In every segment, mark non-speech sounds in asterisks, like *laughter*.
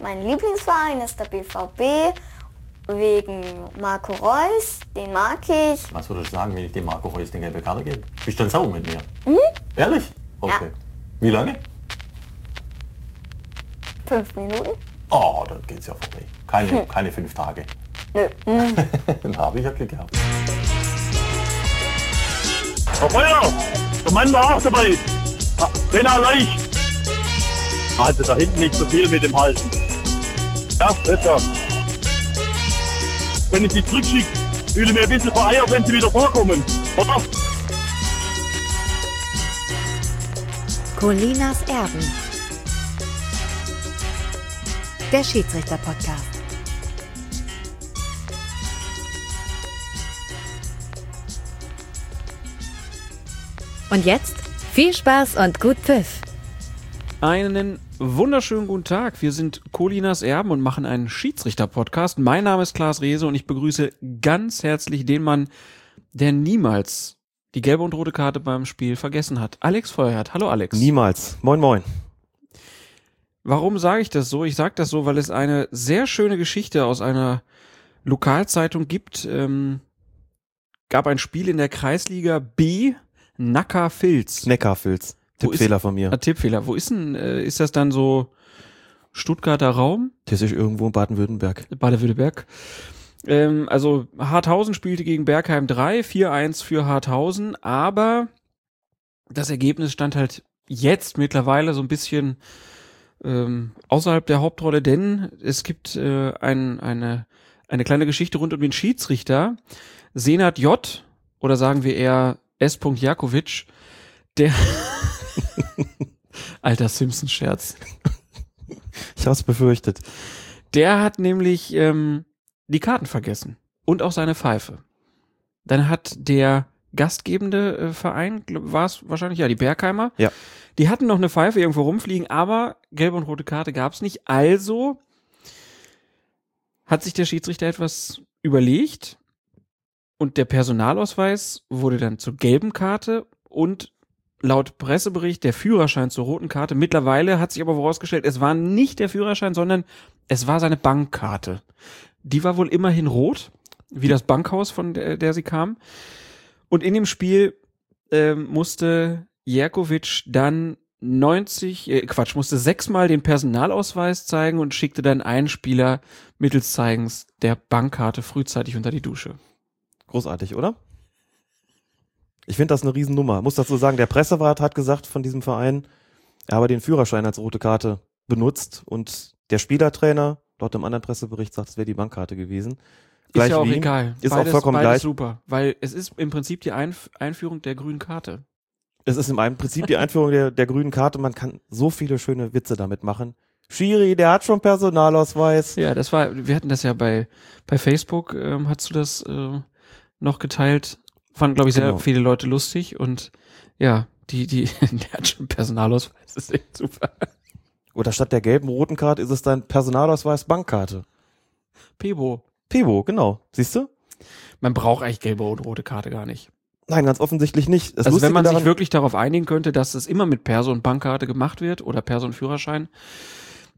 Mein Lieblingsverein ist der BVB wegen Marco Reus, den mag ich. Was würdest du sagen, wenn ich dem Marco Reus den gelbe Karte gebe? Bist du dann sauer mit mir? Mhm. Ehrlich? Okay. Ja. Wie lange? Fünf Minuten. Oh, dann geht's ja vorbei. Keine, hm. keine fünf Tage. Nö. Mhm. *laughs* dann habe ich ja Glück gehabt. Herr Feuer, der Mann war auch dabei. Trainer Leich. Also da hinten nicht so viel mit dem Halten. Ja, besser. Wenn ich sie zurückschicke, fühle mir ein bisschen vereiert, wenn sie wieder vorkommen. Oder? Colinas Erben. Der Schiedsrichter-Podcast. Und jetzt viel Spaß und gut Pfiff. Einen wunderschönen guten Tag. Wir sind Colinas Erben und machen einen Schiedsrichter-Podcast. Mein Name ist Klaas Rehse und ich begrüße ganz herzlich den Mann, der niemals die gelbe und rote Karte beim Spiel vergessen hat. Alex Feuerhardt. Hallo Alex. Niemals. Moin, moin. Warum sage ich das so? Ich sage das so, weil es eine sehr schöne Geschichte aus einer Lokalzeitung gibt. Ähm, gab ein Spiel in der Kreisliga B Neckarfilz. Neckarfilz. Tippfehler von mir. Ah, Tippfehler. Wo ist denn, äh, ist das dann so Stuttgarter Raum? Das ist irgendwo in Baden-Württemberg. Baden-Württemberg. Ähm, also Harthausen spielte gegen Bergheim 3, 4-1 für Harthausen, aber das Ergebnis stand halt jetzt mittlerweile so ein bisschen ähm, außerhalb der Hauptrolle, denn es gibt äh, ein, eine, eine kleine Geschichte rund um den Schiedsrichter. Senat J, oder sagen wir eher S. Jakovic, der *laughs* *laughs* alter Simpsons-Scherz. Ich hab's befürchtet. Der hat nämlich ähm, die Karten vergessen und auch seine Pfeife. Dann hat der gastgebende äh, Verein, war es wahrscheinlich, ja, die Bergheimer, ja. die hatten noch eine Pfeife irgendwo rumfliegen, aber gelbe und rote Karte gab's nicht. Also hat sich der Schiedsrichter etwas überlegt und der Personalausweis wurde dann zur gelben Karte und laut Pressebericht der Führerschein zur roten Karte. Mittlerweile hat sich aber vorausgestellt, es war nicht der Führerschein, sondern es war seine Bankkarte. Die war wohl immerhin rot, wie das Bankhaus, von der, der sie kam. Und in dem Spiel äh, musste Jerkovic dann 90, äh, Quatsch, musste sechsmal den Personalausweis zeigen und schickte dann einen Spieler mittels Zeigens der Bankkarte frühzeitig unter die Dusche. Großartig, oder? Ich finde das eine Riesennummer. Muss dazu sagen, der Pressewart hat gesagt von diesem Verein, er habe den Führerschein als rote Karte benutzt und der Spielertrainer, dort im anderen Pressebericht, sagt, es wäre die Bankkarte gewesen. Gleich ist ja auch egal. Ist beides, auch vollkommen beides gleich. super, weil es ist im Prinzip die Einf Einführung der grünen Karte. Es ist im Prinzip die Einführung der, der grünen Karte. Man kann so viele schöne Witze damit machen. Schiri, der hat schon Personalausweis. Ja, das war, wir hatten das ja bei, bei Facebook, ähm, hast du das äh, noch geteilt. Fanden, glaube ich, sehr genau. viele Leute lustig und ja, die, die, *laughs* der hat schon Personalausweis, das ist echt super. Oder statt der gelben roten Karte ist es dann Personalausweis Bankkarte. Pebo. Pebo, genau. Siehst du? Man braucht eigentlich gelbe und rote Karte gar nicht. Nein, ganz offensichtlich nicht. Das also wenn man sich wirklich darauf einigen könnte, dass es immer mit Perso und Bankkarte gemacht wird oder Perso und Führerschein,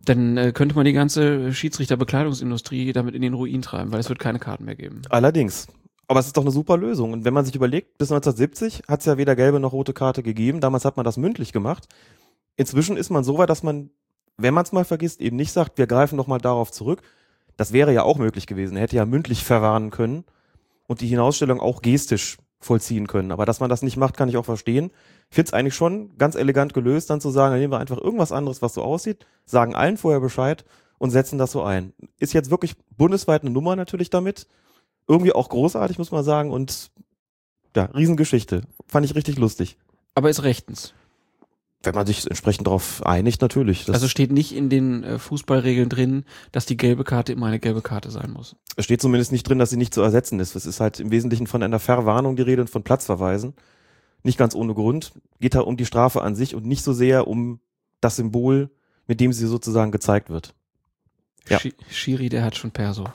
dann äh, könnte man die ganze Schiedsrichterbekleidungsindustrie damit in den Ruin treiben, weil es wird keine Karten mehr geben. Allerdings. Aber es ist doch eine super Lösung. Und wenn man sich überlegt, bis 1970 hat es ja weder gelbe noch rote Karte gegeben. Damals hat man das mündlich gemacht. Inzwischen ist man so weit, dass man, wenn man es mal vergisst, eben nicht sagt, wir greifen noch mal darauf zurück. Das wäre ja auch möglich gewesen. Er hätte ja mündlich verwarnen können und die Hinausstellung auch gestisch vollziehen können. Aber dass man das nicht macht, kann ich auch verstehen. Ich finde es eigentlich schon ganz elegant gelöst, dann zu sagen, dann nehmen wir einfach irgendwas anderes, was so aussieht, sagen allen vorher Bescheid und setzen das so ein. Ist jetzt wirklich bundesweit eine Nummer natürlich damit irgendwie auch großartig, muss man sagen. Und ja, Riesengeschichte. Fand ich richtig lustig. Aber ist rechtens. Wenn man sich entsprechend darauf einigt, natürlich. Das also steht nicht in den äh, Fußballregeln drin, dass die gelbe Karte immer eine gelbe Karte sein muss. Es steht zumindest nicht drin, dass sie nicht zu ersetzen ist. Es ist halt im Wesentlichen von einer Verwarnung die Rede und von Platzverweisen. Nicht ganz ohne Grund. Geht da um die Strafe an sich und nicht so sehr um das Symbol, mit dem sie sozusagen gezeigt wird. Ja. Schiri, der hat schon Perso.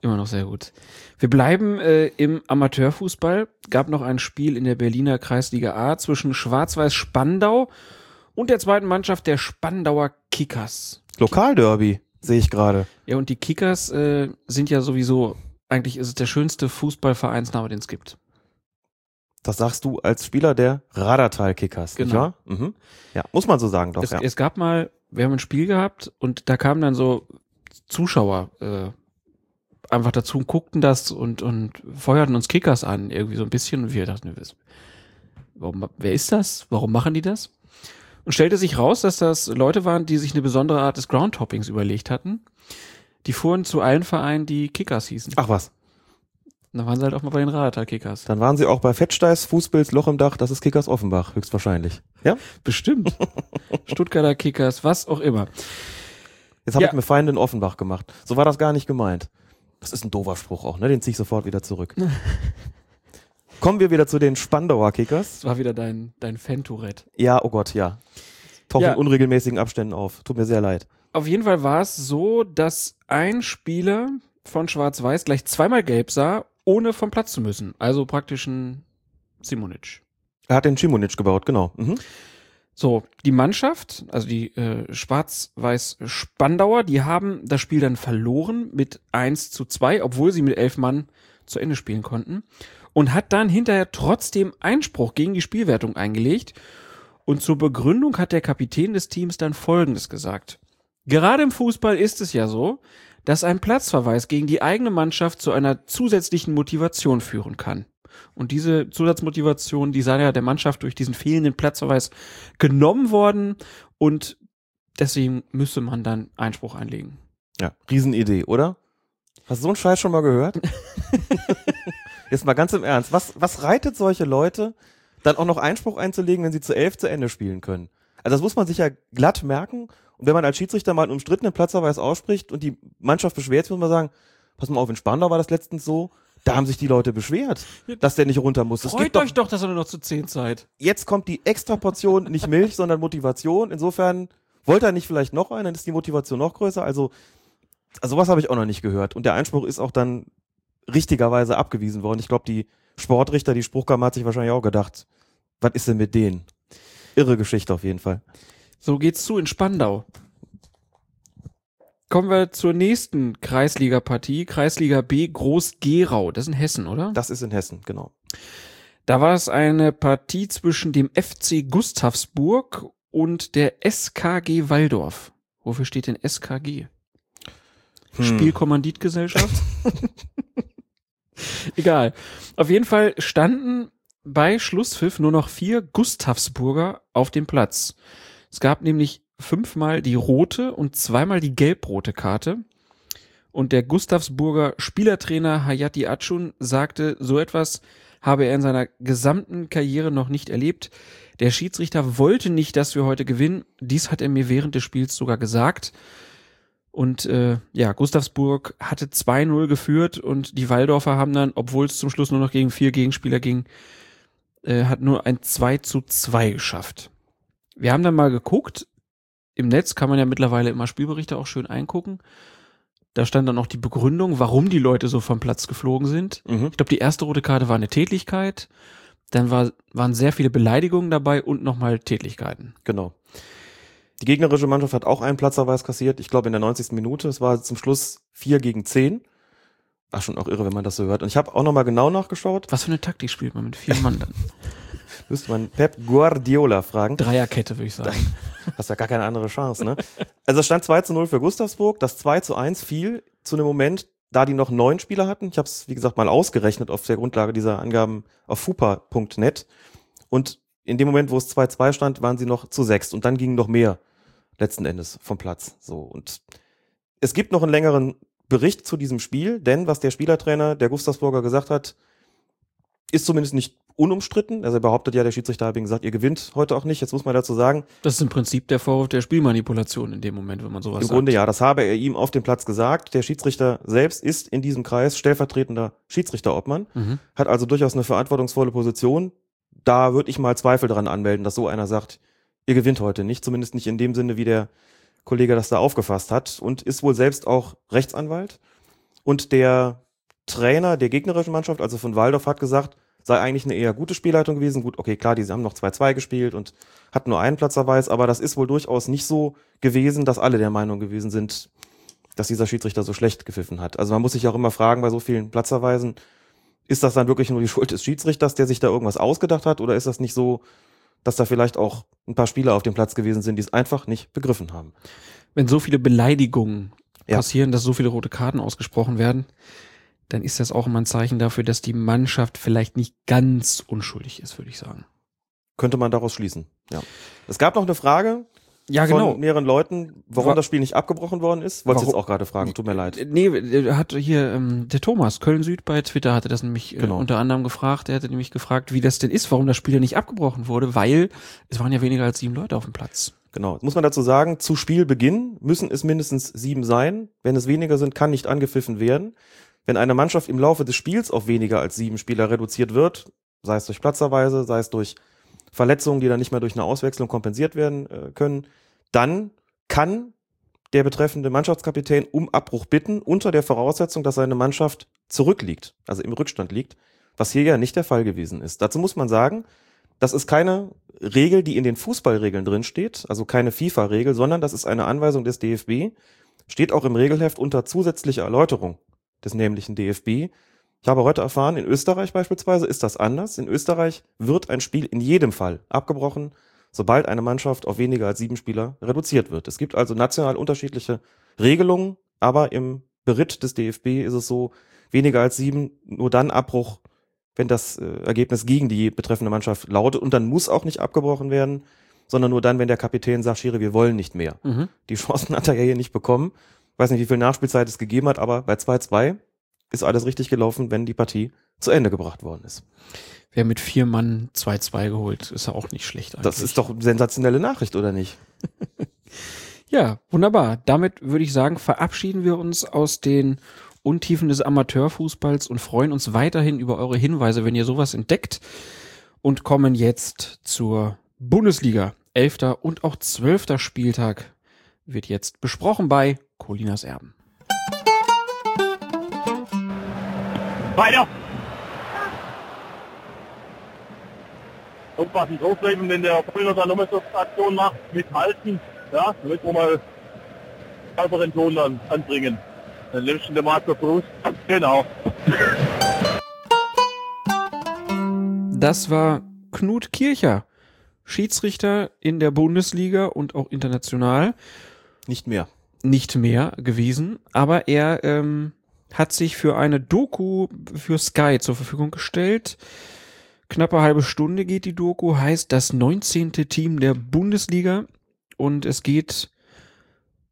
Immer noch sehr gut. Wir bleiben äh, im Amateurfußball. Gab noch ein Spiel in der Berliner Kreisliga A zwischen Schwarz-Weiß Spandau und der zweiten Mannschaft der Spandauer Kickers. Lokalderby. Sehe ich gerade. Ja, und die Kickers äh, sind ja sowieso, eigentlich ist es der schönste Fußballvereinsname, den es gibt. Das sagst du als Spieler der Radartal-Kickers, nicht Genau. wahr? Mhm. Ja, muss man so sagen, doch, Es, ja. es gab mal, wir haben ein Spiel gehabt und da kamen dann so Zuschauer äh, einfach dazu und guckten das und, und feuerten uns Kickers an, irgendwie so ein bisschen. Und wir dachten, warum, wer ist das? Warum machen die das? Und stellte sich raus, dass das Leute waren, die sich eine besondere Art des Groundhoppings überlegt hatten. Die fuhren zu allen Vereinen, die Kickers hießen. Ach was, Da waren sie halt auch mal bei den Radartal-Kickers. dann waren sie auch bei Fettsteiß, Fußpilz, Loch im Dach, das ist Kickers Offenbach, höchstwahrscheinlich. Ja? Bestimmt. *laughs* Stuttgarter Kickers, was auch immer. Jetzt habe Ja. ich mir Feinde in Offenbach gemacht. So war das gar nicht gemeint. Das ist ein doofer Spruch auch, ne? Den ziehe ich sofort wieder zurück. *laughs* Kommen wir wieder zu den Spandauer Kickers. Das war wieder dein, dein Fan-Tourette. Ja, oh Gott, ja. Tauchen Ja. in unregelmäßigen Abständen auf. Tut mir sehr leid. Auf jeden Fall war es so, dass ein Spieler von Schwarz-Weiß gleich zweimal gelb sah, ohne vom Platz zu müssen. Also praktisch ein Simonic. Er hat den Chimunic gebaut, genau. Mhm. So, die Mannschaft, also die äh, Schwarz-Weiß-Spandauer, die haben das Spiel dann verloren mit 1 zu 2, obwohl sie mit elf Mann zu Ende spielen konnten. Und hat dann hinterher trotzdem Einspruch gegen die Spielwertung eingelegt. Und zur Begründung hat der Kapitän des Teams dann Folgendes gesagt. Gerade im Fußball ist es ja so, dass ein Platzverweis gegen die eigene Mannschaft zu einer zusätzlichen Motivation führen kann. Und diese Zusatzmotivation, die sei ja der Mannschaft durch diesen fehlenden Platzverweis genommen worden und deswegen müsste man dann Einspruch einlegen. Ja, Riesenidee, oder? Hast du so einen Scheiß schon mal gehört? *laughs* Jetzt mal ganz im Ernst. Was, was reitet solche Leute, dann auch noch Einspruch einzulegen, wenn sie zu elf zu Ende spielen können? Also das muss man sich ja glatt merken. Und wenn man als Schiedsrichter mal einen umstrittenen Platzverweis ausspricht und die Mannschaft beschwert muss man sagen, pass mal auf, in Spandau war das letztens so, da haben sich die Leute beschwert, dass der nicht runter muss. Es Freut doch, euch doch, dass ihr nur noch zu zehn seid. jetzt kommt die extra Portion, nicht Milch, sondern Motivation. Insofern wollte er nicht vielleicht noch einen, dann ist die Motivation noch größer. Also, also sowas habe ich auch noch nicht gehört. Und der Einspruch ist auch dann richtigerweise abgewiesen worden. Ich glaube, die Sportrichter, die Spruchkammer hat sich wahrscheinlich auch gedacht, was ist denn mit denen? Irre Geschichte auf jeden Fall. So geht's zu in Spandau. Kommen wir zur nächsten Kreisliga-Partie, Kreisliga B Groß-Gerau. Das ist in Hessen, oder? Das ist in Hessen, genau. Da war es eine Partie zwischen dem FC Gustavsburg und der SKG Waldorf. Wofür steht denn SKG? Hm. Spielkommanditgesellschaft? *laughs* Egal. Auf jeden Fall standen bei Schlusspfiff nur noch vier Gustavsburger auf dem Platz. Es gab nämlich fünfmal die rote und zweimal die gelb-rote Karte. Und der Gustavsburger Spielertrainer Hayati Atschun sagte, so etwas habe er in seiner gesamten Karriere noch nicht erlebt. Der Schiedsrichter wollte nicht, dass wir heute gewinnen. Dies hat er mir während des Spiels sogar gesagt. Und äh, ja, Gustavsburg hatte 2-0 geführt und die Waldorfer haben dann, obwohl es zum Schluss nur noch gegen vier Gegenspieler ging, äh, hat nur ein 2 zu 2 geschafft. Wir haben dann mal geguckt. Im Netz kann man ja mittlerweile immer Spielberichte auch schön eingucken. Da stand dann noch die Begründung, warum die Leute so vom Platz geflogen sind. Mhm. Ich glaube, die erste rote Karte war eine Tätlichkeit. Dann war, waren sehr viele Beleidigungen dabei und nochmal Tätlichkeiten. Genau. Die gegnerische Mannschaft hat auch einen Platzverweis kassiert. Ich glaube in der 90. Minute. Es war zum Schluss 4 gegen 10. War schon auch irre, wenn man das so hört. Und ich habe auch nochmal genau nachgeschaut. Was für eine Taktik spielt man mit vier Mann dann? *laughs* Müsste man Pep Guardiola fragen. Dreierkette, würde ich sagen. *laughs* Hast ja gar keine andere Chance, ne? Also es stand 2 zu 0 für Gustavsburg. Das 2 zu 1 fiel zu einem Moment, da die noch neun Spieler hatten. Ich habe es, wie gesagt, mal ausgerechnet auf der Grundlage dieser Angaben auf fupa.net. Und in dem Moment, wo es 2-2 stand, waren sie noch zu sechs. Und dann gingen noch mehr letzten Endes vom Platz. So. Und es gibt noch einen längeren Bericht zu diesem Spiel, denn was der Spielertrainer der Gustavsburger gesagt hat, ist zumindest nicht unumstritten. Also er behauptet ja, der Schiedsrichter habe ihm gesagt, ihr gewinnt heute auch nicht. Jetzt muss man dazu sagen, Das ist im Prinzip der Vorwurf der Spielmanipulation in dem Moment, wenn man sowas im sagt. Grunde ja, das habe er ihm auf dem Platz gesagt. Der Schiedsrichter selbst ist in diesem Kreis stellvertretender Schiedsrichterobmann, Mhm. hat also durchaus eine verantwortungsvolle Position. Da würde ich mal Zweifel daran anmelden, dass so einer sagt, ihr gewinnt heute nicht, zumindest nicht in dem Sinne, wie der Kollege das da aufgefasst hat und ist wohl selbst auch Rechtsanwalt. Und der Trainer der gegnerischen Mannschaft, also von Waldorf, hat gesagt, sei eigentlich eine eher gute Spielleitung gewesen. Gut, okay, klar, die haben noch 2-2 gespielt und hatten nur einen Platzverweis, aber das ist wohl durchaus nicht so gewesen, dass alle der Meinung gewesen sind, dass dieser Schiedsrichter so schlecht gepfiffen hat. Also man muss sich auch immer fragen bei so vielen Platzerweisen, ist das dann wirklich nur die Schuld des Schiedsrichters, der sich da irgendwas ausgedacht hat, oder ist das nicht so, dass da vielleicht auch ein paar Spieler auf dem Platz gewesen sind, die es einfach nicht begriffen haben? Wenn so viele Beleidigungen Ja. passieren, dass so viele rote Karten ausgesprochen werden, dann ist das auch immer ein Zeichen dafür, dass die Mannschaft vielleicht nicht ganz unschuldig ist, würde ich sagen. Könnte man daraus schließen. Ja. Es gab noch eine Frage Ja, von mehreren Leuten, warum Wa- das Spiel nicht abgebrochen worden ist. Wolltest du jetzt auch gerade fragen, tut mir leid. Äh, Nee, äh, hat hier ähm, der Thomas Köln Süd bei Twitter hatte das nämlich äh, Genau. unter anderem gefragt. Er hatte nämlich gefragt, wie das denn ist, warum das Spiel ja nicht abgebrochen wurde, weil es waren ja weniger als sieben Leute auf dem Platz. Genau. Muss man dazu sagen, zu Spielbeginn müssen es mindestens sieben sein. Wenn es weniger sind, kann nicht angepfiffen werden. Wenn eine Mannschaft im Laufe des Spiels auf weniger als sieben Spieler reduziert wird, sei es durch Platzerweise, sei es durch Verletzungen, die dann nicht mehr durch eine Auswechslung kompensiert werden äh, können, dann kann der betreffende Mannschaftskapitän um Abbruch bitten, unter der Voraussetzung, dass seine Mannschaft zurückliegt, also im Rückstand liegt, was hier ja nicht der Fall gewesen ist. Dazu muss man sagen, das ist keine Regel, die in den Fußballregeln drin steht, also keine FIFA-Regel, sondern das ist eine Anweisung des DFB, steht auch im Regelheft unter zusätzlicher Erläuterung des nämlichen DFB. Ich habe heute erfahren, in Österreich beispielsweise ist das anders. In Österreich wird ein Spiel in jedem Fall abgebrochen, sobald eine Mannschaft auf weniger als sieben Spieler reduziert wird. Es gibt also national unterschiedliche Regelungen, aber im Beritt des DFB ist es so, weniger als sieben, nur dann Abbruch, wenn das äh, Ergebnis gegen die betreffende Mannschaft lautet. Und dann muss auch nicht abgebrochen werden, sondern nur dann, wenn der Kapitän sagt, Schiri, wir wollen nicht mehr. Mhm. Die Chancen *laughs* hat er ja hier nicht bekommen. Weiß nicht, wie viel Nachspielzeit es gegeben hat, aber bei 2-2 ist alles richtig gelaufen, wenn die Partie zu Ende gebracht worden ist. Wer mit vier Mann 2-2 geholt, ist ja auch nicht schlecht eigentlich. Das ist doch eine sensationelle Nachricht, oder nicht? *laughs* Ja, wunderbar. Damit würde ich sagen, verabschieden wir uns aus den Untiefen des Amateurfußballs und freuen uns weiterhin über eure Hinweise, wenn ihr sowas entdeckt und kommen jetzt zur Bundesliga. Elfter und auch zwölfter Spieltag wird jetzt besprochen bei Colinas Erben. Weiter! Aufpassen, draufbleiben, wenn der Brüller dann nochmal so Aktion macht, mithalten, ja, damit wir mal sauberen Ton an, anbringen. Dann nimmst du den Master Fuß. Genau. Das war Knut Kircher, Schiedsrichter in der Bundesliga und auch international. Nicht mehr. nicht mehr gewesen, aber er ähm, hat sich für eine Doku für Sky zur Verfügung gestellt. Knappe halbe Stunde geht die Doku, heißt das 19. Team der Bundesliga und es geht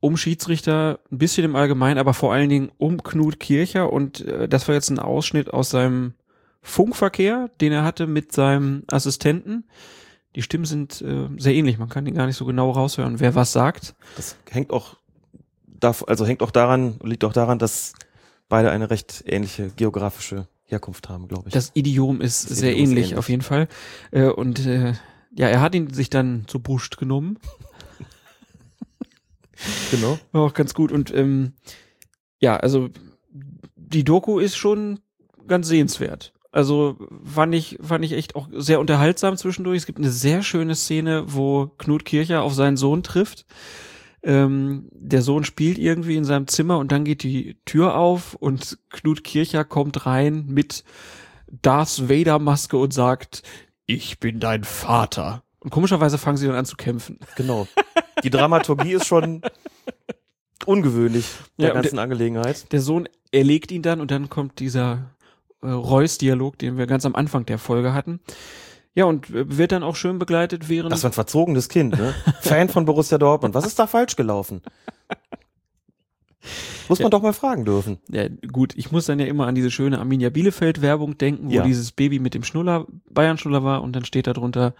um Schiedsrichter, ein bisschen im Allgemeinen, aber vor allen Dingen um Knut Kircher und äh, das war jetzt ein Ausschnitt aus seinem Funkverkehr, den er hatte mit seinem Assistenten. Die Stimmen sind äh, sehr ähnlich, man kann den gar nicht so genau raushören, wer was sagt. Das hängt auch, also hängt auch daran, liegt auch daran, dass beide eine recht ähnliche geografische Herkunft haben, glaube ich. Das Idiom ist Das sehr Idiom ist ähnlich, ähnlich. auf jeden Fall. Äh, und äh, ja, er hat ihn sich dann zu Brust genommen. *laughs* genau. War auch ganz gut. Und ähm, ja, also die Doku ist schon ganz sehenswert. Also fand ich, fand ich echt auch sehr unterhaltsam zwischendurch. Es gibt eine sehr schöne Szene, wo Knut Kircher auf seinen Sohn trifft. Ähm, der Sohn spielt irgendwie in seinem Zimmer und dann geht die Tür auf und Knut Kircher kommt rein mit Darth Vader Maske und sagt, ich bin dein Vater. Und komischerweise fangen sie dann an zu kämpfen. Genau. Die Dramaturgie ist schon ungewöhnlich der Ja, ganzen Angelegenheit. Der Sohn erlegt ihn dann und dann kommt dieser äh, Reus-Dialog, den wir ganz am Anfang der Folge hatten. Ja, und äh, wird dann auch schön begleitet, während Das war ein verzogenes Kind, ne? Fan von Borussia Dortmund. Was ist da falsch gelaufen? Muss man doch mal fragen dürfen. Ja, gut, ich muss dann ja immer an diese schöne Arminia Bielefeld-Werbung denken, wo Ja. dieses Baby mit dem Schnuller, Bayern-Schnuller war und dann steht da drunter,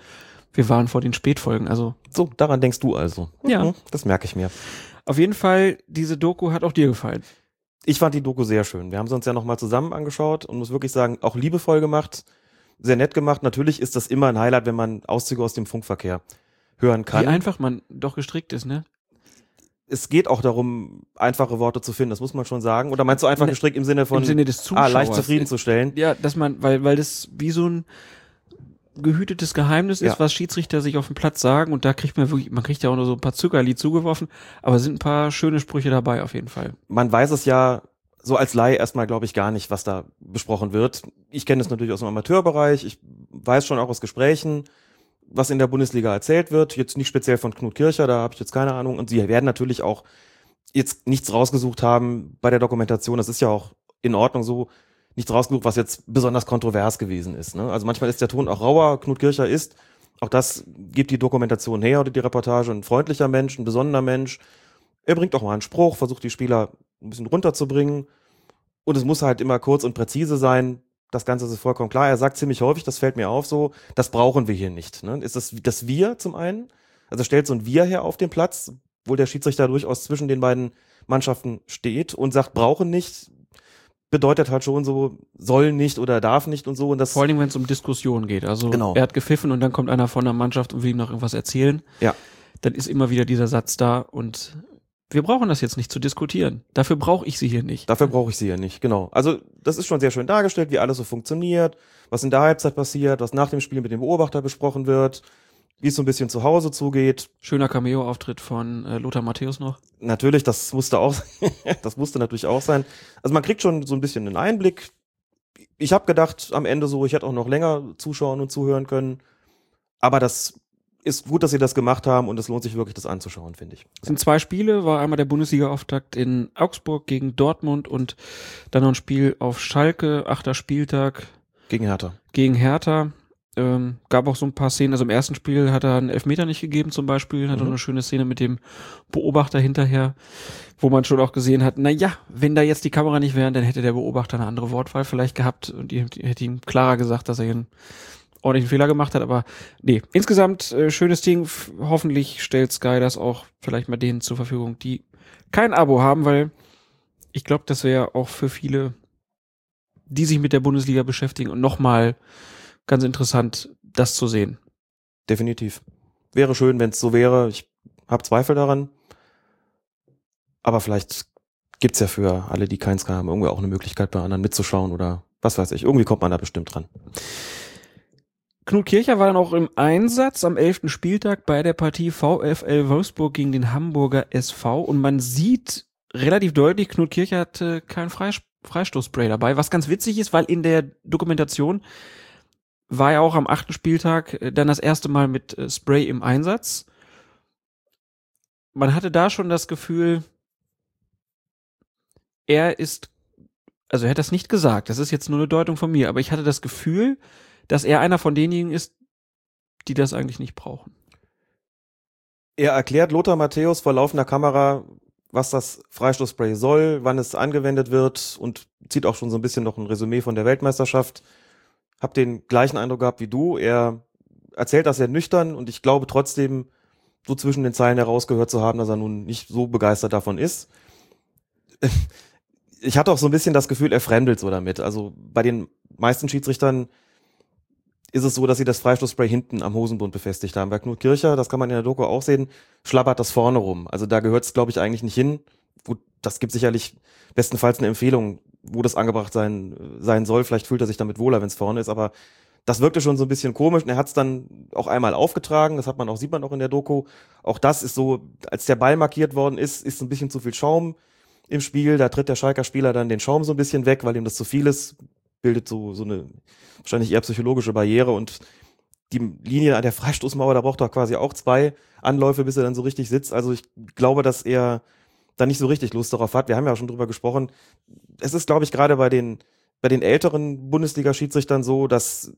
wir waren vor den Spätfolgen. Also So, daran denkst du also. Ja. Mhm, Das merke ich mir. auf jeden Fall, diese Doku hat auch dir gefallen. Ich fand die Doku sehr schön. Wir haben sie uns ja nochmal zusammen angeschaut und muss wirklich sagen, auch liebevoll gemacht, sehr nett gemacht. Natürlich ist das immer ein Highlight, wenn man Auszüge aus dem Funkverkehr hören kann. Wie einfach man doch gestrickt ist, ne? es geht auch darum, einfache Worte zu finden, das muss man schon sagen. Oder meinst du einfach Ne, gestrickt im Sinne von Im Sinne des ah, Zuschauers. leicht zufriedenzustellen? Ja, dass man, weil, weil das wie so ein, gehütetes Geheimnis ist, Ja. was Schiedsrichter sich auf dem Platz sagen und da kriegt man wirklich, man kriegt ja auch nur so ein paar Zuckerli zugeworfen, aber es sind ein paar schöne Sprüche dabei auf jeden Fall. man weiß es ja so als Laie erstmal, glaube ich, gar nicht, was da besprochen wird. Ich kenne es natürlich aus dem Amateurbereich. Ich weiß schon auch aus Gesprächen, was in der Bundesliga erzählt wird. Jetzt nicht speziell von Knut Kircher, da habe ich jetzt keine Ahnung. Und sie werden natürlich auch jetzt nichts rausgesucht haben bei der Dokumentation. Das ist ja auch in Ordnung so. Nichts rausgesucht, was jetzt besonders kontrovers gewesen ist. Ne? Also manchmal ist der Ton auch rauer. Knut Kircher ist, auch das gibt die Dokumentation her oder die Reportage, ein freundlicher Mensch, ein besonderer Mensch. Er bringt auch mal einen Spruch, versucht die Spieler ein bisschen runterzubringen. Und es muss halt immer kurz und präzise sein. Das Ganze ist vollkommen klar. Er sagt ziemlich häufig, das fällt mir auf so, das brauchen wir hier nicht. Ne? Ist das das Wir zum einen? Also stellt so ein Wir her auf den Platz, wo der Schiedsrichter durchaus zwischen den beiden Mannschaften steht und sagt, brauchen nicht, bedeutet halt schon so, soll nicht oder darf nicht und so. Und das Vor Dingen, wenn es um Diskussionen geht. Also Genau. er hat gepfiffen und dann kommt einer von der Mannschaft und will ihm noch irgendwas erzählen. Ja. Dann ist immer wieder dieser Satz da und wir brauchen das jetzt nicht zu diskutieren. Dafür brauche ich sie hier nicht. Dafür brauche ich sie ja nicht, genau. Also das ist schon sehr schön dargestellt, wie alles so funktioniert, was in der Halbzeit passiert, was nach dem Spiel mit dem Beobachter besprochen wird, wie es so ein bisschen zu Hause zugeht. Schöner Cameo-Auftritt von äh, Lothar Matthäus noch. Natürlich, das musste auch, *laughs* das musste natürlich auch sein. Also man kriegt schon so ein bisschen einen Einblick. Ich habe gedacht, am Ende so, ich hätte auch noch länger zuschauen und zuhören können. Aber das ist gut, dass sie das gemacht haben und es lohnt sich wirklich, das anzuschauen, finde ich. Es sind zwei Spiele, war einmal der Bundesliga-Auftakt in Augsburg gegen Dortmund und dann noch ein Spiel auf Schalke, achter Spieltag Gegen Hertha. gegen Hertha. Ähm, gab auch so ein paar Szenen. Also im ersten Spiel hat er einen Elfmeter nicht gegeben zum Beispiel. Hat auch Mhm. eine schöne Szene mit dem Beobachter hinterher, wo man schon auch gesehen hat, na ja, wenn da jetzt die Kamera nicht wäre, dann hätte der Beobachter eine andere Wortwahl vielleicht gehabt und die, die hätte ihm klarer gesagt, dass er hier einen ordentlichen Fehler gemacht hat. Aber nee, insgesamt äh, schönes Ding. Hoffentlich stellt Sky das auch vielleicht mal denen zur Verfügung, die kein Abo haben, weil ich glaube, das wäre auch für viele, die sich mit der Bundesliga beschäftigen und nochmal ganz interessant, das zu sehen. Definitiv. Wäre schön, wenn es so wäre. Ich habe Zweifel daran. Aber vielleicht gibt's ja für alle, die keins haben, irgendwie auch eine Möglichkeit, bei anderen mitzuschauen oder was weiß ich. Irgendwie kommt man da bestimmt dran. Knut Kircher war dann auch im Einsatz am 11. Spieltag bei der Partie VfL Wolfsburg gegen den Hamburger SV und man sieht relativ deutlich, Knut Kircher hatte kein Freis Freistoßspray dabei, was ganz witzig ist, weil in der Dokumentation war er auch am achten Spieltag äh, dann das erste Mal mit äh, Spray im Einsatz. Man hatte da schon das Gefühl, er ist, also er hat das nicht gesagt, das ist jetzt nur eine Deutung von mir, aber ich hatte das Gefühl, dass er einer von denjenigen ist, die das eigentlich nicht brauchen. Er erklärt Lothar Matthäus vor laufender Kamera, was das Freistoßspray soll, wann es angewendet wird und zieht auch schon so ein bisschen noch ein Resümee von der Weltmeisterschaft. Hab den gleichen Eindruck gehabt wie du. Er erzählt das sehr nüchtern und ich glaube trotzdem, so zwischen den Zeilen herausgehört zu haben, dass er nun nicht so begeistert davon ist. *laughs* Ich hatte auch so ein bisschen das Gefühl, er fremdelt so damit. Also bei den meisten Schiedsrichtern ist es so, dass sie das Freistoßspray hinten am Hosenbund befestigt haben. Bei Knut Kircher, das kann man in der Doku auch sehen, schlabbert das vorne rum. Also da gehört es, glaube ich, eigentlich nicht hin. Gut, das gibt sicherlich bestenfalls eine Empfehlung, wo das angebracht sein, sein soll. Vielleicht fühlt er sich damit wohler, wenn es vorne ist, aber das wirkte schon so ein bisschen komisch. Und er hat es dann auch einmal aufgetragen, das hat man auch, sieht man auch in der Doku. Auch das ist so, als der Ball markiert worden ist, ist ein bisschen zu viel Schaum im Spiel. Da tritt der Schalker Spieler dann den Schaum so ein bisschen weg, weil ihm das zu viel ist. Bildet so, so eine wahrscheinlich eher psychologische Barriere und die Linie an der Freistoßmauer, da braucht er quasi auch zwei Anläufe, bis er dann so richtig sitzt. Also ich glaube, dass er da nicht so richtig Lust darauf hat. Wir haben ja schon drüber gesprochen. Es ist, glaube ich, gerade bei den, bei den älteren Bundesliga-Schiedsrichtern so, dass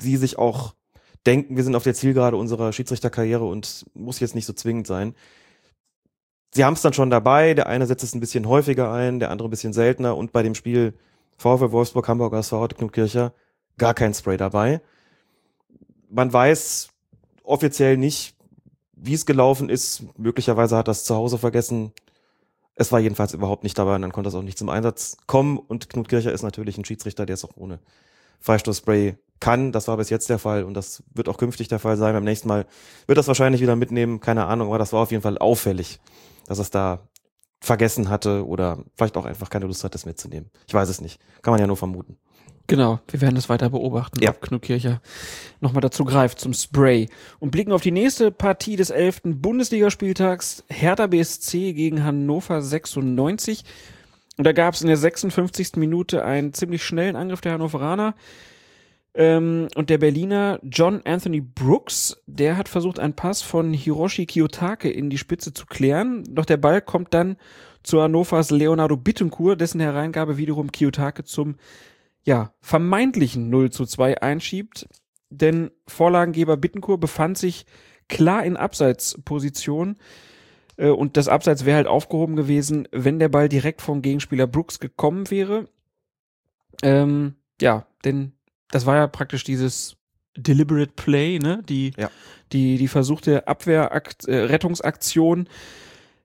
sie sich auch denken, wir sind auf der Zielgerade unserer Schiedsrichterkarriere und muss jetzt nicht so zwingend sein. Sie haben es dann schon dabei. Der eine setzt es ein bisschen häufiger ein, der andere ein bisschen seltener. Und bei dem Spiel VfL Wolfsburg, Hamburg, SV heute Knut Kircher, gar kein Spray dabei. Man weiß offiziell nicht, wie es gelaufen ist. Möglicherweise hat er es zu Hause vergessen. Es war jedenfalls überhaupt nicht dabei und dann konnte es auch nicht zum Einsatz kommen. Und Knut Kircher ist natürlich ein Schiedsrichter, der es auch ohne Freistoßspray kann. Das war bis jetzt der Fall und das wird auch künftig der Fall sein. Beim nächsten Mal wird das wahrscheinlich wieder mitnehmen, keine Ahnung, aber das war auf jeden Fall auffällig, dass es da vergessen hatte oder vielleicht auch einfach keine Lust hat, das mitzunehmen. Ich weiß es nicht. Kann man ja nur vermuten. Genau, wir werden das weiter beobachten, Ja. ob Knuckircher nochmal dazu greift zum Spray. Und blicken auf die nächste Partie des 11. Bundesligaspieltags. Hertha BSC gegen Hannover 96. Und da gab es in der 56. Minute einen ziemlich schnellen Angriff der Hannoveraner. Ähm, und der Berliner John Anthony Brooks, der hat versucht, einen Pass von Hiroshi Kiyotake in die Spitze zu klären. Doch der Ball kommt dann zu Hannovers Leonardo Bittencourt, dessen Hereingabe wiederum Kiyotake zum ja, vermeintlichen 0 zu 2 einschiebt. Denn Vorlagengeber Bittencourt befand sich klar in Abseitsposition. Äh, Und das Abseits wäre halt aufgehoben gewesen, wenn der Ball direkt vom Gegenspieler Brooks gekommen wäre. Ähm, ja, denn das war ja praktisch dieses deliberate Play, ne? Die, Ja. die, die versuchte Abwehrakt, äh, Rettungsaktion.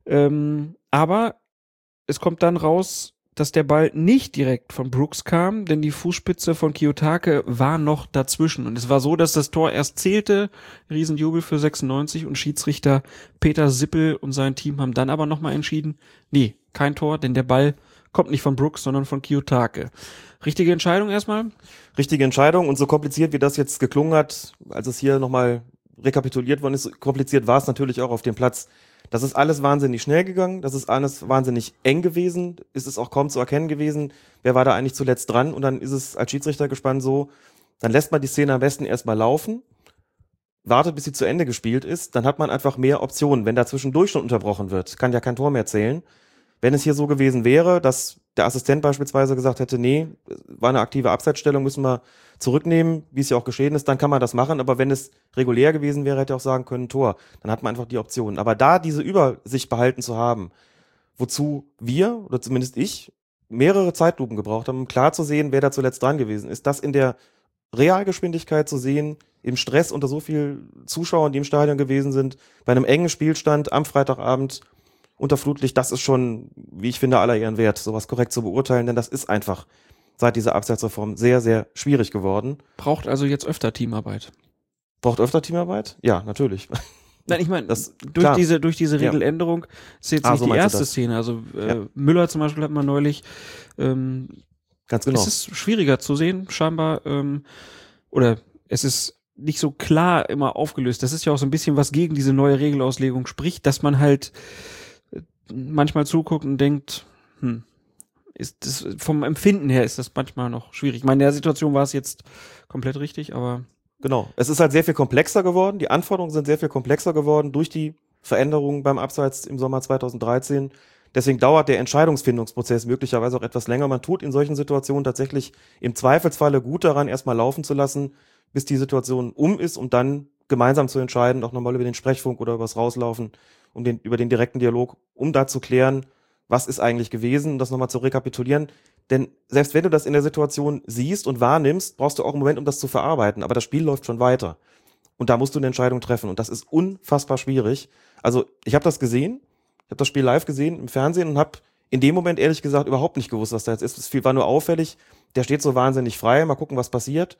Ähm, aber es kommt dann raus, dass der Ball nicht direkt von Brooks kam, denn die Fußspitze von Kiyotake war noch dazwischen. Und es war so, dass das Tor erst zählte, Riesenjubel für 96 und Schiedsrichter Peter Sippel und sein Team haben dann aber nochmal entschieden, nee, kein Tor, denn der Ball kommt nicht von Brooks, sondern von Kiyotake. Richtige Entscheidung erstmal? richtige Entscheidung. Und so kompliziert, wie das jetzt geklungen hat, als es hier nochmal rekapituliert worden ist, kompliziert war es natürlich auch auf dem Platz. Das ist alles wahnsinnig schnell gegangen, das ist alles wahnsinnig eng gewesen, ist es auch kaum zu erkennen gewesen, wer war da eigentlich zuletzt dran und dann ist es als Schiedsrichter gespannt so, dann lässt man die Szene am besten erstmal laufen, wartet, bis sie zu Ende gespielt ist, dann hat man einfach mehr Optionen. Wenn da zwischendurch schon unterbrochen wird, kann ja kein Tor mehr zählen. Wenn es hier so gewesen wäre, dass der Assistent beispielsweise gesagt hätte, nee, war eine aktive Abseitsstellung, müssen wir zurücknehmen, wie es ja auch geschehen ist, dann kann man das machen. Aber wenn es regulär gewesen wäre, hätte er auch sagen können, Tor. Dann hat man einfach die Option. Aber da diese Übersicht behalten zu haben, wozu wir, oder zumindest ich, mehrere Zeitlupen gebraucht haben, um klar zu sehen, wer da zuletzt dran gewesen ist, das in der Realgeschwindigkeit zu sehen, im Stress unter so viel Zuschauern, die im Stadion gewesen sind, bei einem engen Spielstand am Freitagabend unter Flutlicht, das ist schon, wie ich finde, aller Ehren wert, sowas korrekt zu beurteilen, denn das ist einfach seit dieser Abseitsreform sehr, sehr schwierig geworden. Braucht also jetzt öfter Teamarbeit. Braucht öfter Teamarbeit? Ja, natürlich. Nein, ich meine, durch klar. diese, durch diese Ja. Regeländerung ist jetzt Ah, nicht so die erste. Szene. Also äh, Ja. Müller zum Beispiel hat man neulich, ähm, Ganz genau. es ist schwieriger zu sehen, scheinbar, ähm, oder es ist nicht so klar immer aufgelöst. Das ist ja auch so ein bisschen was gegen diese neue Regelauslegung spricht, dass man halt manchmal zuguckt und denkt, hm, ist das vom Empfinden her ist das manchmal noch schwierig. Ich meine, in der Situation war es jetzt komplett richtig, aber Genau. Es ist halt sehr viel komplexer geworden. Die Anforderungen sind sehr viel komplexer geworden durch die Veränderungen beim Abseits im Sommer 2013. Deswegen dauert der Entscheidungsfindungsprozess möglicherweise auch etwas länger. Man tut in solchen Situationen tatsächlich im Zweifelsfalle gut daran, erstmal laufen zu lassen, bis die Situation um ist, um dann gemeinsam zu entscheiden, auch nochmal über den Sprechfunk oder übers Rauslaufen, um den, über den direkten Dialog, um da zu klären, was ist eigentlich gewesen, um das nochmal zu rekapitulieren. Denn selbst wenn du das in der Situation siehst und wahrnimmst, brauchst du auch einen Moment, um das zu verarbeiten. Aber das Spiel läuft schon weiter. Und da musst du eine Entscheidung treffen. Und das ist unfassbar schwierig. Also ich habe das gesehen. Ich habe das Spiel live gesehen im Fernsehen und habe in dem Moment ehrlich gesagt überhaupt nicht gewusst, was da jetzt ist. Es war nur auffällig. Der steht so wahnsinnig frei. Mal gucken, was passiert.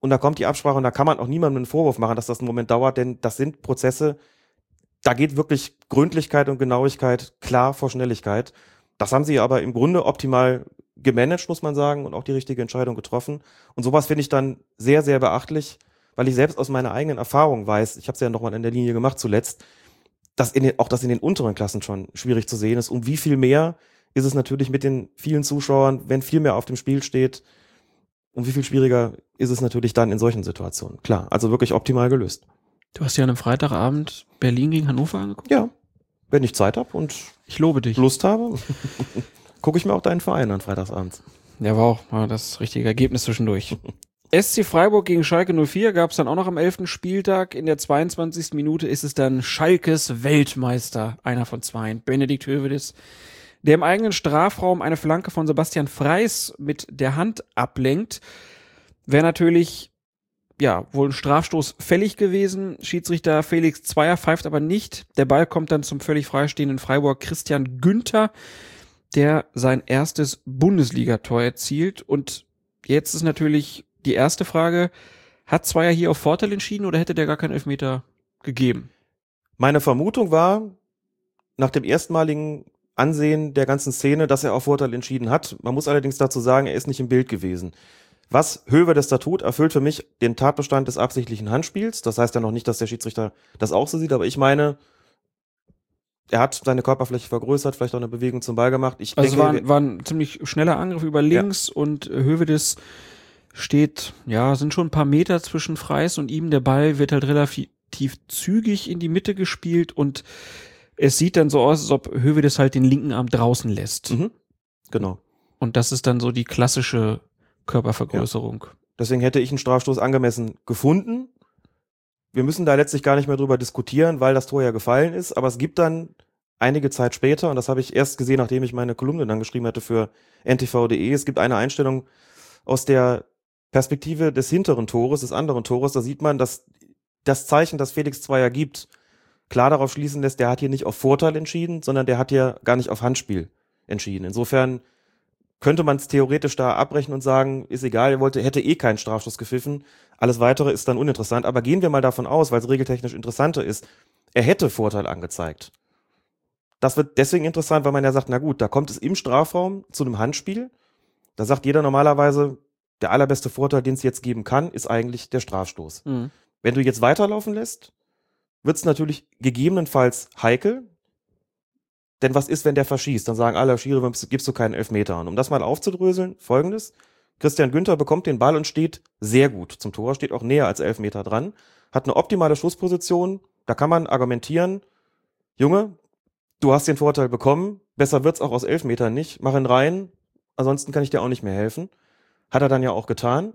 Und da kommt die Absprache und da kann man auch niemandem einen Vorwurf machen, dass das einen Moment dauert, denn das sind Prozesse, da geht wirklich Gründlichkeit und Genauigkeit klar vor Schnelligkeit. Das haben sie aber im Grunde optimal gemanagt, muss man sagen, und auch die richtige Entscheidung getroffen. Und sowas finde ich dann sehr, sehr beachtlich, weil ich selbst aus meiner eigenen Erfahrung weiß, ich habe es ja nochmal in der Linie gemacht zuletzt, dass in den, auch das in den unteren Klassen schon schwierig zu sehen ist. Um wie viel mehr ist es natürlich mit den vielen Zuschauern, wenn viel mehr auf dem Spiel steht, um wie viel schwieriger ist es natürlich dann in solchen Situationen. Klar, also wirklich optimal gelöst. du hast ja an einem Freitagabend Berlin gegen Hannover angeguckt. Ja, wenn ich Zeit habe und Ich lobe dich. Lust habe, *laughs* gucke ich mir auch deinen Verein an freitagsabends. Ja, war auch mal das richtige Ergebnis zwischendurch. *laughs* SC Freiburg gegen Schalke 04 gab es dann auch noch am 11. Spieltag. In der 22. Minute ist es dann Schalkes Weltmeister, einer von zwei, Benedikt Hövedes, der im eigenen Strafraum eine Flanke von Sebastian Freis mit der Hand ablenkt. Wäre natürlich, ja, wohl ein Strafstoß fällig gewesen. Schiedsrichter Felix Zweier pfeift aber nicht. Der Ball kommt dann zum völlig freistehenden Freiburg Christian Günther der sein erstes Bundesligator erzielt. Und jetzt ist natürlich die erste Frage, hat Zweier hier auf Vorteil entschieden oder hätte der gar keinen Elfmeter gegeben? Meine Vermutung war, nach dem erstmaligen Ansehen der ganzen Szene, dass er auf Vorteil entschieden hat. Man muss allerdings dazu sagen, er ist nicht im Bild gewesen. Was Höwedes da tut, erfüllt für mich den Tatbestand des absichtlichen Handspiels. Das heißt ja noch nicht, dass der Schiedsrichter das auch so sieht, aber ich meine, er hat seine Körperfläche vergrößert, vielleicht auch eine Bewegung zum Ball gemacht. Ich Also denke, war, ein- war ein ziemlich schneller Angriff über links und Hövedes steht, ja, sind schon ein paar Meter zwischen Freis und ihm. Der Ball wird halt relativ zügig in die Mitte gespielt und es sieht dann so aus, als ob Hövedes halt den linken Arm draußen lässt. Mhm. genau. Und das ist dann so die klassische Körpervergrößerung. Deswegen hätte ich einen Strafstoß angemessen gefunden. Wir müssen da letztlich gar nicht mehr drüber diskutieren, weil das Tor ja gefallen ist. Aber es gibt dann einige Zeit später, und das habe ich erst gesehen, nachdem ich meine Kolumne dann geschrieben hatte für ntv.de, es gibt eine Einstellung aus der Perspektive des hinteren Tores, des anderen Tores. Da sieht man, dass das Zeichen, das Felix Zweier gibt, klar darauf schließen lässt, der hat hier nicht auf Vorteil entschieden, sondern der hat hier gar nicht auf Handspiel entschieden. Insofern könnte man es theoretisch da abbrechen und sagen, ist egal, er wollte, hätte eh keinen Strafstoß gepfiffen. Alles weitere ist dann uninteressant. Aber gehen wir mal davon aus, weil es regeltechnisch interessanter ist, er hätte Vorteil angezeigt. Das wird deswegen interessant, weil man ja sagt, na gut, da kommt es im Strafraum zu einem Handspiel. Da sagt jeder normalerweise, der allerbeste Vorteil, den es jetzt geben kann, ist eigentlich der Strafstoß. Mhm. Wenn du jetzt weiterlaufen lässt, wird es natürlich gegebenenfalls heikel. Denn was ist, wenn der verschießt? Dann sagen alle, Schiri, gibst du keinen Elfmeter an? Um das mal aufzudröseln, folgendes. Christian Günther bekommt den Ball und steht sehr gut zum Tor, steht auch näher als Elfmeter dran, hat eine optimale Schussposition. Da kann man argumentieren, Junge, du hast den Vorteil bekommen, besser wird's auch aus Elfmetern nicht, mach ihn rein, ansonsten kann ich dir auch nicht mehr helfen. Hat er dann ja auch getan.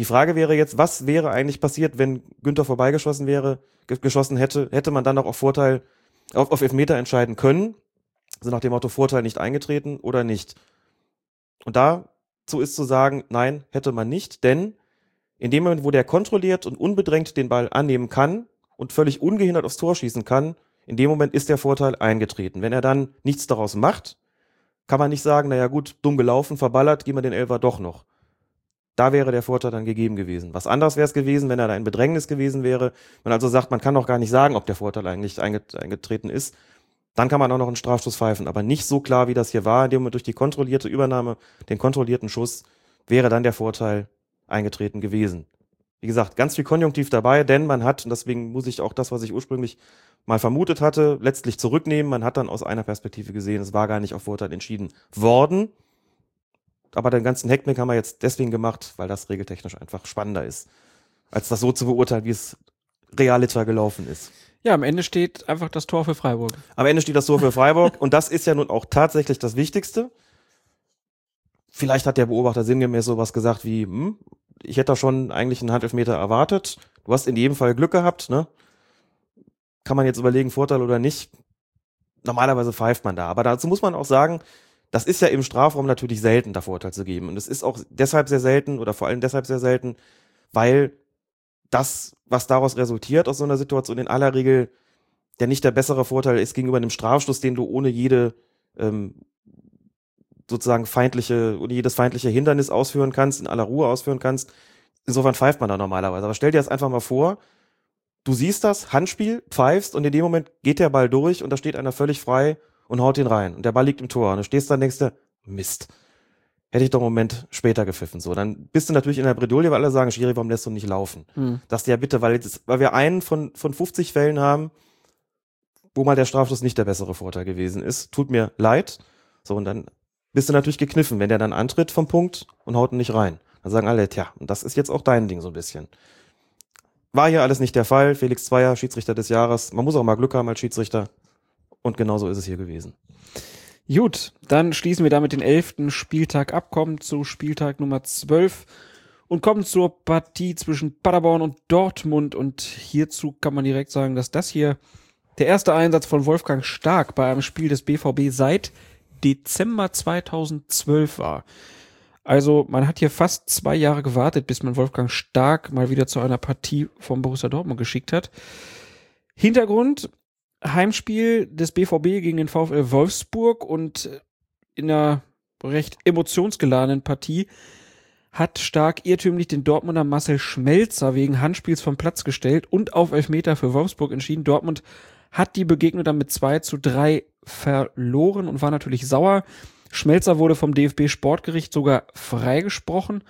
Die Frage wäre jetzt, was wäre eigentlich passiert, wenn Günther vorbeigeschossen wäre, ge geschossen hätte, hätte man dann noch auf Vorteil, auf, auf Elfmeter entscheiden können? Also nach dem Motto Vorteil nicht eingetreten oder nicht. Und dazu ist zu sagen, nein, hätte man nicht, denn in dem Moment, wo der kontrolliert und unbedrängt den Ball annehmen kann und völlig ungehindert aufs Tor schießen kann, in dem Moment ist der Vorteil eingetreten. Wenn er dann nichts daraus macht, kann man nicht sagen, naja gut, dumm gelaufen, verballert, geben wir den Elfer doch noch. Da wäre der Vorteil dann gegeben gewesen. Was anderes wäre es gewesen, wenn er da in Bedrängnis gewesen wäre. Man also sagt, man kann doch gar nicht sagen, ob der Vorteil eigentlich einget eingetreten ist. Dann kann man auch noch einen Strafstoß pfeifen. Aber nicht so klar, wie das hier war. In dem Moment durch die kontrollierte Übernahme, den kontrollierten Schuss, wäre dann der Vorteil eingetreten gewesen. Wie gesagt, ganz viel Konjunktiv dabei, denn man hat, und deswegen muss ich auch das, was ich ursprünglich mal vermutet hatte, letztlich zurücknehmen. Man hat dann aus einer Perspektive gesehen, es war gar nicht auf Vorteil entschieden worden. Aber den ganzen Heckmeck haben wir jetzt deswegen gemacht, weil das regeltechnisch einfach spannender ist, als das so zu beurteilen, wie es realiter gelaufen ist. Ja, am Ende steht einfach das Tor für Freiburg. Am Ende steht das so für Freiburg und das ist ja nun auch tatsächlich das Wichtigste. Vielleicht hat der Beobachter sinngemäß sowas gesagt wie, hm, ich hätte da schon eigentlich einen Handelfmeter erwartet. Du hast in jedem Fall Glück gehabt, ne? Kann man jetzt überlegen, Vorteil oder nicht? Normalerweise pfeift man da. Aber dazu muss man auch sagen, das ist ja im Strafraum natürlich selten, da Vorteil zu geben. Und es ist auch deshalb sehr selten oder vor allem deshalb sehr selten, weil das, was daraus resultiert aus so einer Situation, in aller Regel der nicht der bessere Vorteil ist gegenüber einem Strafstoß, den du ohne jede ähm, sozusagen feindliche, ohne jedes feindliche Hindernis ausführen kannst, in aller Ruhe ausführen kannst. Insofern pfeift man da normalerweise. Aber stell dir das einfach mal vor, du siehst das, Handspiel, pfeifst und in dem Moment geht der Ball durch und da steht einer völlig frei und haut ihn rein. Und der Ball liegt im Tor. Und du stehst da und denkst dir, Mist. Hätte ich doch einen Moment später gepfiffen. So, dann bist du natürlich in der Bredouille, weil alle sagen, Schiri, warum lässt du nicht laufen? Hm. Sagst du ja bitte, weil, jetzt, weil wir einen von, von 50 Fällen haben, wo mal der Strafstoß nicht der bessere Vorteil gewesen ist. Tut mir leid. So, und dann bist du natürlich gekniffen, wenn der dann antritt vom Punkt und haut ihn nicht rein. Dann sagen alle, tja, und das ist jetzt auch dein Ding so ein bisschen. War hier alles nicht der Fall. Felix Zweier, Schiedsrichter des Jahres. Man muss auch mal Glück haben als Schiedsrichter. Und genauso ist es hier gewesen. Gut, dann schließen wir damit den elften Spieltag ab, kommen zu Spieltag Nummer 12 und kommen zur Partie zwischen Paderborn und Dortmund. Und hierzu kann man direkt sagen, dass das hier der erste Einsatz von Wolfgang Stark bei einem Spiel des BVB seit Dezember 2012 war. Also man hat hier fast zwei Jahre gewartet, bis man Wolfgang Stark mal wieder zu einer Partie vom Borussia Dortmund geschickt hat. Hintergrund, Heimspiel des BVB gegen den VfL Wolfsburg und in einer recht emotionsgeladenen Partie hat Stark irrtümlich den Dortmunder Marcel Schmelzer wegen Handspiels vom Platz gestellt und auf Elfmeter für Wolfsburg entschieden. Dortmund hat die Begegnung dann mit 2 zu 3 verloren und war natürlich sauer. Schmelzer wurde vom DFB Sportgericht sogar freigesprochen.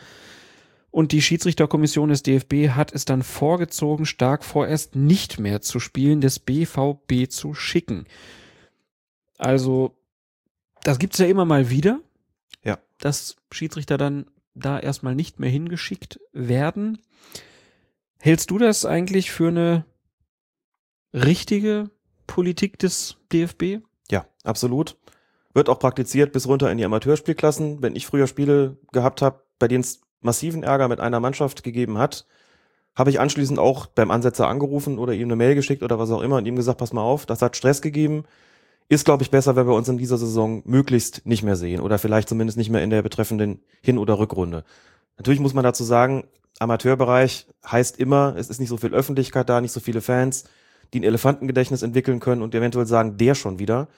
Und die Schiedsrichterkommission des DFB hat es dann vorgezogen, stark vorerst nicht mehr zu spielen, des BVB zu schicken. Also, das gibt's ja immer mal wieder. Ja. Dass Schiedsrichter dann da erstmal nicht mehr hingeschickt werden. Hältst du das eigentlich für eine richtige Politik des DFB? Ja, absolut. Wird auch praktiziert bis runter in die Amateurspielklassen. Wenn ich früher Spiele gehabt habe, bei denen es massiven Ärger mit einer Mannschaft gegeben hat, habe ich anschließend auch beim Ansetzer angerufen oder ihm eine Mail geschickt oder was auch immer und ihm gesagt, pass mal auf, das hat Stress gegeben. Ist, glaube ich, besser, wenn wir uns in dieser Saison möglichst nicht mehr sehen oder vielleicht zumindest nicht mehr in der betreffenden Hin- oder Rückrunde. Natürlich muss man dazu sagen, Amateurbereich heißt immer, es ist nicht so viel Öffentlichkeit da, nicht so viele Fans, die ein Elefantengedächtnis entwickeln können und eventuell sagen, der schon wieder.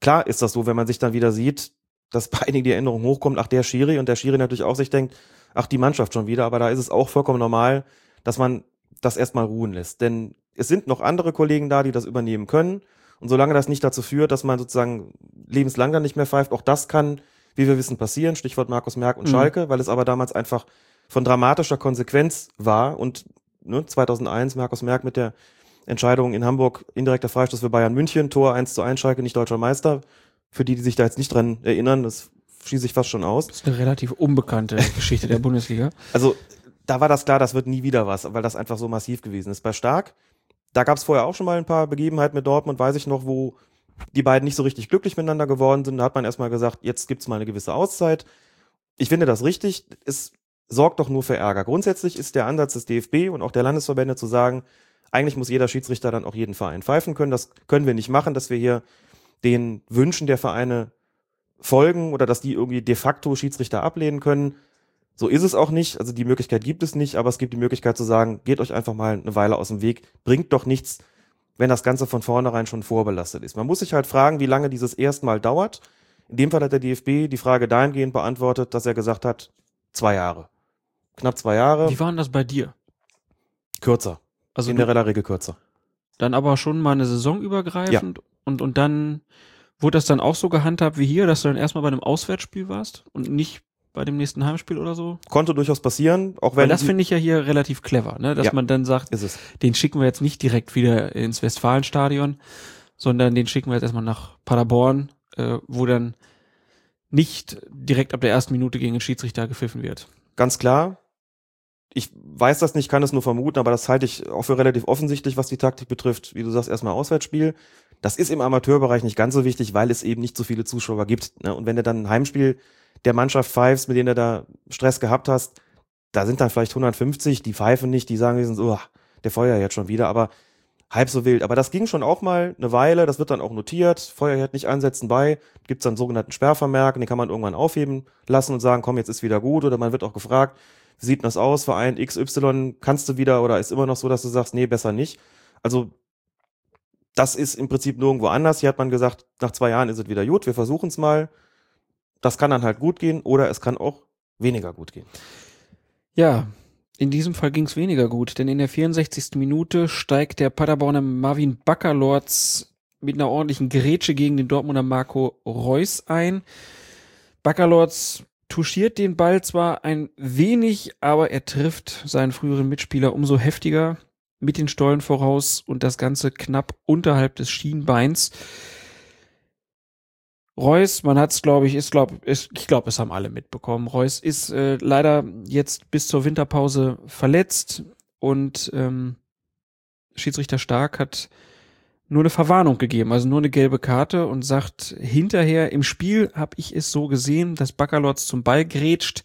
Klar ist das so, wenn man sich dann wieder sieht, dass bei einigen die Erinnerung hochkommt, ach, der Schiri und der Schiri natürlich auch sich denkt, ach, die Mannschaft schon wieder, aber da ist es auch vollkommen normal, dass man das erstmal ruhen lässt. Denn es sind noch andere Kollegen da, die das übernehmen können. Und solange das nicht dazu führt, dass man sozusagen lebenslang dann nicht mehr pfeift, auch das kann, wie wir wissen, passieren. Stichwort Markus Merck und Mhm. Schalke, weil es aber damals einfach von dramatischer Konsequenz war und ne, 2001 Markus Merck mit der Entscheidung in Hamburg indirekter Freistoß für Bayern München, Tor 1 zu 1, Schalke nicht deutscher Meister. Für die, die sich da jetzt nicht dran erinnern, das schließe ich fast schon aus. Das ist eine relativ unbekannte *laughs* Geschichte der Bundesliga. Also da war das klar, das wird nie wieder was, weil das einfach so massiv gewesen ist. Bei Stark, da gab es vorher auch schon mal ein paar Begebenheiten mit Dortmund, weiß ich noch, wo die beiden nicht so richtig glücklich miteinander geworden sind. Da hat man erstmal gesagt, jetzt gibt's mal eine gewisse Auszeit. Ich finde das richtig. Es sorgt doch nur für Ärger. Grundsätzlich ist der Ansatz des DFB und auch der Landesverbände zu sagen, eigentlich muss jeder Schiedsrichter dann auch jeden Verein pfeifen können. Das können wir nicht machen, dass wir hier den Wünschen der Vereine folgen oder dass die irgendwie de facto Schiedsrichter ablehnen können. So ist es auch nicht. Also die Möglichkeit gibt es nicht, aber es gibt die Möglichkeit zu sagen, geht euch einfach mal eine Weile aus dem Weg. Bringt doch nichts, wenn das Ganze von vornherein schon vorbelastet ist. Man muss sich halt fragen, wie lange dieses erstmal dauert. In dem Fall hat der DFB die Frage dahingehend beantwortet, dass er gesagt hat, zwei Jahre. Knapp zwei Jahre, Wie war denn das bei dir? kürzer. Also in der Regel kürzer. dann aber schon mal eine Saison übergreifend und, und dann wurde das dann auch so gehandhabt wie hier, dass du dann erstmal bei einem Auswärtsspiel warst und nicht bei dem nächsten Heimspiel oder so? Konnte durchaus passieren, auch Weil wenn das die- finde ich ja hier relativ clever, ne? dass Ja. man dann sagt, den schicken wir jetzt nicht direkt wieder ins Westfalenstadion, sondern den schicken wir jetzt erstmal nach Paderborn, äh, wo dann nicht direkt ab der ersten Minute gegen den Schiedsrichter gepfiffen wird. Ganz klar. Ich weiß das nicht, kann es nur vermuten, aber das halte ich auch für relativ offensichtlich, was die Taktik betrifft. Wie du sagst, erstmal Auswärtsspiel. Das ist im Amateurbereich nicht ganz so wichtig, weil es eben nicht so viele Zuschauer gibt. Ne? Und wenn du dann ein Heimspiel der Mannschaft pfeifst, mit denen du da Stress gehabt hast, da sind dann vielleicht 150, die pfeifen nicht, die sagen, die sind so, "Ah, der Feuer jetzt schon wieder, aber halb so wild. Aber das ging schon auch mal eine Weile, das wird dann auch notiert, Feuerherd nicht einsetzen bei, gibt's dann einen sogenannten Sperrvermerk, den kann man irgendwann aufheben lassen und sagen, komm, jetzt ist wieder gut, oder man wird auch gefragt, wie sieht das aus, Verein XY, kannst du wieder, oder ist immer noch so, dass du sagst, nee, besser nicht. Also, das ist im Prinzip nirgendwo anders. Hier hat man gesagt, nach zwei Jahren ist es wieder gut, wir versuchen es mal. Das kann dann halt gut gehen, oder es kann auch weniger gut gehen. Ja, in diesem Fall ging es weniger gut, denn in der 64. Minute steigt der Paderborner Marvin Baccalords mit einer ordentlichen Grätsche gegen den Dortmunder Marco Reus ein. Baccalords touchiert den Ball zwar ein wenig, aber er trifft seinen früheren Mitspieler umso heftiger mit den Stollen voraus und das Ganze knapp unterhalb des Schienbeins. Reus, man hat es, glaube ich, ist, glaub, ist, ich glaube, es haben alle mitbekommen. Reus ist äh, leider jetzt bis zur Winterpause verletzt und ähm, Schiedsrichter Stark hat nur eine Verwarnung gegeben, also nur eine gelbe Karte und sagt hinterher im Spiel habe ich es so gesehen, dass Baccalords zum Ball grätscht,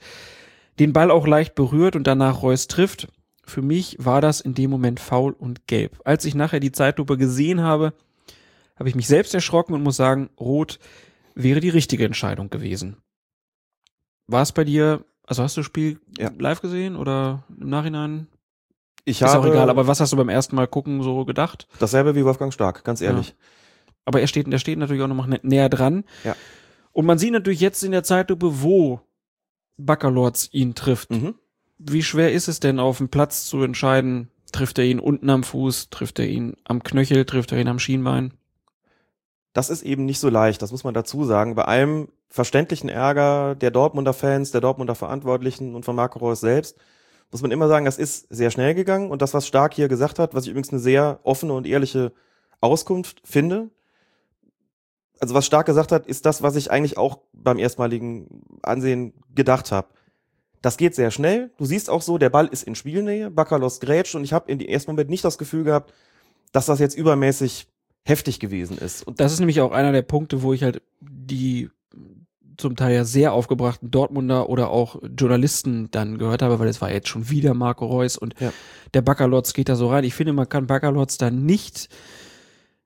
den Ball auch leicht berührt und danach Reus trifft. Für mich war das in dem Moment faul und gelb. Als ich nachher die Zeitlupe gesehen habe, habe ich mich selbst erschrocken und muss sagen, rot wäre die richtige Entscheidung gewesen. War es bei dir, also hast du das Spiel Ja. live gesehen oder im Nachhinein? Ich Ist auch habe egal, aber was hast du beim ersten Mal gucken so gedacht? dasselbe wie Wolfgang Stark, ganz ehrlich. Aber er steht, der steht natürlich auch noch mal nä- näher dran. Ja. Und man sieht natürlich jetzt in der Zeitlupe, wo Baccalords ihn trifft. Mhm. Wie schwer ist es denn auf dem Platz zu entscheiden, trifft er ihn unten am Fuß, trifft er ihn am Knöchel, trifft er ihn am Schienbein? Das ist eben nicht so leicht, das muss man dazu sagen. Bei allem verständlichen Ärger der Dortmunder Fans, der Dortmunder Verantwortlichen und von Marco Reus selbst, muss man immer sagen, das ist sehr schnell gegangen. Und das, was Stark hier gesagt hat, was ich übrigens eine sehr offene und ehrliche Auskunft finde, also was Stark gesagt hat, ist das, was ich eigentlich auch beim erstmaligen Ansehen gedacht habe. Das geht sehr schnell. Du siehst auch so, der Ball ist in Spielnähe, Bakalos grätscht und ich habe in dem ersten Moment nicht das Gefühl gehabt, dass das jetzt übermäßig heftig gewesen ist. Und Das ist nämlich auch einer der Punkte, wo ich halt die zum Teil ja sehr aufgebrachten Dortmunder oder auch Journalisten dann gehört habe, weil es war jetzt schon wieder Marco Reus und Ja. der Baccalotz geht da so rein. Ich finde, man kann Baccalotz da nicht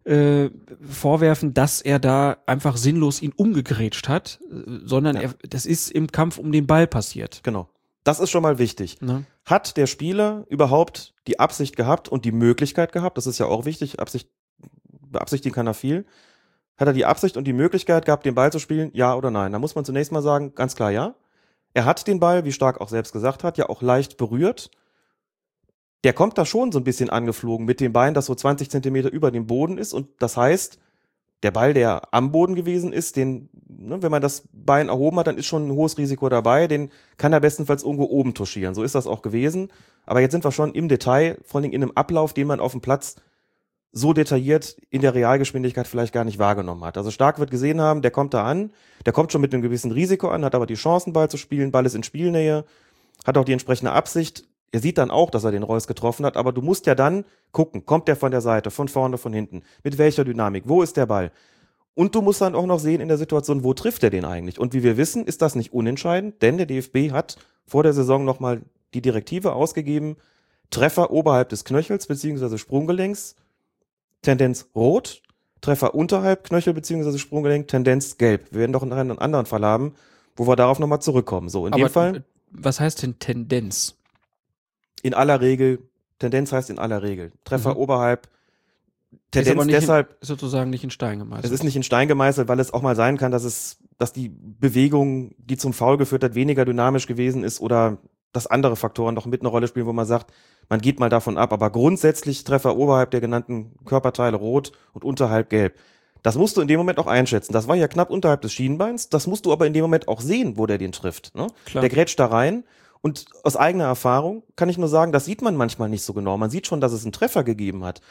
äh, vorwerfen, dass er da einfach sinnlos ihn umgegrätscht hat, äh, sondern Ja. er, das ist im Kampf um den Ball passiert. genau. Das ist schon mal wichtig. Ne? Hat der Spieler überhaupt die Absicht gehabt und die Möglichkeit gehabt, das ist ja auch wichtig, Absicht, beabsichtigen kann er viel, hat er die Absicht und die Möglichkeit gehabt, den Ball zu spielen, ja oder nein? Da muss man zunächst mal sagen, ganz klar ja. Er hat den Ball, wie Stark auch selbst gesagt hat, ja auch leicht berührt. Der kommt da schon so ein bisschen angeflogen mit dem Bein, das so 20 Zentimeter über dem Boden ist und das heißt, der Ball, der am Boden gewesen ist, den, ne, wenn man das Bein erhoben hat, dann ist schon ein hohes Risiko dabei. Den kann er bestenfalls irgendwo oben touchieren. So ist das auch gewesen. Aber jetzt sind wir schon im Detail, vor allem in einem Ablauf, den man auf dem Platz so detailliert in der Realgeschwindigkeit vielleicht gar nicht wahrgenommen hat. Also Stark wird gesehen haben, der kommt da an, der kommt schon mit einem gewissen Risiko an, hat aber die Chancen, Ball zu spielen, Ball ist in Spielnähe, hat auch die entsprechende Absicht. Er sieht dann auch, dass er den Reus getroffen hat, aber du musst ja dann gucken, kommt der von der Seite, von vorne, von hinten, mit welcher Dynamik, wo ist der Ball? Und du musst dann auch noch sehen in der Situation, wo trifft er den eigentlich? Und wie wir wissen, ist das nicht unentscheidend, denn der DFB hat vor der Saison nochmal die Direktive ausgegeben, Treffer oberhalb des Knöchels bzw. Sprunggelenks, Tendenz rot, Treffer unterhalb Knöchel bzw. Sprunggelenk, Tendenz gelb. Wir werden doch einen anderen Fall haben, wo wir darauf nochmal zurückkommen. So, in Aber dem Fall, was heißt denn Tendenz? In aller Regel, Tendenz heißt in aller Regel. Treffer Mhm. oberhalb, ist Tendenz aber nicht deshalb, in, sozusagen nicht in Stein gemeißelt. Es ist nicht in Stein gemeißelt, weil es auch mal sein kann, dass es, dass die Bewegung, die zum Foul geführt hat, weniger dynamisch gewesen ist oder dass andere Faktoren noch mit eine Rolle spielen, wo man sagt, man geht mal davon ab. Aber grundsätzlich Treffer oberhalb der genannten Körperteile rot und unterhalb gelb. Das musst du in dem Moment auch einschätzen. Das war ja knapp unterhalb des Schienbeins. Das musst du aber in dem Moment auch sehen, wo der den trifft. Ne? Der grätscht da rein. Und aus eigener Erfahrung kann ich nur sagen, das sieht man manchmal nicht so genau. Man sieht schon, dass es einen Treffer gegeben hat.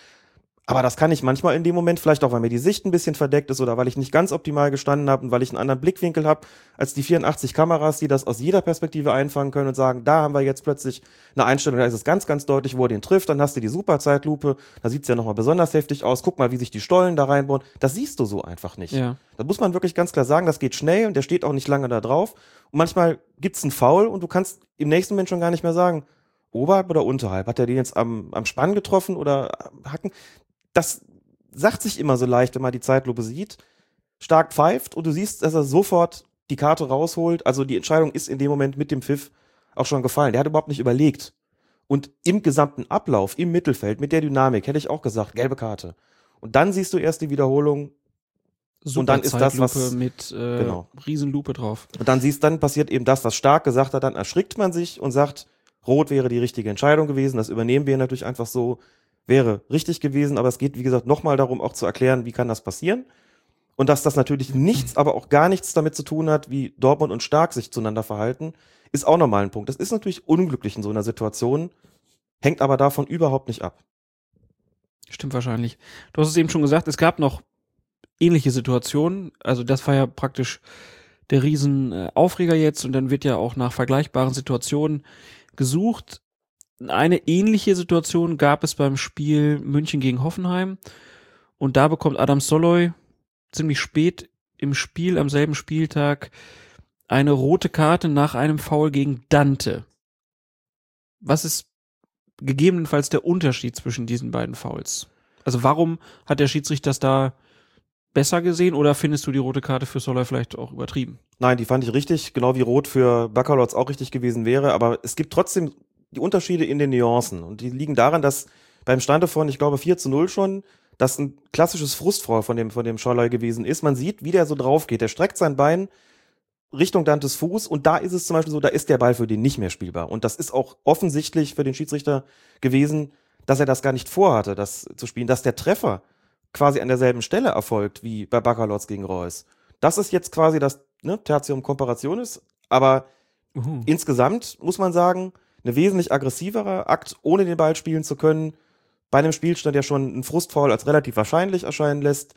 Aber das kann ich manchmal in dem Moment, vielleicht auch, weil mir die Sicht ein bisschen verdeckt ist oder weil ich nicht ganz optimal gestanden habe und weil ich einen anderen Blickwinkel habe als die 84 Kameras, die das aus jeder Perspektive einfangen können und sagen, da haben wir jetzt plötzlich eine Einstellung, da ist es ganz, ganz deutlich, wo er den trifft, dann hast du die Superzeitlupe, da sieht's ja nochmal besonders heftig aus, guck mal, wie sich die Stollen da reinbohren. Das siehst du so einfach nicht. Ja. Da muss man wirklich ganz klar sagen, das geht schnell und der steht auch nicht lange da drauf. Und manchmal gibt's einen Foul und du kannst im nächsten Moment schon gar nicht mehr sagen, oberhalb oder unterhalb. Hat er den jetzt am, am Spann getroffen oder am Hacken? Das sagt sich immer so leicht, wenn man die Zeitlupe sieht. Stark pfeift und du siehst, dass er sofort die Karte rausholt. Also die Entscheidung ist in dem Moment mit dem Pfiff auch schon gefallen. Der hat überhaupt nicht überlegt. Und im gesamten Ablauf, im Mittelfeld, mit der Dynamik, hätte ich auch gesagt, gelbe Karte. Und dann siehst du erst die Wiederholung Und dann ist das, was- Zeitlupe mit äh, Genau. Riesenlupe drauf. Und dann siehst, dann passiert eben das, was Stark gesagt hat, dann erschrickt man sich und sagt, Rot wäre die richtige Entscheidung gewesen. Das übernehmen wir natürlich einfach so, wäre richtig gewesen. Aber es geht, wie gesagt, nochmal darum, auch zu erklären, wie kann das passieren. Und dass das natürlich nichts, aber auch gar nichts damit zu tun hat, wie Dortmund und Stark sich zueinander verhalten, ist auch nochmal ein Punkt. Das ist natürlich unglücklich in so einer Situation, hängt aber davon überhaupt nicht ab. Stimmt wahrscheinlich. Du hast es eben schon gesagt, es gab noch ähnliche Situationen. Also das war ja praktisch der riesen äh, Aufreger jetzt und dann wird ja auch nach vergleichbaren Situationen gesucht. Eine ähnliche Situation gab es beim Spiel München gegen Hoffenheim und da bekommt Adam Soloy ziemlich spät im Spiel, am selben Spieltag, eine rote Karte nach einem Foul gegen Dante. Was ist gegebenenfalls der Unterschied zwischen diesen beiden Fouls? Also warum hat der Schiedsrichter das da besser gesehen oder findest du die rote Karte für Solar vielleicht auch übertrieben? Nein, die fand ich richtig, genau wie Rot für Baccalords auch richtig gewesen wäre. Aber es gibt trotzdem die Unterschiede in den Nuancen. Und die liegen daran, dass beim Stande von, ich glaube, 4 zu 0 schon, das ein klassisches Frustfrau von dem, von dem Scholloy gewesen ist. Man sieht, wie der so drauf geht. Der streckt sein Bein Richtung Dantes Fuß und da ist es zum Beispiel so, da ist der Ball für den nicht mehr spielbar. Und das ist auch offensichtlich für den Schiedsrichter gewesen, dass er das gar nicht vorhatte, das zu spielen, dass der Treffer quasi an derselben Stelle erfolgt wie bei Baccalords gegen Reus. Das ist jetzt quasi das ne, Tertium Comparationis, aber Uh. insgesamt muss man sagen, eine wesentlich aggressiverer Akt, ohne den Ball spielen zu können, bei einem Spielstand, der schon einen Frustfoul als relativ wahrscheinlich erscheinen lässt.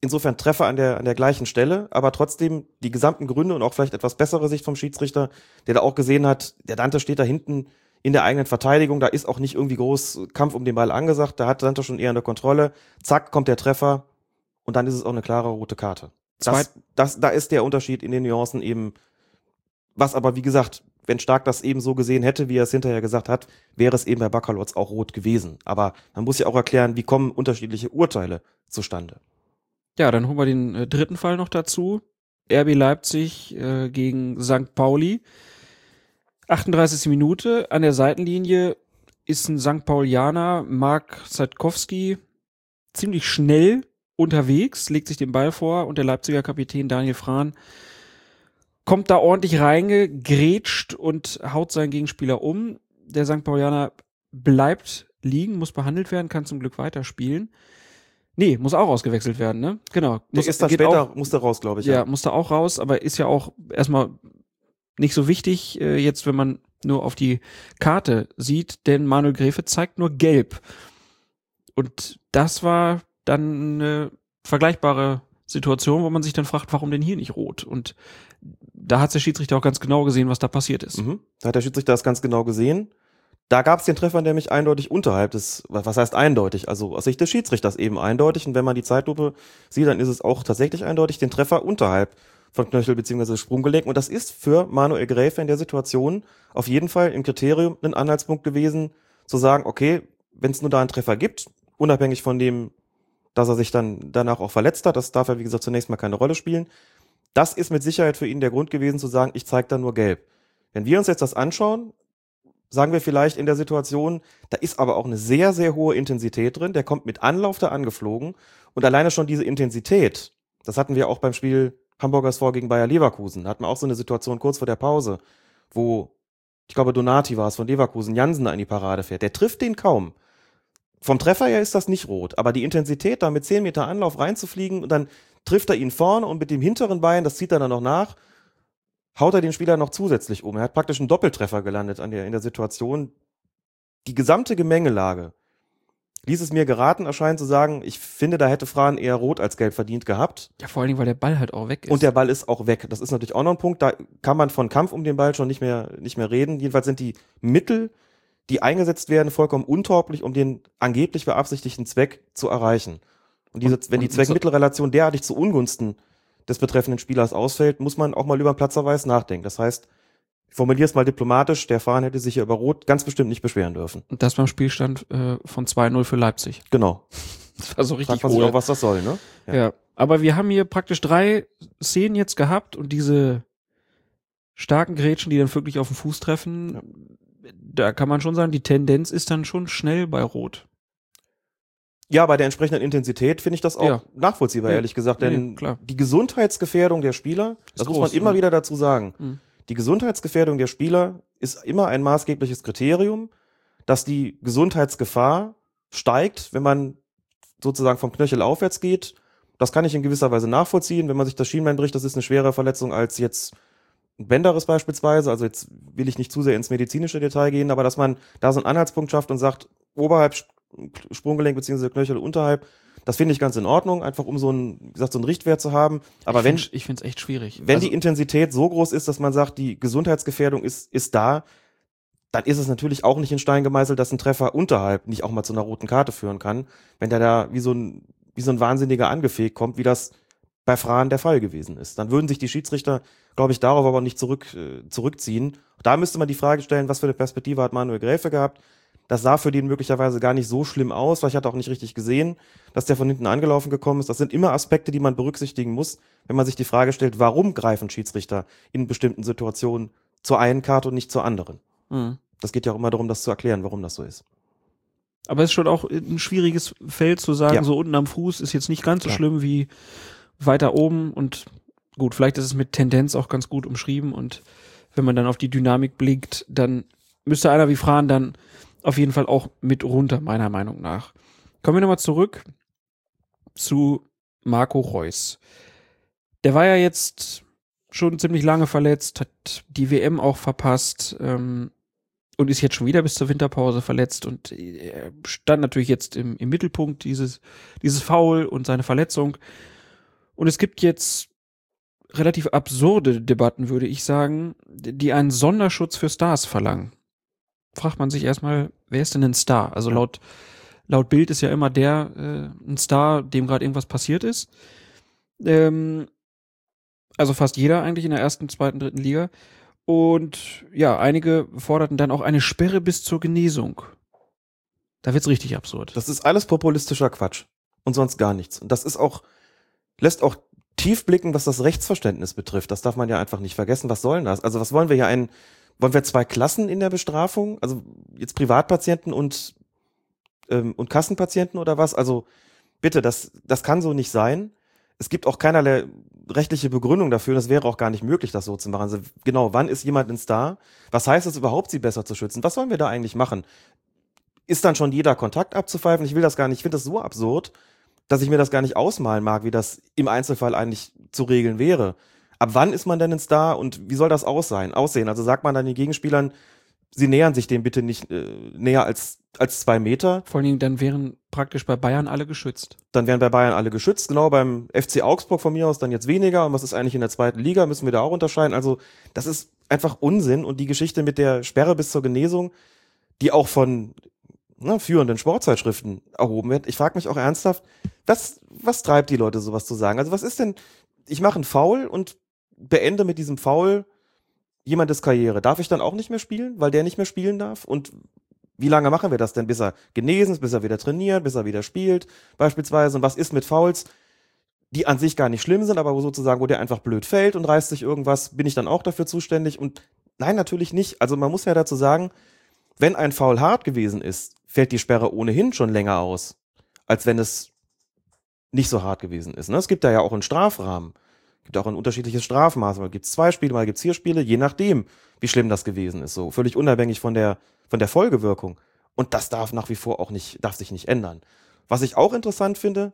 Insofern Treffer an der, an der gleichen Stelle, aber trotzdem die gesamten Gründe und auch vielleicht etwas bessere Sicht vom Schiedsrichter, der da auch gesehen hat, der Dante steht da hinten in der eigenen Verteidigung, da ist auch nicht irgendwie groß Kampf um den Ball angesagt, da hat Dante schon eher eine Kontrolle. Zack, kommt der Treffer und dann ist es auch eine klare rote Karte. Das, das, da ist der Unterschied in den Nuancen eben, was aber wie gesagt, wenn Stark das eben so gesehen hätte, wie er es hinterher gesagt hat, wäre es eben bei Baccalords auch rot gewesen. Aber man muss ja auch erklären, wie kommen unterschiedliche Urteile zustande. Ja, dann holen wir den äh, dritten Fall noch dazu. RB Leipzig äh, gegen St. Pauli. 38. Minute. An der Seitenlinie ist ein St. Paulianer, Mark Sadkowski, ziemlich schnell unterwegs, legt sich den Ball vor und der Leipziger Kapitän Daniel Frahn kommt da ordentlich reingegrätscht und haut seinen Gegenspieler um. Der St. Paulianer bleibt liegen, muss behandelt werden, kann zum Glück weiterspielen. Nee, muss auch ausgewechselt werden, ne? Genau. Muss, ist dann später, auch, musste raus, glaube ich. ja, musste auch raus, aber ist ja auch erstmal nicht so wichtig, äh, jetzt, wenn man nur auf die Karte sieht, denn Manuel Gräfe zeigt nur gelb. Und das war dann eine vergleichbare Situation, wo man sich dann fragt, warum denn hier nicht rot? Und da hat der Schiedsrichter auch ganz genau gesehen, was da passiert ist. Mhm. Da hat der Schiedsrichter das ganz genau gesehen. Da gab es den Treffer nämlich eindeutig unterhalb des, was was heißt eindeutig? Also aus Sicht des Schiedsrichters eben eindeutig. Und wenn man die Zeitlupe sieht, dann ist es auch tatsächlich eindeutig den Treffer unterhalb von Knöchel bzw. Sprunggelenk. Und das ist für Manuel Gräfe in der Situation auf jeden Fall im Kriterium ein Anhaltspunkt gewesen, zu sagen, okay, wenn es nur da einen Treffer gibt, unabhängig von dem, dass er sich dann danach auch verletzt hat, das darf ja wie gesagt zunächst mal keine Rolle spielen. Das ist mit Sicherheit für ihn der Grund gewesen zu sagen, ich zeige da nur gelb. Wenn wir uns jetzt das anschauen, sagen wir vielleicht in der Situation, da ist aber auch eine sehr, sehr hohe Intensität drin. Der kommt mit Anlauf da angeflogen. Und alleine schon diese Intensität, das hatten wir auch beim Spiel Hamburgers vor gegen Bayer Leverkusen. Da hatten wir auch so eine Situation kurz vor der Pause, wo, ich glaube, Donati war es von Leverkusen, Jansen da in die Parade fährt. Der trifft den kaum. Vom Treffer her ist das nicht rot, aber die Intensität, da mit 10 Meter Anlauf reinzufliegen und dann trifft er ihn vorne und mit dem hinteren Bein, das zieht er dann noch nach, haut er den Spieler noch zusätzlich um. Er hat praktisch einen Doppeltreffer gelandet an der, in der Situation. Die gesamte Gemengelage ließ es mir geraten erscheinen zu sagen, ich finde, da hätte Fran eher rot als gelb verdient gehabt. Ja, vor allen Dingen, weil der Ball halt auch weg ist. Und der Ball ist auch weg. Das ist natürlich auch noch ein Punkt. Da kann man von Kampf um den Ball schon nicht mehr, nicht mehr reden. Jedenfalls sind die Mittel, die eingesetzt werden, vollkommen untauglich, um den angeblich beabsichtigten Zweck zu erreichen. Und diese, Und- wenn die Zweck-Mittel-Relation derartig zu Ungunsten des betreffenden Spielers ausfällt, muss man auch mal über den Platzverweis nachdenken. Das heißt, ich formuliere es mal diplomatisch, der Fahnen hätte sich hier über Rot ganz bestimmt nicht beschweren dürfen. Und das beim Spielstand äh, von 2-0 für Leipzig. Genau. Das war so richtig Fragt hohl. auch, was das soll, ne? Ja. aber wir haben hier praktisch drei Szenen jetzt gehabt und diese starken Grätschen, die dann wirklich auf den Fuß treffen, da kann man schon sagen, die Tendenz ist dann schon schnell bei Rot. Ja, bei der entsprechenden Intensität finde ich das auch Ja. nachvollziehbar, Ja. ehrlich gesagt. Denn Ja, die Gesundheitsgefährdung der Spieler, das muss groß, man immer wieder dazu sagen. Mhm. Die Gesundheitsgefährdung der Spieler ist immer ein maßgebliches Kriterium, dass die Gesundheitsgefahr steigt, wenn man sozusagen vom Knöchel aufwärts geht. Das kann ich in gewisser Weise nachvollziehen. Wenn man sich das Schienbein bricht, das ist eine schwere Verletzung als jetzt ein Bänderes beispielsweise. Also jetzt will ich nicht zu sehr ins medizinische Detail gehen, aber dass man da so einen Anhaltspunkt schafft und sagt, oberhalb Sprunggelenk beziehungsweise Knöchel unterhalb, das finde ich ganz in Ordnung, einfach um so einen, wie gesagt, so einen Richtwert zu haben. Aber ich wenn, find, ich finde es echt schwierig. wenn also, die Intensität so groß ist, dass man sagt, die Gesundheitsgefährdung ist, ist da, dann ist es natürlich auch nicht in Stein gemeißelt, dass ein Treffer unterhalb nicht auch mal zu einer roten Karte führen kann, wenn der da wie so ein, wie so ein Wahnsinniger angefegt kommt, wie das bei Frahen der Fall gewesen ist. Dann würden sich die Schiedsrichter, glaube ich, darauf aber nicht zurück, äh, zurückziehen. Da müsste man die Frage stellen, was für eine Perspektive hat Manuel Gräfe gehabt? Das sah für den möglicherweise gar nicht so schlimm aus, weil ich hatte auch nicht richtig gesehen, dass der von hinten angelaufen gekommen ist. Das sind immer Aspekte, die man berücksichtigen muss, wenn man sich die Frage stellt, warum greifen Schiedsrichter in bestimmten Situationen zur einen Karte und nicht zur anderen. Mhm. Das geht ja auch immer darum, das zu erklären, warum das so ist. Aber es ist schon auch ein schwieriges Feld zu sagen, Ja. so unten am Fuß ist jetzt nicht ganz so Klar. schlimm wie weiter oben und gut, vielleicht ist es mit Tendenz auch ganz gut umschrieben und wenn man dann auf die Dynamik blickt, dann müsste einer wie Fran dann auf jeden Fall auch mit runter, meiner Meinung nach. Kommen wir nochmal zurück zu Marco Reus. Der war ja jetzt schon ziemlich lange verletzt, hat die WM auch verpasst ähm, und ist jetzt schon wieder bis zur Winterpause verletzt und er stand natürlich jetzt im, im Mittelpunkt dieses, dieses Foul und seine Verletzung. Und es gibt jetzt relativ absurde Debatten, würde ich sagen, die einen Sonderschutz für Stars verlangen. Fragt man sich erstmal, wer ist denn ein Star? Also laut, laut Bild ist ja immer der äh, ein Star, dem gerade irgendwas passiert ist. Ähm, also fast jeder eigentlich in der ersten, zweiten, dritten Liga. Und ja, einige forderten dann auch eine Sperre bis zur Genesung. Da wird's richtig absurd. Das ist alles populistischer Quatsch. Und sonst gar nichts. Und das ist auch, lässt auch tief blicken, was das Rechtsverständnis betrifft. Das darf man ja einfach nicht vergessen. Was soll denn das? Also was wollen wir hier ein, wollen wir zwei Klassen in der Bestrafung? Also jetzt Privatpatienten und, ähm, und Kassenpatienten oder was? Also bitte, das, das kann so nicht sein. Es gibt auch keinerlei rechtliche Begründung dafür. Das wäre auch gar nicht möglich, das so zu machen. Also genau, wann ist jemand ein Star? Was heißt es überhaupt, sie besser zu schützen? Was sollen wir da eigentlich machen? Ist dann schon jeder Kontakt abzupfeifen? Ich will das gar nicht. Ich finde das so absurd, dass ich mir das gar nicht ausmalen mag, wie das im Einzelfall eigentlich zu regeln wäre. Ab wann ist man denn ein Star und wie soll das aussehen? aussehen? Also sagt man dann den Gegenspielern, sie nähern sich dem bitte nicht äh, näher als, als zwei Meter. Vor allen Dingen, dann wären praktisch bei Bayern alle geschützt. Dann wären bei Bayern alle geschützt. Genau, beim FC Augsburg von mir aus dann jetzt weniger. Und was ist eigentlich in der zweiten Liga? Müssen wir da auch unterscheiden. Also das ist einfach Unsinn. Und die Geschichte mit der Sperre bis zur Genesung, die auch von ne, führenden Sportzeitschriften erhoben wird. Ich frage mich auch ernsthaft, was, was treibt die Leute, sowas zu sagen? Also was ist denn, ich mache einen Foul und beende mit diesem Foul jemandes Karriere. Darf ich dann auch nicht mehr spielen, weil der nicht mehr spielen darf? Und wie lange machen wir das denn, bis er genesen ist, bis er wieder trainiert, bis er wieder spielt, beispielsweise? Und was ist mit Fouls, die an sich gar nicht schlimm sind, aber wo sozusagen, wo der einfach blöd fällt und reißt sich irgendwas, bin ich dann auch dafür zuständig? Und nein, natürlich nicht. Also man muss ja dazu sagen, wenn ein Foul hart gewesen ist, fällt die Sperre ohnehin schon länger aus, als wenn es nicht so hart gewesen ist. Ne? Es gibt da ja auch einen Strafrahmen. Gibt auch ein unterschiedliches Strafmaß. Mal gibt es zwei Spiele, mal gibt es vier Spiele, je nachdem, wie schlimm das gewesen ist. So völlig unabhängig von der, von der Folgewirkung. Und das darf nach wie vor auch nicht, darf sich nicht ändern. Was ich auch interessant finde,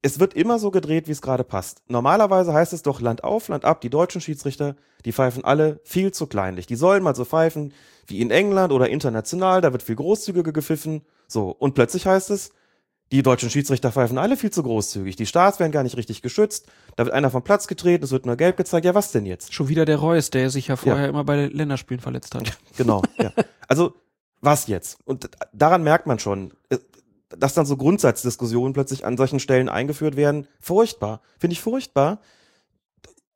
es wird immer so gedreht, wie es gerade passt. Normalerweise heißt es doch Land auf, Land ab. Die deutschen Schiedsrichter, die pfeifen alle viel zu kleinlich. Die sollen mal so pfeifen wie in England oder international. Da wird viel großzügiger gepfiffen. So. Und plötzlich heißt es, die deutschen Schiedsrichter pfeifen alle viel zu großzügig. Die Starts werden gar nicht richtig geschützt. Da wird einer vom Platz getreten, es wird nur gelb gezeigt. Ja, was denn jetzt? Schon wieder der Reus, der sich ja vorher ja. immer bei Länderspielen verletzt hat. *laughs* Genau, ja. Also, was jetzt? Und daran merkt man schon, äh, dass dann so Grundsatzdiskussionen plötzlich an solchen Stellen eingeführt werden. Furchtbar. Finde ich furchtbar.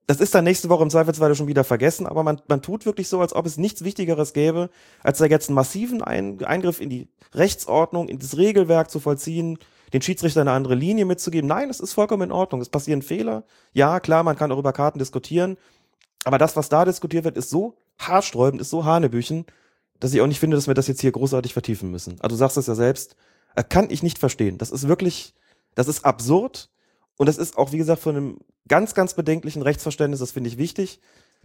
Das ist dann nächste Woche im Zweifelsfall schon wieder vergessen, aber man, man tut wirklich so, als ob es nichts Wichtigeres gäbe, als da jetzt einen massiven Ein Eingriff in die Rechtsordnung, in das Regelwerk zu vollziehen, den Schiedsrichter eine andere Linie mitzugeben. Nein, es ist vollkommen in Ordnung. Es passieren Fehler. Ja, klar, man kann auch über Karten diskutieren. Aber das, was da diskutiert wird, ist so haarsträubend, ist so hanebüchen, dass ich auch nicht finde, dass wir das jetzt hier großartig vertiefen müssen. Also du sagst es ja selbst, äh, kann ich nicht verstehen. Das ist wirklich, das ist absurd. Und das ist auch, wie gesagt, von einem ganz, ganz bedenklichen Rechtsverständnis, das finde ich wichtig.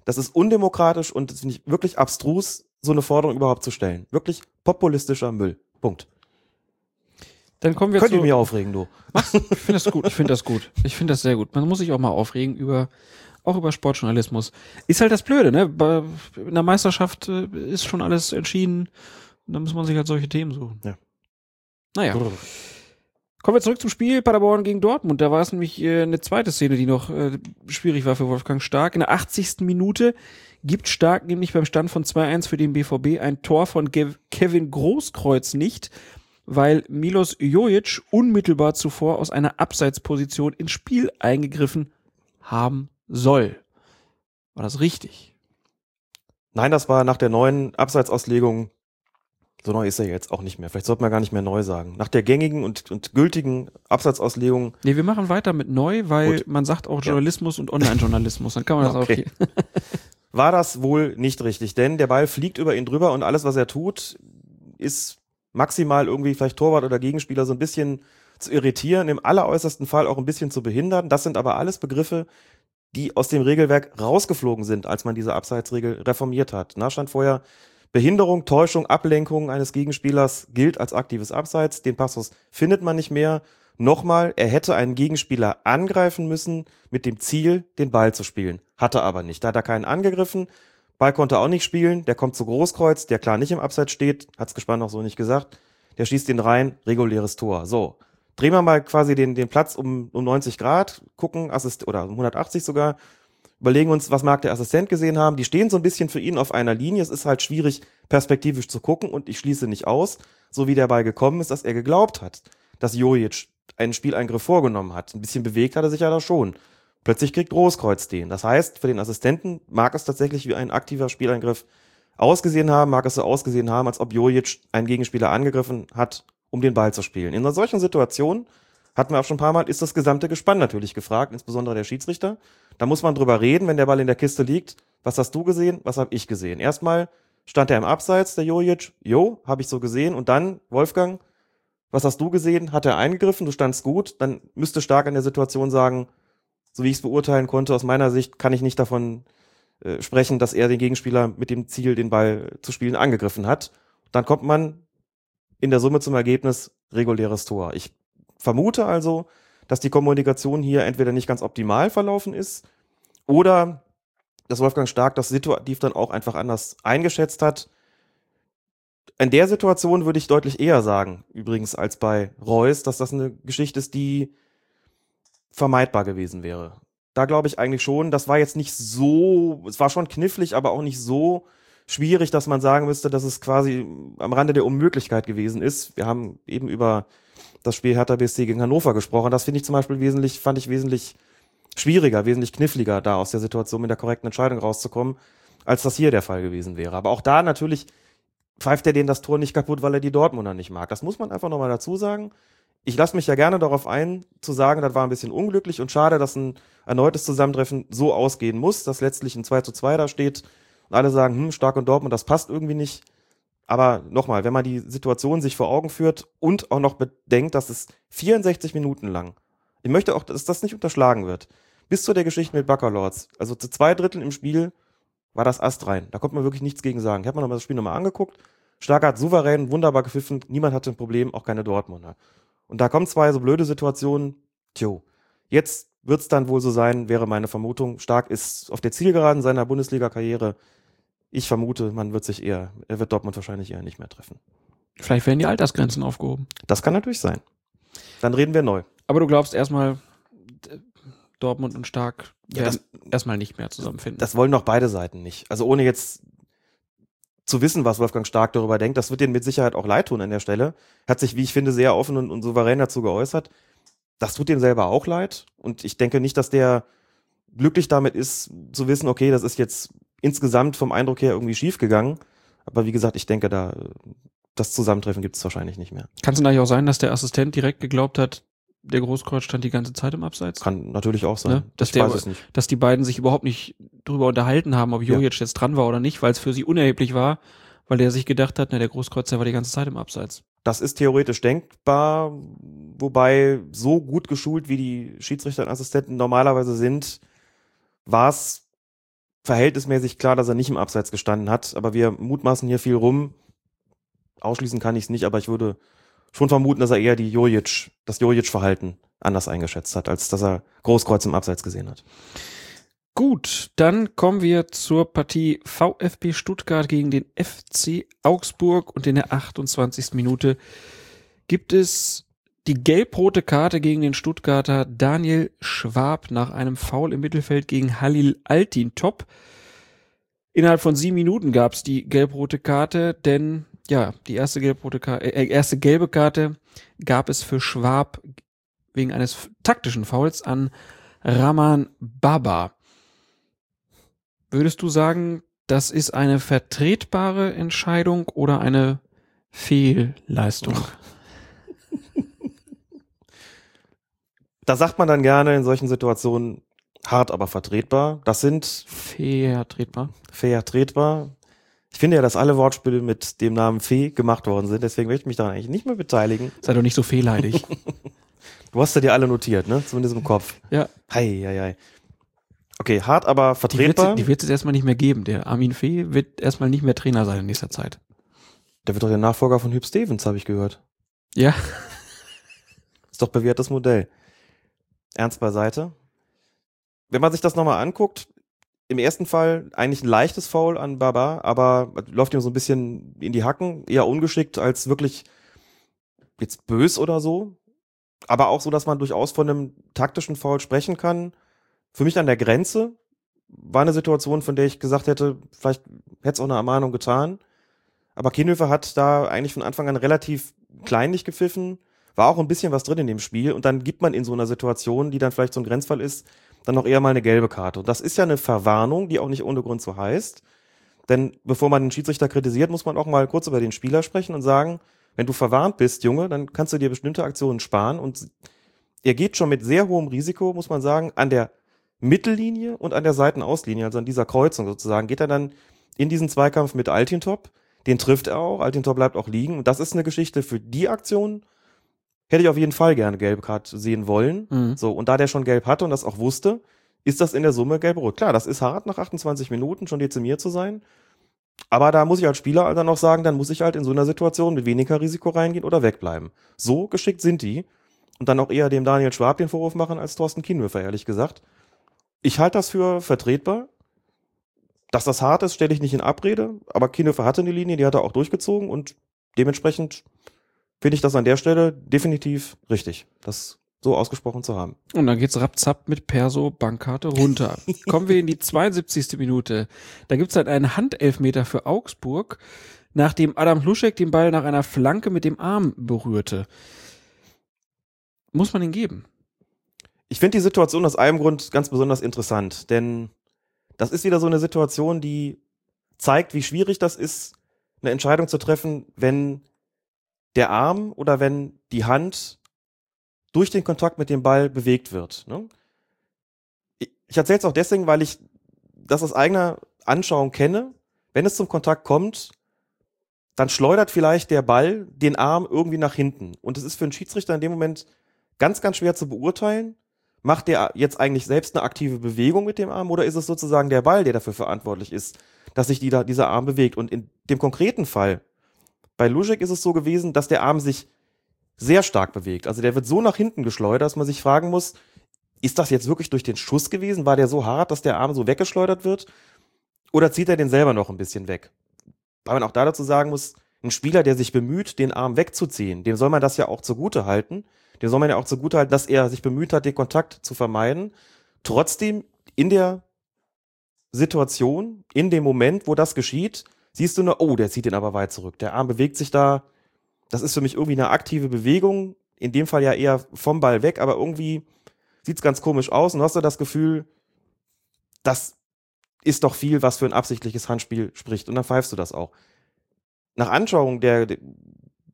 Das ist undemokratisch und das finde ich wirklich abstrus, so eine Forderung überhaupt zu stellen. Wirklich populistischer Müll. Punkt. Dann kommen wir Könnt zu. ihr mich aufregen, du. Was? Ich finde das gut. Ich finde das gut. Ich finde das sehr gut. Man muss sich auch mal aufregen über, auch über Sportjournalismus. Ist halt das Blöde, ne? Bei, in der Meisterschaft äh, ist schon alles entschieden. Dann muss man sich halt solche Themen suchen. Ja. Naja. Kommen wir zurück zum Spiel Paderborn gegen Dortmund. Da war es nämlich äh, eine zweite Szene, die noch äh, schwierig war für Wolfgang Stark. In der 80. Minute gibt Stark nämlich beim Stand von 2-1 für den BVB ein Tor von Kevin Großkreuz nicht, weil Milos Jojic unmittelbar zuvor aus einer Abseitsposition ins Spiel eingegriffen haben soll. War das richtig? Nein, das war nach der neuen Abseitsauslegung so neu ist er jetzt auch nicht mehr. Vielleicht sollte man gar nicht mehr neu sagen. Nach der gängigen und, und gültigen Absatzauslegung. Nee, wir machen weiter mit neu, weil Gut. man sagt auch Journalismus ja. und Online-Journalismus. Dann kann man das okay. auch hier. *laughs* *laughs* War das wohl nicht richtig, denn der Ball fliegt über ihn drüber und alles, was er tut, ist maximal irgendwie vielleicht Torwart oder Gegenspieler so ein bisschen zu irritieren, im alleräußersten Fall auch ein bisschen zu behindern. Das sind aber alles Begriffe, die aus dem Regelwerk rausgeflogen sind, als man diese Abseitsregel reformiert hat. Na, stand vorher Behinderung, Täuschung, Ablenkung eines Gegenspielers gilt als aktives Abseits. Den Passus findet man nicht mehr. Nochmal, er hätte einen Gegenspieler angreifen müssen mit dem Ziel, den Ball zu spielen. Hatte aber nicht. Da hat er keinen angegriffen. Ball konnte auch nicht spielen. Der kommt zu Großkreuz, der klar nicht im Abseits steht. Hat's gespannt auch so nicht gesagt. Der schießt ihn rein. Reguläres Tor. So. Drehen wir mal quasi den, den Platz um, um 90 Grad. Gucken, Assist, oder um 180 sogar. Überlegen uns, was mag der Assistent gesehen haben. Die stehen so ein bisschen für ihn auf einer Linie. Es ist halt schwierig, perspektivisch zu gucken und ich schließe nicht aus, so wie der Ball gekommen ist, dass er geglaubt hat, dass Jojic einen Spieleingriff vorgenommen hat. Ein bisschen bewegt hat er sich ja da schon. Plötzlich kriegt Großkreuz den. Das heißt, für den Assistenten mag es tatsächlich wie ein aktiver Spieleingriff ausgesehen haben, mag es so ausgesehen haben, als ob Jojic einen Gegenspieler angegriffen hat, um den Ball zu spielen. In einer solchen Situation hatten wir auch schon ein paar Mal, ist das gesamte Gespann natürlich gefragt, insbesondere der Schiedsrichter. Da muss man drüber reden, wenn der Ball in der Kiste liegt. Was hast du gesehen? Was habe ich gesehen? Erstmal stand er im Abseits, der Jojic. Jo, habe ich so gesehen. Und dann, Wolfgang, was hast du gesehen? Hat er eingegriffen? Du standst gut. Dann müsste stark an der Situation sagen, so wie ich es beurteilen konnte, aus meiner Sicht kann ich nicht davon äh, sprechen, dass er den Gegenspieler mit dem Ziel, den Ball zu spielen, angegriffen hat. Dann kommt man in der Summe zum Ergebnis reguläres Tor. Ich vermute also, dass die Kommunikation hier entweder nicht ganz optimal verlaufen ist oder dass Wolfgang Stark das situativ dann auch einfach anders eingeschätzt hat. In der Situation würde ich deutlich eher sagen, übrigens als bei Reus, dass das eine Geschichte ist, die vermeidbar gewesen wäre. Da glaube ich eigentlich schon, das war jetzt nicht so, es war schon knifflig, aber auch nicht so schwierig, dass man sagen müsste, dass es quasi am Rande der Unmöglichkeit gewesen ist. Wir haben eben über das Spiel Hertha BSC gegen Hannover gesprochen. Das finde ich zum Beispiel wesentlich, fand ich wesentlich schwieriger, wesentlich kniffliger, da aus der Situation mit der korrekten Entscheidung rauszukommen, als das hier der Fall gewesen wäre. Aber auch da natürlich pfeift er denen das Tor nicht kaputt, weil er die Dortmunder nicht mag. Das muss man einfach nochmal dazu sagen. Ich lasse mich ja gerne darauf ein, zu sagen, das war ein bisschen unglücklich und schade, dass ein erneutes Zusammentreffen so ausgehen muss, dass letztlich ein 2 zu 2 da steht und alle sagen, hm, stark und Dortmund, das passt irgendwie nicht. Aber nochmal, wenn man die Situation sich vor Augen führt und auch noch bedenkt, dass es 64 Minuten lang, ich möchte auch, dass das nicht unterschlagen wird, bis zu der Geschichte mit Bacalords, also zu zwei Dritteln im Spiel war das Ast rein. Da konnte man wirklich nichts gegen sagen. Ich habe mir nochmal das Spiel nochmal angeguckt. Starker hat souverän, wunderbar gepfiffen, niemand hatte ein Problem, auch keine Dortmunder. Und da kommen zwei so blöde Situationen. Tjo, jetzt wird's dann wohl so sein, wäre meine Vermutung. Stark ist auf der Zielgeraden seiner Bundesliga-Karriere ich vermute, man wird sich eher, er wird Dortmund wahrscheinlich eher nicht mehr treffen. Vielleicht werden die Altersgrenzen aufgehoben. Das kann natürlich sein. Dann reden wir neu. Aber du glaubst erstmal, Dortmund und Stark Ja, werden erstmal nicht mehr zusammenfinden. Das wollen doch beide Seiten nicht. Also ohne jetzt zu wissen, was Wolfgang Stark darüber denkt, das wird denen mit Sicherheit auch leid tun an der Stelle. Hat sich, wie ich finde, sehr offen und, und souverän dazu geäußert. Das tut dem selber auch leid. Und ich denke nicht, dass der glücklich damit ist, zu wissen, okay, das ist jetzt insgesamt vom Eindruck her irgendwie schief gegangen. Aber wie gesagt, ich denke, da das Zusammentreffen gibt es wahrscheinlich nicht mehr. Kann es denn eigentlich auch sein, dass der Assistent direkt geglaubt hat, der Großkreuz stand die ganze Zeit im Abseits? Kann natürlich auch sein. Ne? Dass ich der- weiß es nicht. Dass die beiden sich überhaupt nicht drüber unterhalten haben, ob Ja. Jojic jetzt dran war oder nicht, weil es für sie unerheblich war, weil der sich gedacht hat, na, der Großkreuz, der war die ganze Zeit im Abseits. Das ist theoretisch denkbar, wobei so gut geschult, wie die Schiedsrichter und Assistenten normalerweise sind, war es verhältnismäßig klar, dass er nicht im Abseits gestanden hat. Aber wir mutmaßen hier viel rum. Ausschließen kann ich es nicht, aber ich würde schon vermuten, dass er eher die Jojic, das Jojic-Verhalten anders eingeschätzt hat, als dass er Großkreuz im Abseits gesehen hat. Gut, dann kommen wir zur Partie VfB Stuttgart gegen den FC Augsburg und in der 28. Minute gibt es die gelb-rote Karte gegen den Stuttgarter Daniel Schwab nach einem Foul im Mittelfeld gegen Halil Altintop. Innerhalb von sieben Minuten gab es die gelb-rote Karte, denn ja, die erste gelb-rote Karte, äh, erste gelbe Karte gab es für Schwab wegen eines taktischen Fouls an Raman Baba. Würdest du sagen, das ist eine vertretbare Entscheidung oder eine Fehlleistung? *laughs* Da sagt man dann gerne in solchen Situationen hart, aber vertretbar. Das sind Vertretbar. vertretbar. Ich finde ja, dass alle Wortspiele mit dem Namen Fee gemacht worden sind, deswegen möchte ich mich daran eigentlich nicht mehr beteiligen. Sei doch nicht so fehleidig. *laughs* Du hast ja dir alle notiert, ne? Zumindest im Kopf. ja. Hei, hei, hei. Okay, hart, aber Die wird vertretbar. die wird's jetzt erstmal nicht mehr geben. Der Armin Fee wird erstmal nicht mehr Trainer sein in nächster Zeit. Der wird doch der Nachfolger von Hüb Stevens, habe ich gehört. Ja. Ist doch bewährtes Modell. Ernst beiseite. Wenn man sich das nochmal anguckt, im ersten Fall eigentlich ein leichtes Foul an Baba, aber läuft ihm so ein bisschen in die Hacken, eher ungeschickt als wirklich jetzt bös oder so. Aber auch so, dass man durchaus von einem taktischen Foul sprechen kann. Für mich an der Grenze war eine Situation, von der ich gesagt hätte, vielleicht hätte es auch eine Ermahnung getan. Aber Kienhöfer hat da eigentlich von Anfang an relativ kleinlich gepfiffen. War auch ein bisschen was drin in dem Spiel. Und dann gibt man in so einer Situation, die dann vielleicht so ein Grenzfall ist, dann noch eher mal eine gelbe Karte. Und das ist ja eine Verwarnung, die auch nicht ohne Grund so heißt. Denn bevor man den Schiedsrichter kritisiert, muss man auch mal kurz über den Spieler sprechen und sagen, wenn du verwarnt bist, Junge, dann kannst du dir bestimmte Aktionen sparen. Und er geht schon mit sehr hohem Risiko, muss man sagen, an der Mittellinie und an der Seitenauslinie, also an dieser Kreuzung sozusagen, geht er dann in diesen Zweikampf mit Altintop. Den trifft er auch, Altintop bleibt auch liegen. Und das ist eine Geschichte für die Aktion, hätte ich auf jeden Fall gerne gelbe Karte sehen wollen. Mhm. So, und da der schon gelb hatte und das auch wusste, ist das in der Summe gelb-rot. Klar, das ist hart, nach 28 Minuten schon dezimiert zu sein. Aber da muss ich als Spieler dann noch sagen, dann muss ich halt in so einer Situation mit weniger Risiko reingehen oder wegbleiben. So geschickt sind die. Und dann auch eher dem Daniel Schwab den Vorwurf machen als Thorsten Kienhöfer, ehrlich gesagt. Ich halte das für vertretbar. Dass das hart ist, stelle ich nicht in Abrede. Aber Kienhöfer hatte eine Linie, die hat er auch durchgezogen und dementsprechend finde ich das an der Stelle definitiv richtig, das so ausgesprochen zu haben. Und dann geht's rapzapp mit Perso Bankkarte runter. *laughs* Kommen wir in die 72. Minute. Da gibt's halt einen Handelfmeter für Augsburg, nachdem Adam Hluschek den Ball nach einer Flanke mit dem Arm berührte. Muss man ihn geben? Ich finde die Situation aus einem Grund ganz besonders interessant, denn das ist wieder so eine Situation, die zeigt, wie schwierig das ist, eine Entscheidung zu treffen, wenn der Arm oder wenn die Hand durch den Kontakt mit dem Ball bewegt wird. Ne? Ich, erzähle es auch deswegen, weil ich das aus eigener Anschauung kenne. Wenn es zum Kontakt kommt, dann schleudert vielleicht der Ball den Arm irgendwie nach hinten. Und es ist für einen Schiedsrichter in dem Moment ganz, ganz schwer zu beurteilen. Macht der jetzt eigentlich selbst eine aktive Bewegung mit dem Arm oder ist es sozusagen der Ball, der dafür verantwortlich ist, dass sich die, dieser Arm bewegt? Und in dem konkreten Fall bei Luschek ist es so gewesen, dass der Arm sich sehr stark bewegt. Also der wird so nach hinten geschleudert, dass man sich fragen muss, ist das jetzt wirklich durch den Schuss gewesen? War der so hart, dass der Arm so weggeschleudert wird? Oder zieht er den selber noch ein bisschen weg? Weil man auch da dazu sagen muss, ein Spieler, der sich bemüht, den Arm wegzuziehen, dem soll man das ja auch zugute halten. Dem soll man ja auch zugute halten, dass er sich bemüht hat, den Kontakt zu vermeiden. Trotzdem in der Situation, in dem Moment, wo das geschieht, siehst du nur, oh, der zieht den aber weit zurück. Der Arm bewegt sich da. Das ist für mich irgendwie eine aktive Bewegung. In dem Fall ja eher vom Ball weg, aber irgendwie sieht's ganz komisch aus und hast du das Gefühl, das ist doch viel, was für ein absichtliches Handspiel spricht. Und dann pfeifst du das auch. Nach Anschauung der, der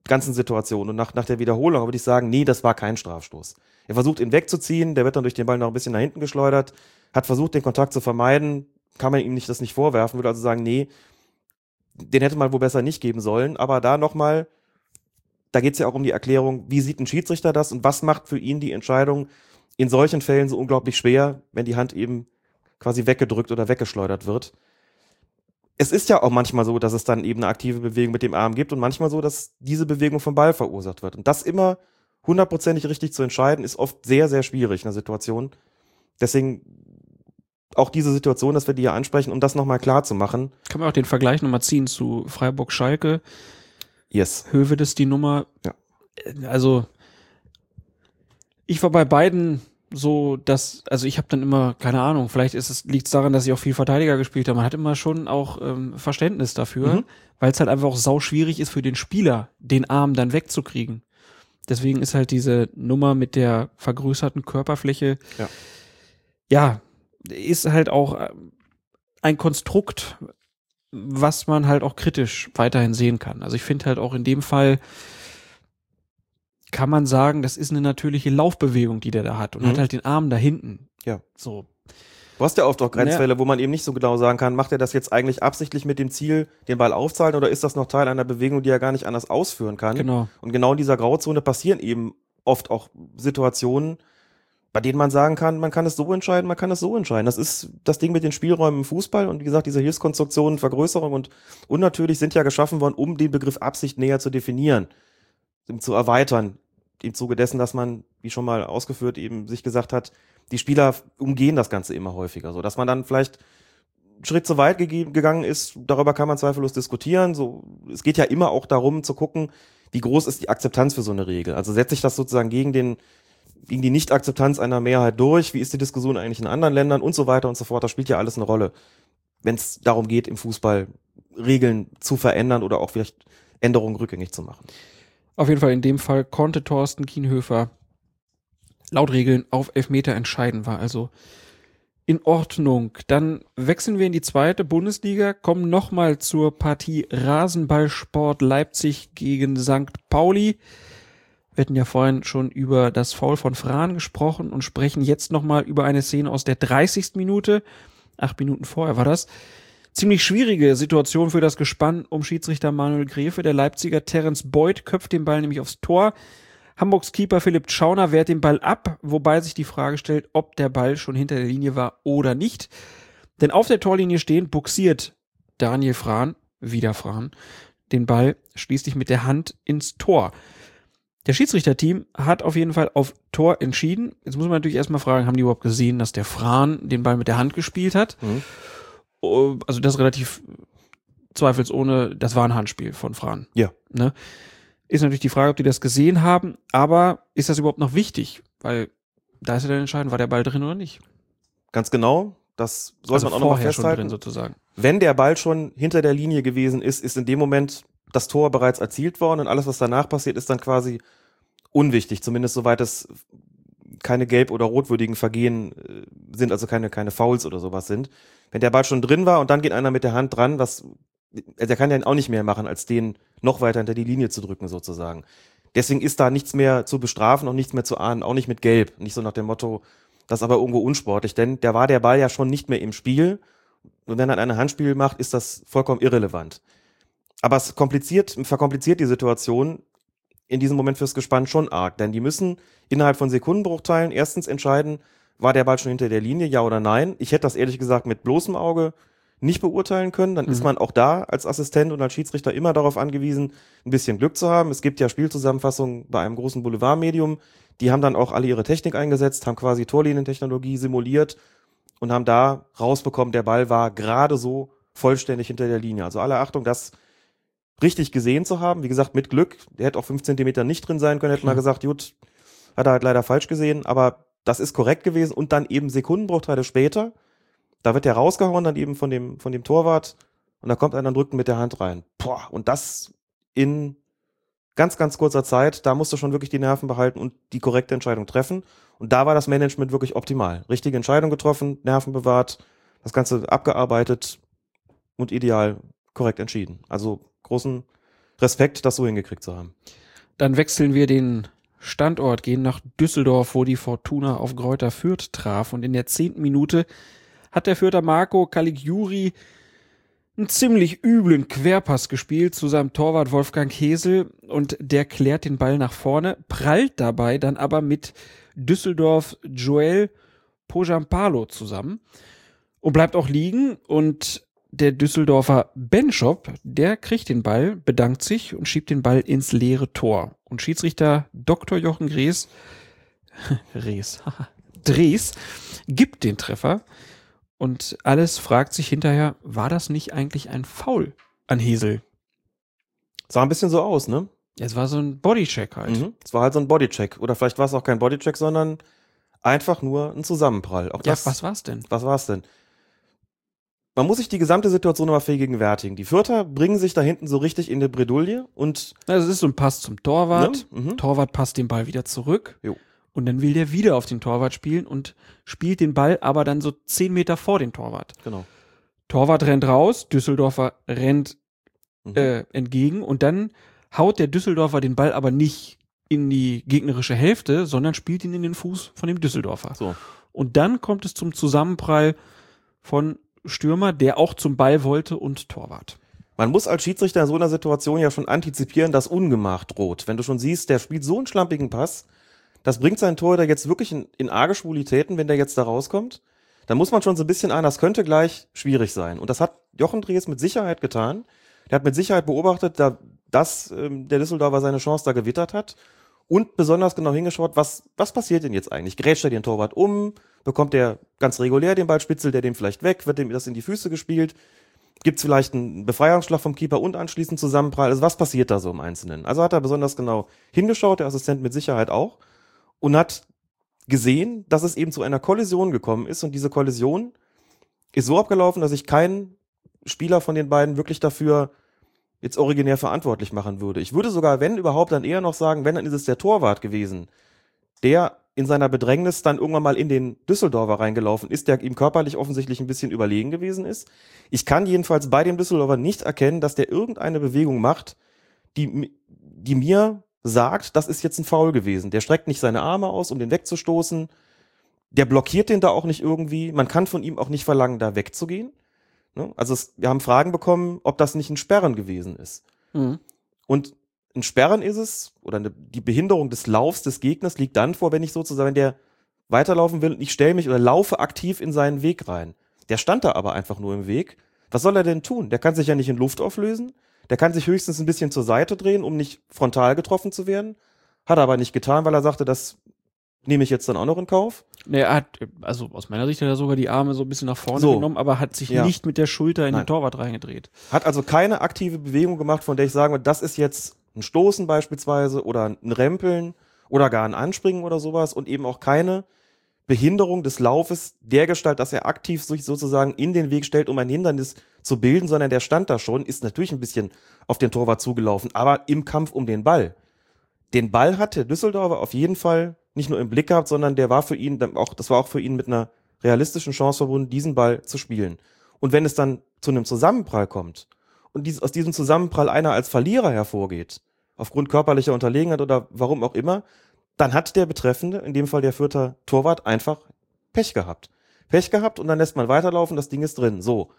ganzen Situation und nach, nach der Wiederholung würde ich sagen, nee, das war kein Strafstoß. Er versucht ihn wegzuziehen, der wird dann durch den Ball noch ein bisschen nach hinten geschleudert, hat versucht, den Kontakt zu vermeiden, kann man ihm nicht das nicht vorwerfen, würde also sagen, nee, den hätte man wohl besser nicht geben sollen. Aber da nochmal, da geht es ja auch um die Erklärung, wie sieht ein Schiedsrichter das und was macht für ihn die Entscheidung in solchen Fällen so unglaublich schwer, wenn die Hand eben quasi weggedrückt oder weggeschleudert wird. Es ist ja auch manchmal so, dass es dann eben eine aktive Bewegung mit dem Arm gibt und manchmal so, dass diese Bewegung vom Ball verursacht wird. Und das immer hundertprozentig richtig zu entscheiden, ist oft sehr, sehr schwierig in der Situation. Deswegen auch diese Situation, dass wir die hier ansprechen, um das nochmal klar zu machen. Kann man auch den Vergleich nochmal ziehen zu Freiburg-Schalke. Yes. Hövedes die Nummer. Ja. Also, ich war bei beiden so, dass, also ich habe dann immer, keine Ahnung, vielleicht ist es, liegt es daran, dass ich auch viel Verteidiger gespielt habe. Man hat immer schon auch ähm, Verständnis dafür, Mhm. weil es halt einfach auch sau schwierig ist für den Spieler, den Arm dann wegzukriegen. Deswegen ist halt diese Nummer mit der vergrößerten Körperfläche, Ja. ja, ist halt auch äh, ein Konstrukt, was man halt auch kritisch weiterhin sehen kann. Also ich finde halt auch in dem Fall kann man sagen, das ist eine natürliche Laufbewegung, die der da hat und Mhm. hat halt den Arm da hinten. Ja. So. Du hast ja oft auch Grenzfälle, wo man eben nicht so genau sagen kann, macht er das jetzt eigentlich absichtlich mit dem Ziel, den Ball aufzuhalten oder ist das noch Teil einer Bewegung, die er gar nicht anders ausführen kann? Genau. Und genau in dieser Grauzone passieren eben oft auch Situationen, bei denen man sagen kann, man kann es so entscheiden, man kann es so entscheiden. Das ist das Ding mit den Spielräumen im Fußball und wie gesagt, diese Hilfskonstruktionen, Vergrößerung und unnatürlich sind ja geschaffen worden, um den Begriff Absicht näher zu definieren, zu erweitern. im Zuge dessen, dass man, wie schon mal ausgeführt, eben sich gesagt hat, die Spieler umgehen das Ganze immer häufiger, so dass man dann vielleicht einen Schritt zu weit gegangen ist, darüber kann man zweifellos diskutieren. So, es geht ja immer auch darum zu gucken, wie groß ist die Akzeptanz für so eine Regel. Also setze ich das sozusagen gegen den gegen die Nichtakzeptanz einer Mehrheit durch? Wie ist die Diskussion eigentlich in anderen Ländern und so weiter und so fort? Das spielt ja alles eine Rolle, wenn es darum geht, im Fußball Regeln zu verändern oder auch vielleicht Änderungen rückgängig zu machen. Auf jeden Fall in dem Fall konnte Thorsten Kienhöfer laut Regeln auf Elfmeter entscheiden, war also in Ordnung. Dann wechseln wir in die zweite Bundesliga, kommen nochmal zur Partie Rasenballsport Leipzig gegen St. Pauli. Wir hatten ja vorhin schon über das Foul von Fran gesprochen und sprechen jetzt nochmal über eine Szene aus der 30. Minute. Acht Minuten vorher war das. Ziemlich schwierige Situation für das Gespann um Schiedsrichter Manuel Gräfe. Der Leipziger Terence Boyd köpft den Ball nämlich aufs Tor. Hamburgs Keeper Philipp Schauner wehrt den Ball ab, wobei sich die Frage stellt, ob der Ball schon hinter der Linie war oder nicht. Denn auf der Torlinie stehen buxiert Daniel Fran, wieder Fran, den Ball schließlich mit der Hand ins Tor. Der Schiedsrichterteam hat auf jeden Fall auf Tor entschieden. Jetzt muss man natürlich erstmal fragen, haben die überhaupt gesehen, dass der Fran den Ball mit der Hand gespielt hat? Mhm. Oh, Also das relativ zweifelsohne, das war ein Handspiel von Fran. Ja. Ne? Ist natürlich die Frage, ob die das gesehen haben, aber ist das überhaupt noch wichtig? Weil da ist ja dann entscheidend, war der Ball drin oder nicht? Ganz genau. Das sollte also man auch nochmal festhalten. drin sozusagen. Wenn der Ball schon hinter der Linie gewesen ist, ist in dem Moment das Tor bereits erzielt worden und alles, was danach passiert, ist dann quasi unwichtig, zumindest soweit es keine gelb- oder rotwürdigen Vergehen äh, sind, also keine, keine Fouls oder sowas sind. Wenn der Ball schon drin war und dann geht einer mit der Hand dran, was, also der kann ja auch nicht mehr machen, als den noch weiter hinter die Linie zu drücken, sozusagen. Deswegen ist da nichts mehr zu bestrafen und nichts mehr zu ahnen, auch nicht mit Gelb. Nicht so nach dem Motto, das ist aber irgendwo unsportlich, denn der war der Ball ja schon nicht mehr im Spiel. Und wenn er ein Handspiel macht, ist das vollkommen irrelevant. Aber es kompliziert, verkompliziert die Situation in diesem Moment fürs Gespann schon arg, denn die müssen innerhalb von Sekundenbruchteilen erstens entscheiden, war der Ball schon hinter der Linie, ja oder nein. Ich hätte das ehrlich gesagt mit bloßem Auge nicht beurteilen können. Dann ist Mhm. man auch da als Assistent und als Schiedsrichter immer darauf angewiesen, ein bisschen Glück zu haben. Es gibt ja Spielzusammenfassungen bei einem großen Boulevardmedium. Die haben dann auch alle ihre Technik eingesetzt, haben quasi Torlinientechnologie simuliert und haben da rausbekommen, der Ball war gerade so vollständig hinter der Linie. Also alle Achtung, das richtig gesehen zu haben. Wie gesagt, mit Glück. Der hätte auch fünf Zentimeter nicht drin sein können, hätte man gesagt, gut, hat er halt leider falsch gesehen, aber das ist korrekt gewesen und dann eben Sekundenbruchteile später, da wird der rausgehauen, dann eben von dem, von dem Torwart und da kommt einer und drückt mit der Hand rein. Boah, und das in ganz, ganz kurzer Zeit, da musst du schon wirklich die Nerven behalten und die korrekte Entscheidung treffen. Und da war das Management wirklich optimal. Richtige Entscheidung getroffen, Nerven bewahrt, das Ganze abgearbeitet und ideal korrekt entschieden. Also großen Respekt, das so hingekriegt zu haben. Dann wechseln wir den Standort, gehen nach Düsseldorf, wo die Fortuna auf Gräuter Fürth traf. Und in der zehnten Minute hat der Fürther Marco Caligiuri einen ziemlich üblen Querpass gespielt zu seinem Torwart Wolfgang Hesel und der klärt den Ball nach vorne, prallt dabei dann aber mit Düsseldorf Joel Pojampalo zusammen und bleibt auch liegen und der Düsseldorfer Benschop, der kriegt den Ball, bedankt sich und schiebt den Ball ins leere Tor. Und Schiedsrichter Dr. Jochen Drees, Drees, Drees gibt den Treffer und alles fragt sich hinterher, war das nicht eigentlich ein Foul an Hesel? Sah ein bisschen so aus, ne? Es war so ein Bodycheck halt. Mhm. Es war halt so ein Bodycheck. Oder vielleicht war es auch kein Bodycheck, sondern einfach nur ein Zusammenprall. Auch Ja, das, was war's denn? was war's denn? Man muss sich die gesamte Situation nochmal vergegenwärtigen. Die Fürther bringen sich da hinten so richtig in die Bredouille und Also es ist so ein Pass zum Torwart. Ne? Mhm. Torwart passt den Ball wieder zurück. Jo. Und dann will der wieder auf den Torwart spielen und spielt den Ball aber dann so zehn Meter vor den Torwart. genau. Torwart rennt raus, Düsseldorfer rennt Mhm. äh, entgegen und dann haut der Düsseldorfer den Ball aber nicht in die gegnerische Hälfte, sondern spielt ihn in den Fuß von dem Düsseldorfer. So. Und dann kommt es zum Zusammenprall von Stürmer, der auch zum Ball wollte und Torwart. Man muss als Schiedsrichter in so einer Situation ja schon antizipieren, dass Ungemach droht. Wenn du schon siehst, der spielt so einen schlampigen Pass, das bringt seinen Torhüter jetzt wirklich in, in arge Schwulitäten, wenn der jetzt da rauskommt. Dann muss man schon so ein bisschen ahnen, das könnte gleich schwierig sein. Und das hat Jochen Drees mit Sicherheit getan. Der hat mit Sicherheit beobachtet, da, dass ähm, der Düsseldorfer seine Chance da gewittert hat und besonders genau hingeschaut, was, was passiert denn jetzt eigentlich? Grätscht er den Torwart um? Bekommt er ganz regulär den Ball, spitzelt er den vielleicht weg? Wird dem das in die Füße gespielt? Gibt es vielleicht einen Befreiungsschlag vom Keeper und anschließend Zusammenprall? Also was passiert da so im Einzelnen? Also hat er besonders genau hingeschaut, der Assistent mit Sicherheit auch, und hat gesehen, dass es eben zu einer Kollision gekommen ist und diese Kollision ist so abgelaufen, dass sich kein Spieler von den beiden wirklich dafür jetzt originär verantwortlich machen würde. Ich würde sogar, wenn überhaupt, dann eher noch sagen, wenn, dann ist es der Torwart gewesen, der in seiner Bedrängnis dann irgendwann mal in den Düsseldorfer reingelaufen ist, der ihm körperlich offensichtlich ein bisschen überlegen gewesen ist. Ich kann jedenfalls bei dem Düsseldorfer nicht erkennen, dass der irgendeine Bewegung macht, die, die mir sagt, das ist jetzt ein Foul gewesen. Der streckt nicht seine Arme aus, um den wegzustoßen. Der blockiert den da auch nicht irgendwie. Man kann von ihm auch nicht verlangen, da wegzugehen. Ne? Also es, wir haben Fragen bekommen, ob das nicht ein Sperren gewesen ist. Mhm. Und ein Sperren ist es, oder eine, die Behinderung des Laufs des Gegners liegt dann vor, wenn ich sozusagen, wenn der weiterlaufen will und ich stelle mich oder laufe aktiv in seinen Weg rein. Der stand da aber einfach nur im Weg. Was soll er denn tun? Der kann sich ja nicht in Luft auflösen. Der kann sich höchstens ein bisschen zur Seite drehen, um nicht frontal getroffen zu werden. Hat er aber nicht getan, weil er sagte, das nehme ich jetzt dann auch noch in Kauf. Nee, er hat, also aus meiner Sicht hat er sogar die Arme so ein bisschen nach vorne So. genommen, aber hat sich Ja. nicht mit der Schulter in Nein. den Torwart reingedreht. Hat also keine aktive Bewegung gemacht, von der ich sagen würde, das ist jetzt ein Stoßen beispielsweise oder ein Rempeln oder gar ein Anspringen oder sowas und eben auch keine Behinderung des Laufes der Gestalt, dass er aktiv sich sozusagen in den Weg stellt, um ein Hindernis zu bilden, sondern der stand da schon, ist natürlich ein bisschen auf den Torwart zugelaufen, aber im Kampf um den Ball. Den Ball hatte Düsseldorfer auf jeden Fall nicht nur im Blick gehabt, sondern der war für ihn auch, das war auch für ihn mit einer realistischen Chance verbunden, diesen Ball zu spielen. Und wenn es dann zu einem Zusammenprall kommt und dies, aus diesem Zusammenprall einer als Verlierer hervorgeht, aufgrund körperlicher Unterlegenheit oder warum auch immer, dann hat der Betreffende, in dem Fall der Fürther Torwart, einfach Pech gehabt. Pech gehabt und dann lässt man weiterlaufen, das Ding ist drin. So.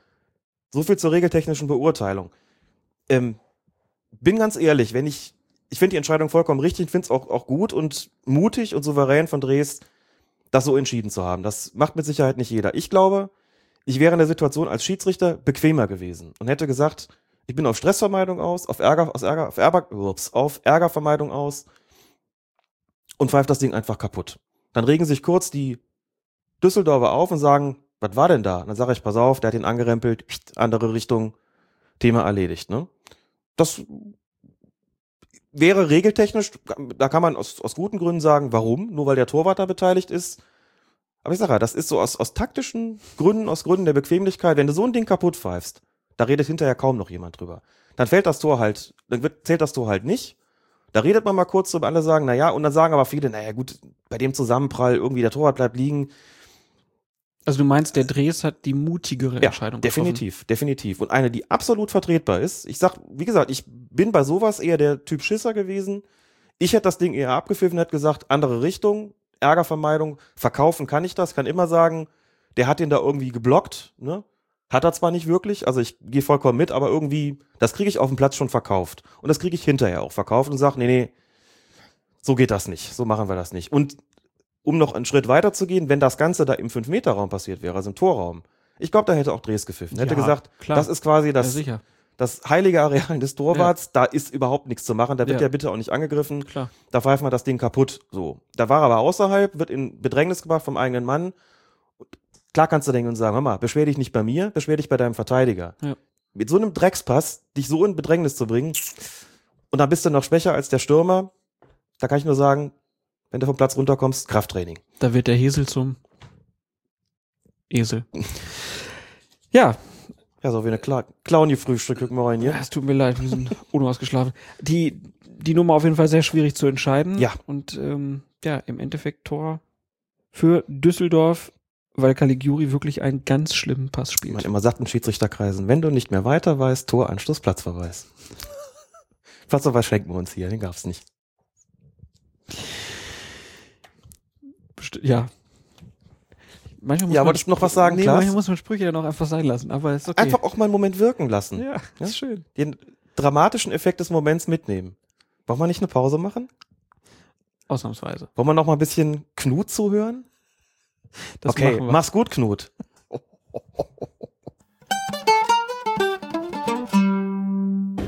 So viel zur regeltechnischen Beurteilung. Ähm, bin ganz ehrlich, wenn ich, ich finde die Entscheidung vollkommen richtig, finde es auch, auch gut und mutig und souverän von Dres, das so entschieden zu haben. Das macht mit Sicherheit nicht jeder. Ich glaube, ich wäre in der Situation als Schiedsrichter bequemer gewesen und hätte gesagt, ich bin auf Stressvermeidung aus, auf Ärger, aus Ärger, auf Ärger, ups, auf Ärgervermeidung aus und pfeift das Ding einfach kaputt. Dann regen sich kurz die Düsseldorfer auf und sagen, was war denn da? Und dann sage ich, pass auf, der hat ihn angerempelt, andere Richtung, Thema erledigt. Ne? Das wäre regeltechnisch, da kann man aus, aus guten Gründen sagen, warum? Nur weil der Torwart da beteiligt ist. Aber ich sage ja, das ist so aus, aus taktischen Gründen, aus Gründen der Bequemlichkeit, wenn du so ein Ding kaputt pfeifst, da redet hinterher kaum noch jemand drüber. Dann fällt das Tor halt, dann wird, zählt das Tor halt nicht. Da redet man mal kurz drüber, alle sagen, na ja, und dann sagen aber viele, naja gut, bei dem Zusammenprall irgendwie der Torwart bleibt liegen. Also du meinst, der Dres hat die mutigere Entscheidung definitiv, definitiv. Und eine, die absolut vertretbar ist. Ich sag, wie gesagt, ich bin bei sowas eher der Typ Schisser gewesen. Ich hätte das Ding eher abgepfiffen, hätte gesagt, andere Richtung, Ärgervermeidung, verkaufen kann ich das, kann immer sagen, der hat den da irgendwie geblockt, ne? Hat er zwar nicht wirklich, also ich gehe vollkommen mit, aber irgendwie, das kriege ich auf dem Platz schon verkauft. Und das kriege ich hinterher auch verkauft und sage, nee, nee, so geht das nicht, so machen wir das nicht. Und um noch einen Schritt weiter zu gehen, wenn das Ganze da im 5-Meter-Raum passiert wäre, also im Torraum, ich glaube, da hätte auch Dres gepfiffen. Hätte Ja, gesagt, klar. das ist quasi Ja, das, sicher, das heilige Areal des Torwarts, da ist überhaupt nichts zu machen, da wird Ja. bitte auch nicht angegriffen, klar. da pfeifen wir das Ding kaputt. So. Da war er aber außerhalb, wird in Bedrängnis gebracht vom eigenen Mann. Klar kannst du denken und sagen, hör mal, beschwer dich nicht bei mir, beschwer dich bei deinem Verteidiger. Ja. Mit so einem Dreckspass, dich so in Bedrängnis zu bringen, und dann bist du noch schwächer als der Stürmer, da kann ich nur sagen, wenn du vom Platz runterkommst, Krafttraining. Da wird der Hesel zum Esel. *laughs* Ja, Ja, so wie eine Kla Clown die Frühstück, gucken wir rein Ja, hier. es tut mir leid, wir sind *laughs* unausgeschlafen. Die, die Nummer auf jeden Fall sehr schwierig zu entscheiden. Ja. Und ähm, ja, im Endeffekt Tor für Düsseldorf, weil Caligiuri wirklich einen ganz schlimmen Pass spielt. man immer sagt in Schiedsrichterkreisen, wenn du nicht mehr weiter weißt, Tor, Anstoß, Platzverweis. *laughs* Platzverweis schenken wir uns hier, den gab's nicht. Ja. Manchmal muss Ja, man, wolltest du noch was sagen, Nee, Klaas? manchmal muss man Sprüche dann auch einfach sein lassen, aber ist okay. Einfach auch mal einen Moment wirken lassen. ja, das ist schön. Den dramatischen Effekt des Moments mitnehmen. Wollen wir nicht eine Pause machen? Ausnahmsweise. Wollen wir noch mal ein bisschen Knut zuhören? Das okay, machen wir. mach's gut, *laughs*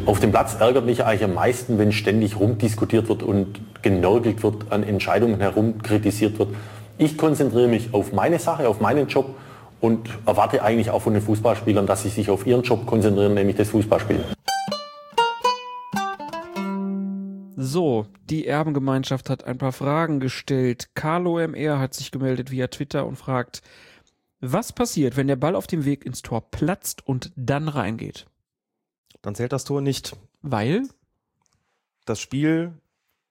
Auf dem Platz ärgert mich eigentlich am meisten, wenn ständig rumdiskutiert wird und genörgelt wird, an Entscheidungen herum kritisiert wird. Ich konzentriere mich auf meine Sache, auf meinen Job und erwarte eigentlich auch von den Fußballspielern, dass sie sich auf ihren Job konzentrieren, nämlich das Fußballspielen. So, die Erbengemeinschaft hat ein paar Fragen gestellt. Carlo MR hat sich gemeldet via Twitter und fragt, was passiert, wenn der Ball auf dem Weg ins Tor platzt und dann reingeht? Dann zählt das Tor nicht. Weil? Das Spiel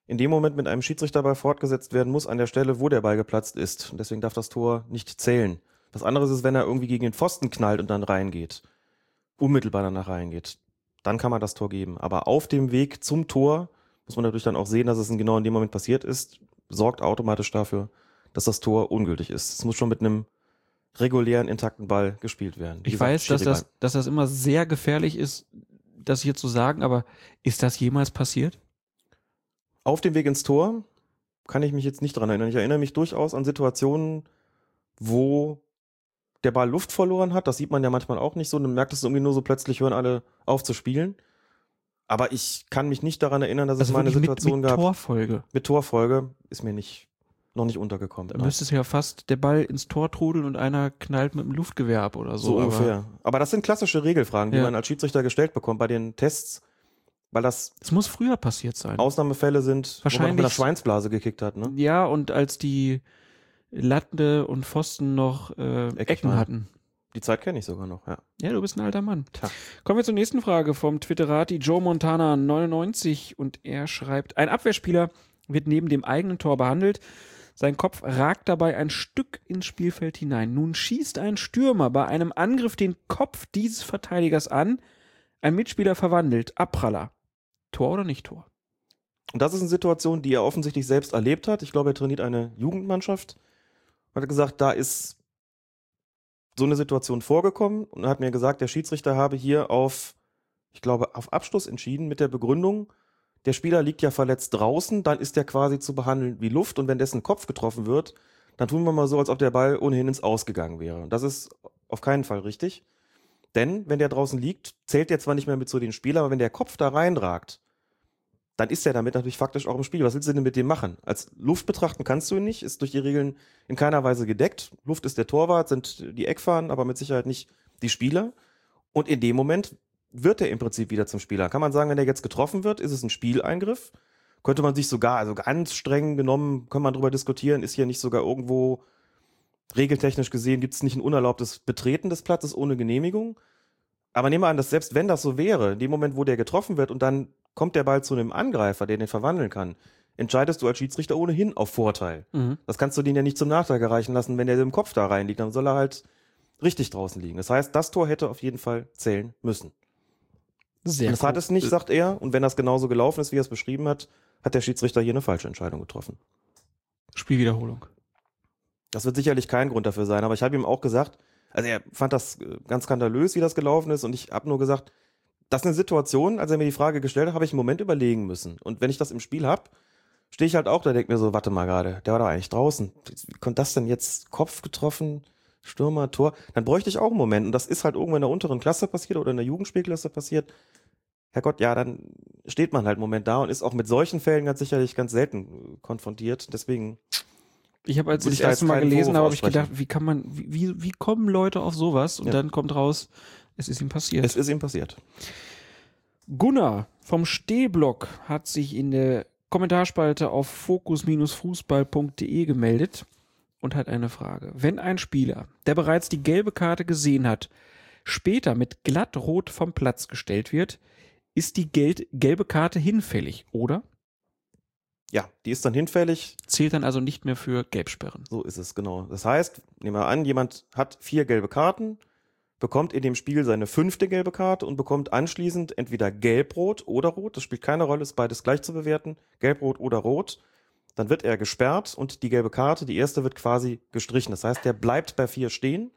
in dem Moment mit einem Schiedsrichterball fortgesetzt werden muss an der Stelle, wo der Ball geplatzt ist. Und deswegen darf das Tor nicht zählen. Was anderes ist, wenn er irgendwie gegen den Pfosten knallt und dann reingeht. Unmittelbar danach reingeht. Dann kann man das Tor geben. Aber auf dem Weg zum Tor muss man natürlich dann auch sehen, dass es genau in dem Moment passiert ist, sorgt automatisch dafür, dass das Tor ungültig ist. Es muss schon mit einem regulären, intakten Ball gespielt werden. Wie Ich gesagt, weiß, dass das, dass das immer sehr gefährlich ist, das hier zu sagen, aber ist das jemals passiert? Auf dem Weg ins Tor kann ich mich jetzt nicht dran erinnern. Ich erinnere mich durchaus an Situationen, wo der Ball Luft verloren hat. Das sieht man ja manchmal auch nicht so. Man merkt es irgendwie nur so plötzlich, hören alle auf zu spielen. Aber ich kann mich nicht daran erinnern, dass es mal eine Also wirklich mit, Situation mit gab. Torfolge. Mit Torfolge ist mir nicht, noch nicht untergekommen. Da müsste es ja fast der Ball ins Tor trudeln und einer knallt mit dem Luftgewehr ab oder so. So aber ungefähr. Aber das sind klassische Regelfragen, die Ja. man als Schiedsrichter gestellt bekommt bei den Tests, weil das Es muss früher passiert sein. Ausnahmefälle sind, wo man mit Wahrscheinlich- einer Schweinsblase gekickt hat. Ne? Ja, und als die Latte und Pfosten noch äh, Ecken waren. hatten. Die Zeit kenne ich sogar noch, ja. Ja, du bist ein alter Mann. Tja. Kommen wir zur nächsten Frage vom Twitterati Joe Montana 99 und er schreibt, ein Abwehrspieler wird neben dem eigenen Tor behandelt. Sein Kopf ragt dabei ein Stück ins Spielfeld hinein. Nun schießt ein Stürmer bei einem Angriff den Kopf dieses Verteidigers an. Ein Mitspieler verwandelt. Abpraller. Tor oder nicht Tor? Und das ist eine Situation, die er offensichtlich selbst erlebt hat. Ich glaube, er trainiert eine Jugendmannschaft. Hat gesagt, da ist so eine Situation vorgekommen und hat mir gesagt, der Schiedsrichter habe hier auf, ich glaube, auf Abschluss entschieden mit der Begründung, der Spieler liegt ja verletzt draußen, dann ist der quasi zu behandeln wie Luft und wenn dessen Kopf getroffen wird, dann tun wir mal so, als ob der Ball ohnehin ins Ausgegangen wäre. Und das ist auf keinen Fall richtig. Denn wenn der draußen liegt, zählt der zwar nicht mehr mit zu den Spielern, aber wenn der Kopf da reinragt, dann ist er damit natürlich faktisch auch im Spiel. Was willst du denn mit dem machen? Als Luft betrachten kannst du ihn nicht, ist durch die Regeln in keiner Weise gedeckt. Luft ist der Torwart, sind die Eckfahnen, aber mit Sicherheit nicht die Spieler. Und in dem Moment wird er im Prinzip wieder zum Spieler. Kann man sagen, wenn er jetzt getroffen wird, ist es ein Spieleingriff? Könnte man sich sogar, also ganz streng genommen, kann man darüber diskutieren, ist hier nicht sogar irgendwo regeltechnisch gesehen, gibt es nicht ein unerlaubtes Betreten des Platzes ohne Genehmigung? Aber nehmen wir an, dass selbst wenn das so wäre, in dem Moment, wo der getroffen wird und dann kommt der Ball zu einem Angreifer, der den verwandeln kann, entscheidest du als Schiedsrichter ohnehin auf Vorteil. Mhm. Das kannst du den ja nicht zum Nachteil gereichen lassen, wenn der im Kopf da reinliegt. Dann soll er halt richtig draußen liegen. Das heißt, das Tor hätte auf jeden Fall zählen müssen. Sehr und das hat es nicht, sagt er. Und wenn das genauso gelaufen ist, wie er es beschrieben hat, hat der Schiedsrichter hier eine falsche Entscheidung getroffen. Spielwiederholung. Das wird sicherlich kein Grund dafür sein, aber ich habe ihm auch gesagt, also er fand das äh, ganz skandalös, wie das gelaufen ist, und ich habe nur gesagt, das ist eine Situation, als er mir die Frage gestellt hat, habe ich einen Moment überlegen müssen. Und wenn ich das im Spiel habe, stehe ich halt auch da, denke mir so, warte mal gerade, der war doch eigentlich draußen. Wie konnte das denn jetzt Kopf getroffen, Stürmer, Tor? Dann bräuchte ich auch einen Moment. Und das ist halt irgendwo in der unteren Klasse passiert oder in der Jugendspielklasse passiert. Herrgott, ja, dann steht man halt einen Moment da und ist auch mit solchen Fällen ganz sicherlich ganz selten äh, konfrontiert. Deswegen Ich habe, als ich das da erste Mal gelesen habe, habe ich gedacht, wie kann man, wie, wie, wie kommen Leute auf sowas? Und Ja. dann kommt raus, es ist ihm passiert. es ist ihm passiert. Gunnar vom Stehblock hat sich in der Kommentarspalte auf fokus-fußball.de gemeldet und hat eine Frage. Wenn ein Spieler, der bereits die gelbe Karte gesehen hat, später mit glatt rot vom Platz gestellt wird, ist die gel gelbe Karte hinfällig, oder? Ja, die ist dann hinfällig. Zählt dann also nicht mehr für Gelbsperren. So ist es, genau. Das heißt, nehmen wir an, jemand hat vier gelbe Karten, bekommt in dem Spiel seine fünfte gelbe Karte und bekommt anschließend entweder gelb-rot oder rot. Das spielt keine Rolle, ist beides gleich zu bewerten. Gelb-rot oder rot. Dann wird er gesperrt und die gelbe Karte, die erste, wird quasi gestrichen. Das heißt, der bleibt bei vier stehen,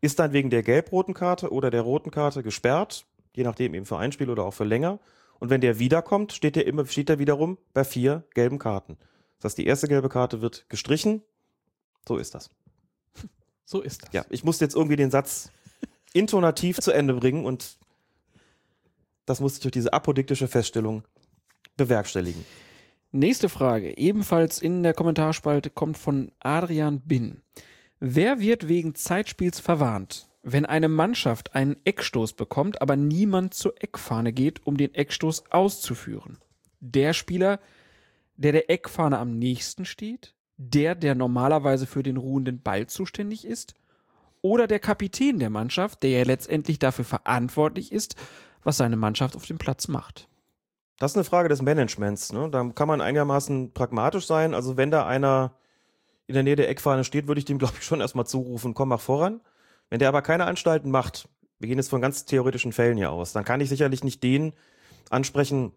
ist dann wegen der gelb-roten Karte oder der roten Karte gesperrt, je nachdem eben für ein Spiel oder auch für länger. Und wenn der wiederkommt, steht er immer, steht er wiederum bei vier gelben Karten. Das heißt, die erste gelbe Karte wird gestrichen. So ist das. So ist das. Ja, ich musste jetzt irgendwie den Satz intonativ zu Ende bringen und Das muss sich durch diese apodiktische Feststellung bewerkstelligen. Nächste Frage, ebenfalls in der Kommentarspalte, kommt von Adrian Bin. Wer wird wegen Zeitspiels verwarnt, wenn eine Mannschaft einen Eckstoß bekommt, aber niemand zur Eckfahne geht, um den Eckstoß auszuführen? Der Spieler, der der Eckfahne am nächsten steht? Der, der normalerweise für den ruhenden Ball zuständig ist? Oder der Kapitän der Mannschaft, der ja letztendlich dafür verantwortlich ist, was seine Mannschaft auf dem Platz macht? Das ist eine Frage des Managements. Ne? Da kann man einigermaßen pragmatisch sein. Also wenn da einer in der Nähe der Eckfahne steht, würde ich dem, *laughs* glaube ich, schon erstmal zurufen, komm, mach voran. Wenn der aber keine Anstalten macht, wir gehen jetzt von ganz theoretischen Fällen hier aus, dann kann ich sicherlich nicht den ansprechen,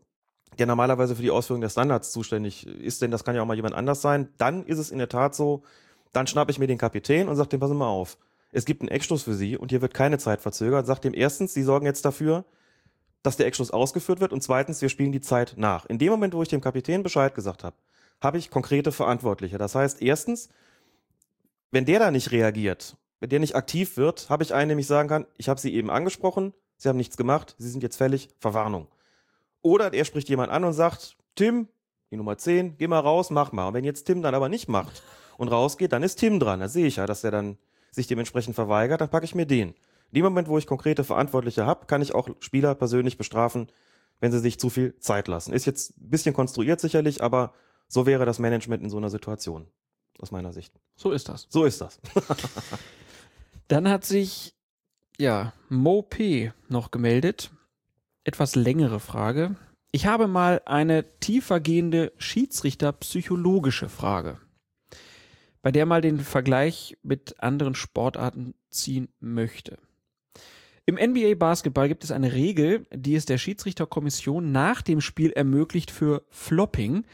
der normalerweise für die Ausführung der Standards zuständig ist, denn das kann ja auch mal jemand anders sein. Dann ist es in der Tat so, dann schnappe ich mir den Kapitän und sage dem, passen mal auf. Es gibt einen Eckstoß für Sie und hier wird keine Zeit verzögert. Sagt dem erstens, Sie sorgen jetzt dafür, dass der Eckstoß ausgeführt wird und zweitens, wir spielen die Zeit nach. In dem Moment, wo ich dem Kapitän Bescheid gesagt habe, habe ich konkrete Verantwortliche. Das heißt, erstens, wenn der da nicht reagiert, wenn der nicht aktiv wird, habe ich einen, dem ich sagen kann, ich habe Sie eben angesprochen, Sie haben nichts gemacht, Sie sind jetzt fällig, Verwarnung. Oder er spricht jemand an und sagt, Tim, die Nummer 10, geh mal raus, mach mal. Und wenn jetzt Tim dann aber nicht macht und rausgeht, dann ist Tim dran. Da sehe ich ja, dass er dann sich dementsprechend verweigert, dann packe ich mir den. In dem Moment, wo ich konkrete Verantwortliche habe, kann ich auch Spieler persönlich bestrafen, wenn sie sich zu viel Zeit lassen. Ist jetzt ein bisschen konstruiert sicherlich, aber so wäre das Management in so einer Situation. Aus meiner Sicht. So ist das. So ist das. *laughs* Dann hat sich, ja, Mo P. noch gemeldet. Etwas längere Frage. Ich habe mal eine tiefergehende Schiedsrichter-psychologische Frage, bei der mal den Vergleich mit anderen Sportarten ziehen möchte. Im NBA Basketball gibt es eine Regel, die es der Schiedsrichterkommission nach dem Spiel ermöglicht für Flopping,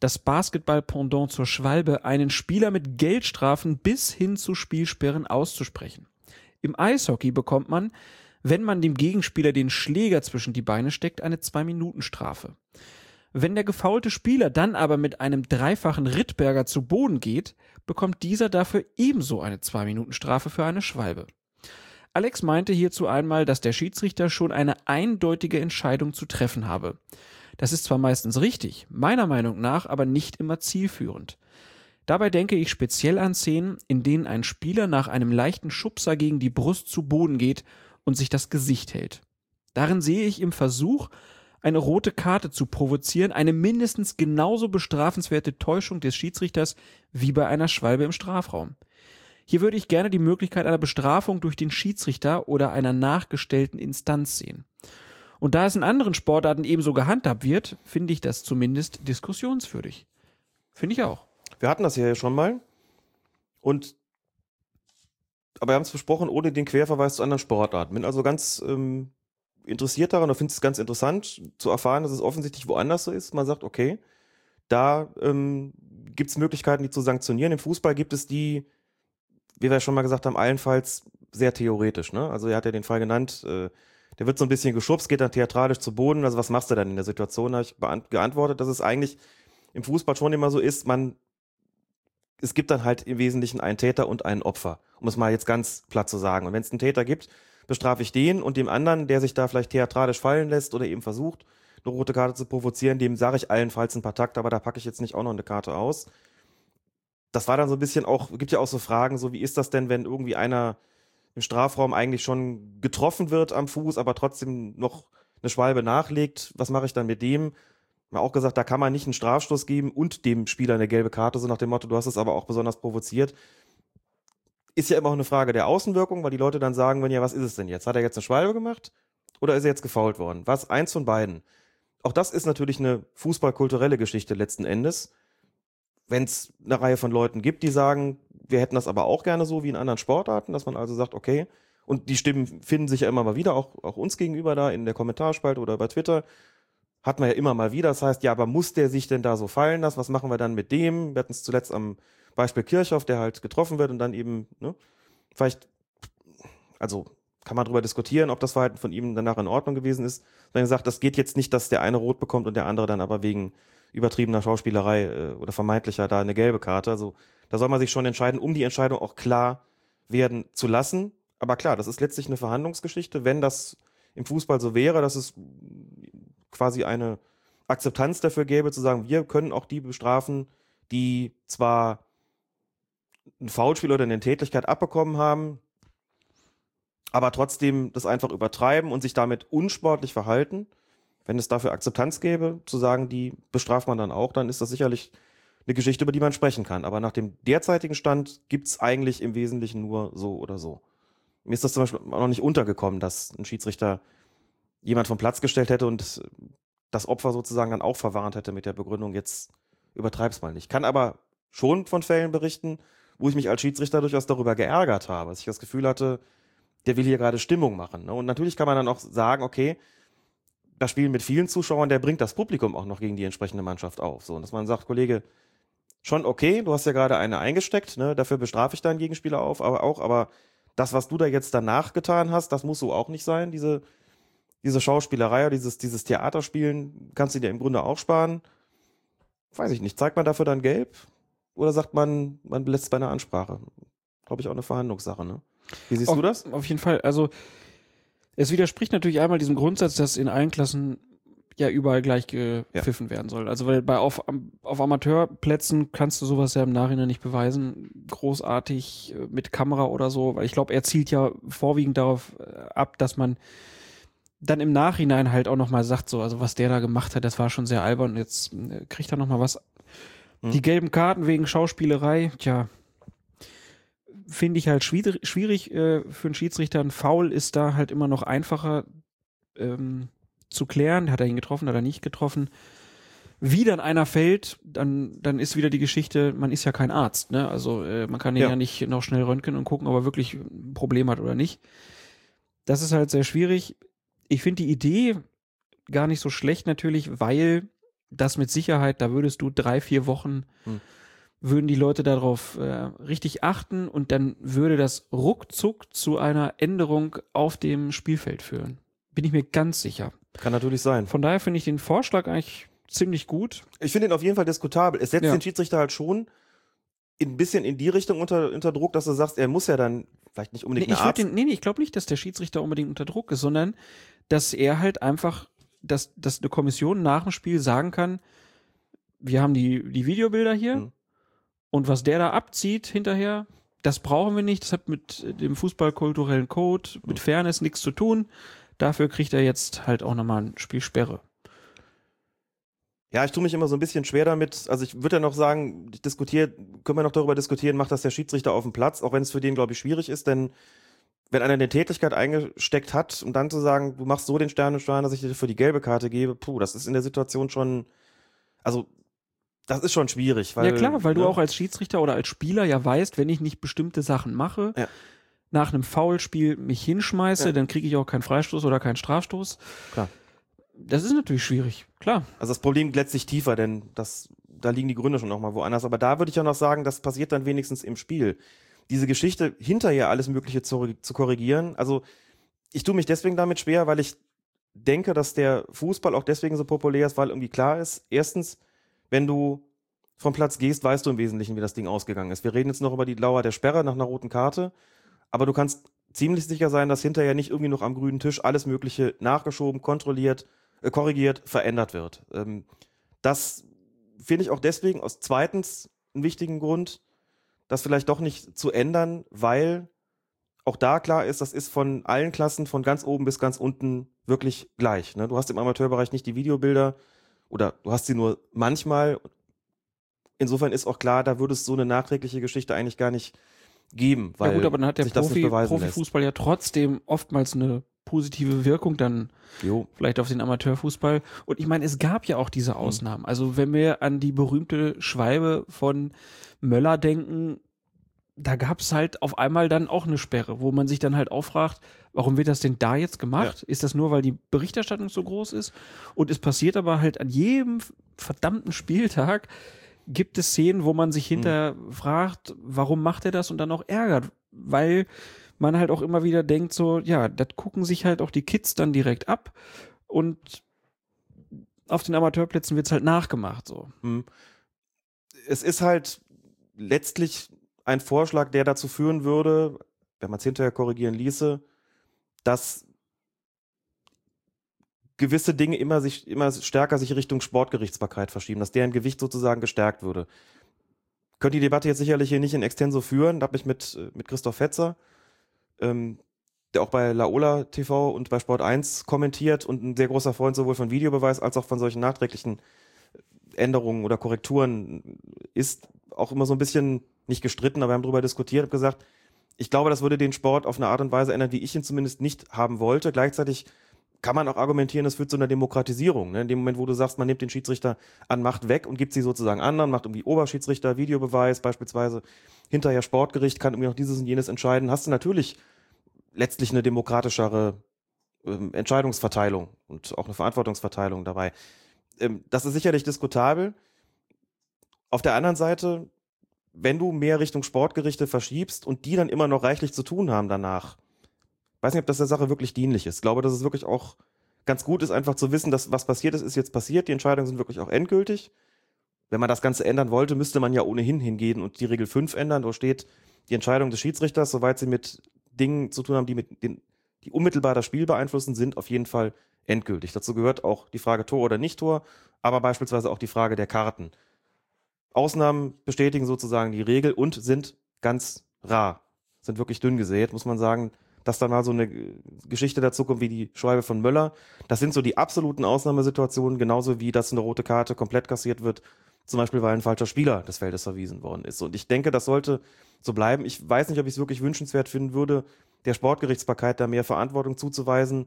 das Basketball-Pendant zur Schwalbe, einen Spieler mit Geldstrafen bis hin zu Spielsperren auszusprechen. Im Eishockey bekommt man, wenn man dem Gegenspieler den Schläger zwischen die Beine steckt, eine Zwei-Minuten-Strafe. Wenn der gefaulte Spieler dann aber mit einem dreifachen Rittberger zu Boden geht, bekommt dieser dafür ebenso eine Zwei-Minuten-Strafe für eine Schwalbe. Alex meinte hierzu einmal, dass der Schiedsrichter schon eine eindeutige Entscheidung zu treffen habe. Das ist zwar meistens richtig, meiner Meinung nach aber nicht immer zielführend. Dabei denke ich speziell an Szenen, in denen ein Spieler nach einem leichten Schubser gegen die Brust zu Boden geht und sich das Gesicht hält. Darin sehe ich im Versuch, eine rote Karte zu provozieren, eine mindestens genauso bestrafenswerte Täuschung des Schiedsrichters wie bei einer Schwalbe im Strafraum. Hier würde ich gerne die Möglichkeit einer Bestrafung durch den Schiedsrichter oder einer nachgestellten Instanz sehen. Und da es in anderen Sportarten ebenso gehandhabt wird, finde ich das zumindest diskussionswürdig. Finde ich auch. Wir hatten das ja schon mal. Und aber wir haben es besprochen ohne den Querverweis zu anderen Sportarten. Bin also ganz ähm, interessiert daran und finde es ganz interessant zu erfahren, dass es offensichtlich woanders so ist. Man sagt, okay, da ähm, gibt es Möglichkeiten, die zu sanktionieren. Im Fußball gibt es die wie wir schon mal gesagt haben, allenfalls sehr theoretisch. Ne? Also er hat ja den Fall genannt, äh, der wird so ein bisschen geschubst, geht dann theatralisch zu Boden. Also was machst du dann in der Situation? Habe ich geantwortet, dass es eigentlich im Fußball schon immer so ist, man es gibt dann halt im Wesentlichen einen Täter und einen Opfer, um es mal jetzt ganz platt zu sagen. Und wenn es einen Täter gibt, bestrafe ich den und dem anderen, der sich da vielleicht theatralisch fallen lässt oder eben versucht, eine rote Karte zu provozieren, dem sage ich allenfalls ein paar Takte, aber da packe ich jetzt nicht auch noch eine Karte aus das war dann so ein bisschen auch, gibt ja auch so Fragen, so wie ist das denn, wenn irgendwie einer im Strafraum eigentlich schon getroffen wird am Fuß, aber trotzdem noch eine Schwalbe nachlegt, was mache ich dann mit dem? Mal auch gesagt, da kann man nicht einen Strafstoß geben und dem Spieler eine gelbe Karte, so nach dem Motto, du hast es aber auch besonders provoziert. Ist ja immer auch eine Frage der Außenwirkung, weil die Leute dann sagen, wenn ja, was ist es denn jetzt? Hat er jetzt eine Schwalbe gemacht oder ist er jetzt gefault worden? Was? Eins von beiden. Auch das ist natürlich eine fußballkulturelle Geschichte letzten Endes wenn es eine Reihe von Leuten gibt, die sagen, wir hätten das aber auch gerne so wie in anderen Sportarten, dass man also sagt, okay, und die Stimmen finden sich ja immer mal wieder, auch, auch uns gegenüber da in der Kommentarspalte oder bei Twitter, hat man ja immer mal wieder. Das heißt, ja, aber muss der sich denn da so fallen lassen? Was machen wir dann mit dem? Wir hatten es zuletzt am Beispiel Kirchhoff, der halt getroffen wird und dann eben, ne, vielleicht, also kann man darüber diskutieren, ob das Verhalten von ihm danach in Ordnung gewesen ist. Wenn er sagt, das geht jetzt nicht, dass der eine rot bekommt und der andere dann aber wegen übertriebener Schauspielerei äh, oder vermeintlicher da eine gelbe Karte. Also da soll man sich schon entscheiden, um die Entscheidung auch klar werden zu lassen. Aber klar, das ist letztlich eine Verhandlungsgeschichte. Wenn das im Fußball so wäre, dass es quasi eine Akzeptanz dafür gäbe, zu sagen, wir können auch die bestrafen, die zwar ein Foulspiel oder eine Tätigkeit abbekommen haben, aber trotzdem das einfach übertreiben und sich damit unsportlich verhalten. Wenn es dafür Akzeptanz gäbe, zu sagen, die bestraft man dann auch, dann ist das sicherlich eine Geschichte, über die man sprechen kann. Aber nach dem derzeitigen Stand gibt's eigentlich im Wesentlichen nur so oder so. Mir ist das zum Beispiel auch noch nicht untergekommen, dass ein Schiedsrichter jemand vom Platz gestellt hätte und das Opfer sozusagen dann auch verwarnt hätte mit der Begründung, jetzt übertreib's mal nicht. Kann aber schon von Fällen berichten, wo ich mich als Schiedsrichter durchaus darüber geärgert habe, dass ich das Gefühl hatte, der will hier gerade Stimmung machen. Ne? Und natürlich kann man dann auch sagen, okay, das Spiel mit vielen Zuschauern, der bringt das Publikum auch noch gegen die entsprechende Mannschaft auf. So, und dass man sagt, Kollege, schon okay, du hast ja gerade eine eingesteckt, ne? dafür bestrafe ich deinen Gegenspieler auf, aber auch, aber das, was du da jetzt danach getan hast, das muss so auch nicht sein. Diese, diese Schauspielerei oder dieses, dieses Theaterspielen kannst du dir im Grunde auch sparen. Weiß ich nicht. Zeigt man dafür dann gelb? Oder sagt man, man lässt es bei einer Ansprache? Glaube ich auch eine Verhandlungssache, ne? Wie siehst auf, du das? Auf jeden Fall. Also, es widerspricht natürlich einmal diesem Grundsatz, dass in allen Klassen ja überall gleich gepfiffen ja. werden soll. Also weil bei auf, auf Amateurplätzen kannst du sowas ja im Nachhinein nicht beweisen, großartig äh, mit Kamera oder so, weil ich glaube, er zielt ja vorwiegend darauf äh, ab, dass man dann im Nachhinein halt auch nochmal sagt, so, also was der da gemacht hat, das war schon sehr albern und jetzt äh, kriegt er nochmal was. Hm. Die gelben Karten wegen Schauspielerei, tja, finde ich halt schwierig, schwierig äh, für einen Schiedsrichter. Ein Foul ist da halt immer noch einfacher ähm, zu klären. Hat er ihn getroffen, hat er nicht getroffen. Wie dann einer fällt, dann, dann ist wieder die Geschichte, man ist ja kein Arzt, ne? Also äh, man kann ihn ja. ja nicht noch schnell röntgen und gucken, ob er wirklich ein Problem hat oder nicht. Das ist halt sehr schwierig. Ich finde die Idee gar nicht so schlecht natürlich, weil das mit Sicherheit, da würdest du drei, vier Wochen hm würden die Leute darauf äh, richtig achten und dann würde das ruckzuck zu einer Änderung auf dem Spielfeld führen. Bin ich mir ganz sicher. Kann natürlich sein. Von daher finde ich den Vorschlag eigentlich ziemlich gut. Ich finde ihn auf jeden Fall diskutabel. Es setzt ja. den Schiedsrichter halt schon ein bisschen in die Richtung unter, unter Druck, dass du sagst, er muss ja dann vielleicht nicht unbedingt nee, ich den, nee, nee, ich glaube nicht, dass der Schiedsrichter unbedingt unter Druck ist, sondern dass er halt einfach, dass, dass eine Kommission nach dem Spiel sagen kann, wir haben die, die Videobilder hier, hm. Und was der da abzieht hinterher, das brauchen wir nicht. Das hat mit dem fußballkulturellen Code, mit Fairness nichts zu tun. Dafür kriegt er jetzt halt auch nochmal ein Spielsperre. Ja, ich tue mich immer so ein bisschen schwer damit. Also ich würde ja noch sagen, diskutiert, können wir noch darüber diskutieren, macht das der Schiedsrichter auf dem Platz, auch wenn es für den, glaube ich, schwierig ist, denn wenn einer eine Tätigkeit eingesteckt hat, um dann zu sagen, du machst so den Sternenstein, dass ich dir für die gelbe Karte gebe, puh, das ist in der Situation schon, also das ist schon schwierig. Weil, ja klar, weil ne? du auch als Schiedsrichter oder als Spieler ja weißt, wenn ich nicht bestimmte Sachen mache, ja. nach einem Foulspiel mich hinschmeiße, ja. dann kriege ich auch keinen Freistoß oder keinen Strafstoß. Klar. Das ist natürlich schwierig, klar. Also das Problem letztlich tiefer, denn das, da liegen die Gründe schon nochmal woanders. Aber da würde ich ja noch sagen, das passiert dann wenigstens im Spiel. Diese Geschichte hinterher alles Mögliche zu, zu korrigieren. Also ich tue mich deswegen damit schwer, weil ich denke, dass der Fußball auch deswegen so populär ist, weil irgendwie klar ist, erstens, wenn du vom Platz gehst, weißt du im Wesentlichen, wie das Ding ausgegangen ist. Wir reden jetzt noch über die Lauer der Sperre nach einer roten Karte, aber du kannst ziemlich sicher sein, dass hinterher nicht irgendwie noch am grünen Tisch alles Mögliche nachgeschoben, kontrolliert, äh, korrigiert, verändert wird. Ähm, das finde ich auch deswegen aus zweitens einen wichtigen Grund, das vielleicht doch nicht zu ändern, weil auch da klar ist, das ist von allen Klassen von ganz oben bis ganz unten wirklich gleich. Ne? Du hast im Amateurbereich nicht die Videobilder, oder du hast sie nur manchmal. Insofern ist auch klar, da würde es so eine nachträgliche Geschichte eigentlich gar nicht geben. Weil ja gut, aber dann hat der Profi, Profifußball ja trotzdem oftmals eine positive Wirkung dann jo. vielleicht auf den Amateurfußball. Und ich meine, es gab ja auch diese mhm. Ausnahmen. Also wenn wir an die berühmte Schwalbe von Möller denken, da gab es halt auf einmal dann auch eine Sperre, wo man sich dann halt auch fragt, warum wird das denn da jetzt gemacht? Ja. Ist das nur, weil die Berichterstattung so groß ist? Und es passiert aber halt an jedem verdammten Spieltag gibt es Szenen, wo man sich hinter mhm. fragt, warum macht er das und dann auch ärgert, weil man halt auch immer wieder denkt so, ja, das gucken sich halt auch die Kids dann direkt ab und auf den Amateurplätzen wird's halt nachgemacht so. Mhm. Es ist halt letztlich ein Vorschlag, der dazu führen würde, wenn man es hinterher korrigieren ließe, dass gewisse Dinge immer sich immer stärker sich Richtung Sportgerichtsbarkeit verschieben, dass deren Gewicht sozusagen gestärkt würde. Könnt die Debatte jetzt sicherlich hier nicht in extenso führen. Da habe ich mit, äh, mit Christoph Fetzer, ähm, der auch bei Laola TV und bei Sport 1 kommentiert und ein sehr großer Freund sowohl von Videobeweis als auch von solchen nachträglichen Änderungen oder Korrekturen ist, auch immer so ein bisschen nicht gestritten, aber wir haben darüber diskutiert und gesagt, ich glaube, das würde den Sport auf eine Art und Weise ändern, wie ich ihn zumindest nicht haben wollte. Gleichzeitig kann man auch argumentieren, es führt zu einer Demokratisierung. Ne? In dem Moment, wo du sagst, man nimmt den Schiedsrichter an Macht weg und gibt sie sozusagen anderen, macht irgendwie Oberschiedsrichter, Videobeweis beispielsweise, hinterher Sportgericht kann irgendwie noch dieses und jenes entscheiden, hast du natürlich letztlich eine demokratischere ähm, Entscheidungsverteilung und auch eine Verantwortungsverteilung dabei. Ähm, das ist sicherlich diskutabel. Auf der anderen Seite, wenn du mehr Richtung Sportgerichte verschiebst und die dann immer noch reichlich zu tun haben danach, weiß nicht, ob das der Sache wirklich dienlich ist. Ich glaube, dass es wirklich auch ganz gut ist, einfach zu wissen, dass was passiert ist, ist jetzt passiert. Die Entscheidungen sind wirklich auch endgültig. Wenn man das Ganze ändern wollte, müsste man ja ohnehin hingehen und die Regel 5 ändern. Da steht die Entscheidung des Schiedsrichters, soweit sie mit Dingen zu tun haben, die mit den, die unmittelbar das Spiel beeinflussen, sind auf jeden Fall endgültig. Dazu gehört auch die Frage Tor oder nicht Tor, aber beispielsweise auch die Frage der Karten. Ausnahmen bestätigen sozusagen die Regel und sind ganz rar, sind wirklich dünn gesät, muss man sagen dass dann mal so eine Geschichte dazu kommt wie die Schreibe von Möller. Das sind so die absoluten Ausnahmesituationen, genauso wie dass eine rote Karte komplett kassiert wird, zum Beispiel weil ein falscher Spieler des Feldes verwiesen worden ist. Und ich denke, das sollte so bleiben. Ich weiß nicht, ob ich es wirklich wünschenswert finden würde, der Sportgerichtsbarkeit da mehr Verantwortung zuzuweisen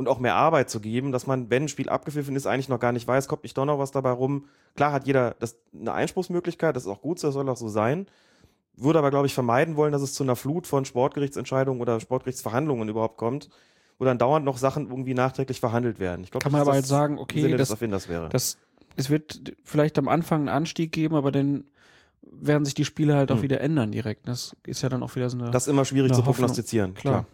und auch mehr Arbeit zu geben, dass man, wenn ein Spiel abgepfiffen ist, eigentlich noch gar nicht weiß, kommt nicht doch noch was dabei rum. Klar hat jeder das eine Einspruchsmöglichkeit, das ist auch gut, das soll auch so sein würde aber, glaube ich, vermeiden wollen, dass es zu einer Flut von Sportgerichtsentscheidungen oder Sportgerichtsverhandlungen überhaupt kommt, wo dann dauernd noch Sachen irgendwie nachträglich verhandelt werden. Ich glaub, Kann man aber halt sagen, okay, Sinne das, des Erfinders wäre. das, es wird vielleicht am Anfang einen Anstieg geben, aber dann werden sich die Spiele halt auch Hm. wieder ändern direkt. Das ist ja dann auch wieder so eine. das ist immer schwierig zu prognostizieren. Klar.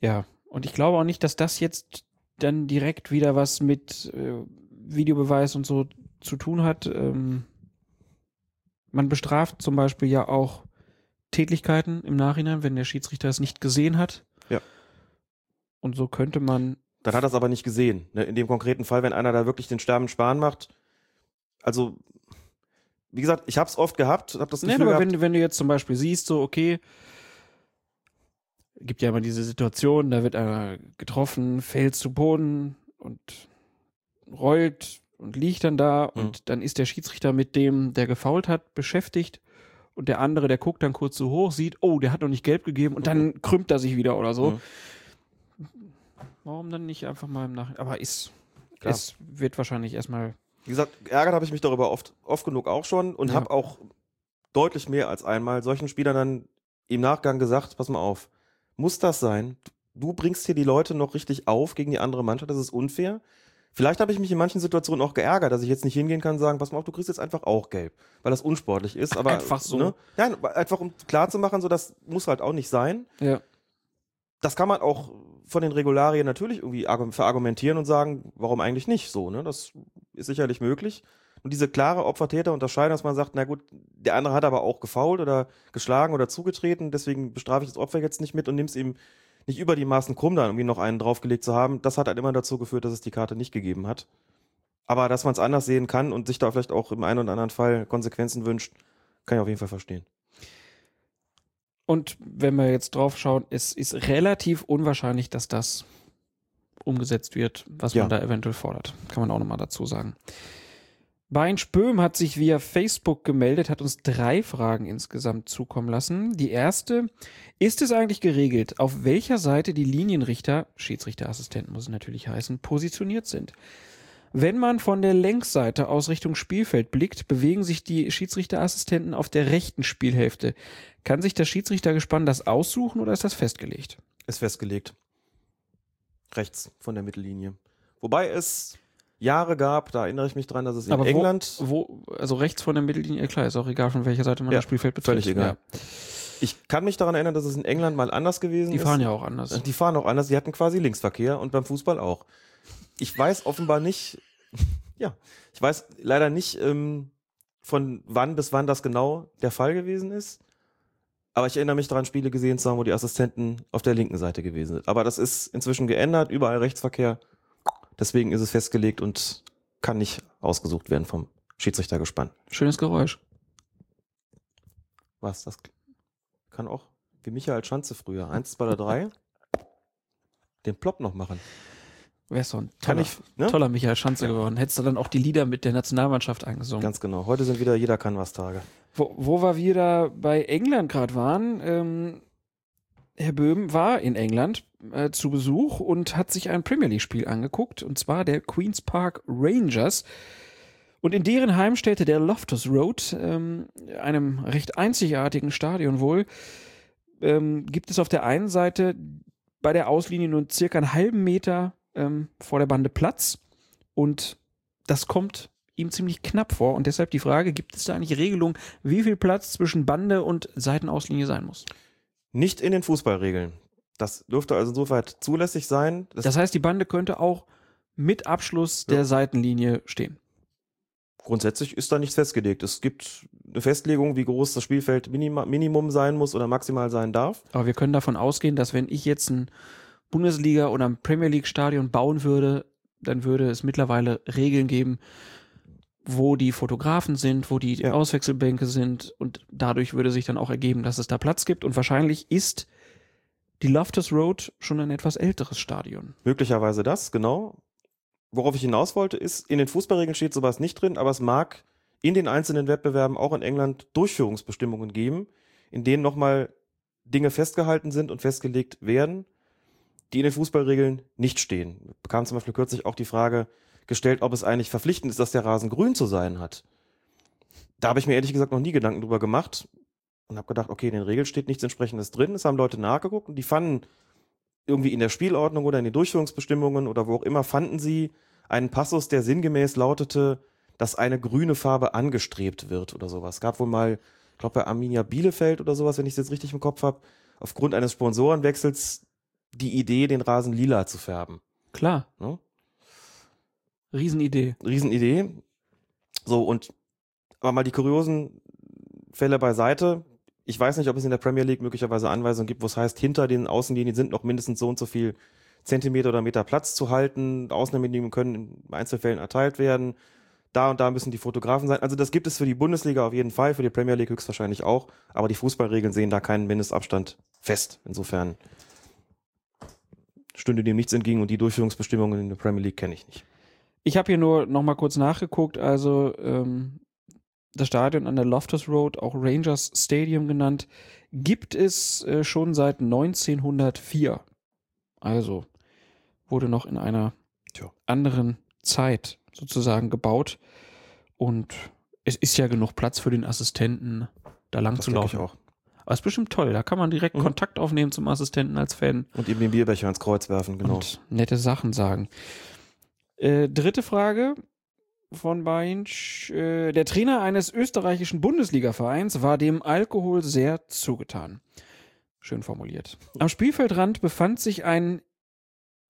Ja, und ich glaube auch nicht, dass das jetzt dann direkt wieder was mit äh, Videobeweis und so zu tun hat. Ähm, man bestraft zum Beispiel ja auch Tätlichkeiten im Nachhinein, wenn der Schiedsrichter es nicht gesehen hat. Ja. Und so könnte man, Dann hat er es aber nicht gesehen. Ne? In dem konkreten Fall, wenn einer da wirklich den Sterben sparen macht. Also, wie gesagt, ich habe es oft gehabt, habe das Nein, Gefühl aber gehabt, wenn, wenn du jetzt zum Beispiel siehst, so, okay, gibt ja immer diese Situation, da wird einer getroffen, fällt zu Boden und rollt und liegt dann da Mhm. und dann ist der Schiedsrichter mit dem, der gefault hat, beschäftigt und der andere, der guckt dann kurz so hoch, sieht, oh, der hat noch nicht gelb gegeben und dann krümmt er sich wieder oder so. Mhm. Warum dann nicht einfach mal im Nachhinein? Aber ist, Klar. es wird wahrscheinlich erstmal wie gesagt, geärgert habe ich mich darüber oft, oft genug auch schon und Ja. habe auch deutlich mehr als einmal solchen Spielern dann im Nachgang gesagt, pass mal auf, muss das sein? Du bringst hier die Leute noch richtig auf gegen die andere Mannschaft, das ist unfair. Vielleicht habe ich mich in manchen Situationen auch geärgert, dass ich jetzt nicht hingehen kann und sagen, pass mal auf, du kriegst jetzt einfach auch gelb, weil das unsportlich ist. Aber Einfach so. Ne? Nein, einfach um klar zu machen, so das muss halt auch nicht sein. ja. Das kann man auch von den Regularien natürlich irgendwie argu- verargumentieren und sagen, warum eigentlich nicht so, ne? Das ist sicherlich möglich. Und diese klare Opfer-Täter-Unterscheidung, dass man sagt, na gut, der andere hat aber auch gefault oder geschlagen oder zugetreten, deswegen bestrafe ich das Opfer jetzt nicht mit und nimm's ihm nicht über die Maßen krumm, dann irgendwie noch einen draufgelegt zu haben. Das hat halt immer dazu geführt, dass es die Karte nicht gegeben hat. Aber dass man es anders sehen kann und sich da vielleicht auch im einen oder anderen Fall Konsequenzen wünscht, kann ich auf jeden Fall verstehen. Und wenn wir jetzt drauf schauen, es ist relativ unwahrscheinlich, dass das umgesetzt wird, was Ja. man da eventuell fordert. Kann man auch nochmal dazu sagen. Bein Spöhm hat sich via Facebook gemeldet, hat uns drei Fragen insgesamt zukommen lassen. Die erste, ist es eigentlich geregelt, auf welcher Seite die Linienrichter, Schiedsrichterassistenten muss es natürlich heißen, positioniert sind? Wenn man von der Längsseite aus Richtung Spielfeld blickt, bewegen sich die Schiedsrichterassistenten auf der rechten Spielhälfte. Kann sich das Schiedsrichtergespann das aussuchen oder ist das festgelegt? ist festgelegt. Rechts von der Mittellinie. Wobei es Jahre gab, da erinnere ich mich dran, dass es in Aber wo- England, Wo, also rechts von der Mittellinie, klar, ist auch egal, von welcher Seite man Ja, das Spielfeld betritt. völlig egal. Ja. ich kann mich daran erinnern, dass es in England mal anders gewesen Die ist. fahren ja auch anders. Die fahren auch anders, die hatten quasi Linksverkehr und beim Fußball auch. Ich weiß offenbar nicht, *laughs* ja, ich weiß leider nicht, ähm, von wann bis wann das genau der Fall gewesen ist. Aber ich erinnere mich daran, Spiele gesehen zu haben, wo die Assistenten auf der linken Seite gewesen sind. Aber das ist inzwischen geändert, überall Rechtsverkehr Deswegen ist es festgelegt und kann nicht ausgesucht werden vom Schiedsrichtergespann. Schönes Geräusch. Was? Das kann auch wie Michael Schanze früher. Eins, zwei oder drei. Den Plop noch machen. Wäre so ein toller, ich, ne? toller Michael Schanze geworden. Hättest du dann auch die Lieder mit der Nationalmannschaft eingesungen. Ganz genau. Heute sind wieder jeder kann was Tage. Wo, wo wir wieder bei England gerade waren, ähm, Herr Böhm war in England äh, zu Besuch und hat sich ein Premier League-Spiel angeguckt, und zwar der Queen's Park Rangers. Und in deren Heimstätte der Loftus Road, ähm, einem recht einzigartigen Stadion wohl, ähm, gibt es auf der einen Seite bei der Auslinie nur circa einen halben Meter ähm, vor der Bande Platz. Und das kommt ihm ziemlich knapp vor. Und deshalb die Frage, gibt es da eigentlich Regelungen, wie viel Platz zwischen Bande und Seitenauslinie sein muss? Nicht in den Fußballregeln. Das dürfte also insoweit zulässig sein. Das, Das heißt, die Bande könnte auch mit Abschluss der Ja. Seitenlinie stehen. grundsätzlich ist da nichts festgelegt. Es gibt eine Festlegung, wie groß das Spielfeld Minima, Minimum sein muss oder maximal sein darf. Aber wir können davon ausgehen, dass wenn ich jetzt ein Bundesliga- oder ein Premier League-Stadion bauen würde, dann würde es mittlerweile Regeln geben, wo die Fotografen sind, wo die Ja. Auswechselbänke sind und dadurch würde sich dann auch ergeben, dass es da Platz gibt und wahrscheinlich ist die Loftus Road schon ein etwas älteres Stadion. Möglicherweise das, genau. Worauf ich hinaus wollte, ist, in den Fußballregeln steht sowas nicht drin, aber es mag in den einzelnen Wettbewerben auch in England Durchführungsbestimmungen geben, in denen nochmal Dinge festgehalten sind und festgelegt werden, die in den Fußballregeln nicht stehen. Wir bekamen zum Beispiel kürzlich auch die Frage gestellt, ob es eigentlich verpflichtend ist, dass der Rasen grün zu sein hat. Da habe ich mir ehrlich gesagt noch nie Gedanken drüber gemacht und habe gedacht, okay, in den Regeln steht nichts entsprechendes drin. Es haben Leute nachgeguckt und die fanden irgendwie in der Spielordnung oder in den Durchführungsbestimmungen oder wo auch immer fanden sie einen Passus, der sinngemäß lautete, dass eine grüne Farbe angestrebt wird oder sowas. Es gab wohl mal, ich glaube bei Arminia Bielefeld oder sowas, wenn ich es jetzt richtig im Kopf habe, aufgrund eines Sponsorenwechsels die Idee, den Rasen lila zu färben. Klar, Ne? Riesenidee. Riesenidee. So, und aber mal die kuriosen Fälle beiseite. Ich weiß nicht, ob es in der Premier League möglicherweise Anweisungen gibt, wo es heißt, hinter den Außenlinien sind noch mindestens so und so viel Zentimeter oder Meter Platz zu halten. Außenlinien können in Einzelfällen erteilt werden. Da und da müssen die Fotografen sein. Also das gibt es für die Bundesliga auf jeden Fall, für die Premier League höchstwahrscheinlich auch. Aber die Fußballregeln sehen da keinen Mindestabstand fest. Insofern stünde dem nichts entgegen und die Durchführungsbestimmungen in der Premier League kenne ich nicht. Ich habe hier nur noch mal kurz nachgeguckt. Also ähm, das Stadion an der Loftus Road, auch Rangers Stadium genannt, gibt es äh, schon seit 1904. Also wurde noch in einer Tja. anderen Zeit sozusagen gebaut. Und es ist ja genug Platz für den Assistenten, da lang Das zu laufen. auch. Aber ist bestimmt toll. Da kann man direkt Mhm. Kontakt aufnehmen zum Assistenten als Fan Und eben den Bierbecher ins Kreuz werfen, genau. und nette Sachen sagen. Äh, dritte Frage von Beinsch. Äh, der Trainer eines österreichischen Bundesligavereins war dem Alkohol sehr zugetan. Schön formuliert. Am Spielfeldrand befand sich ein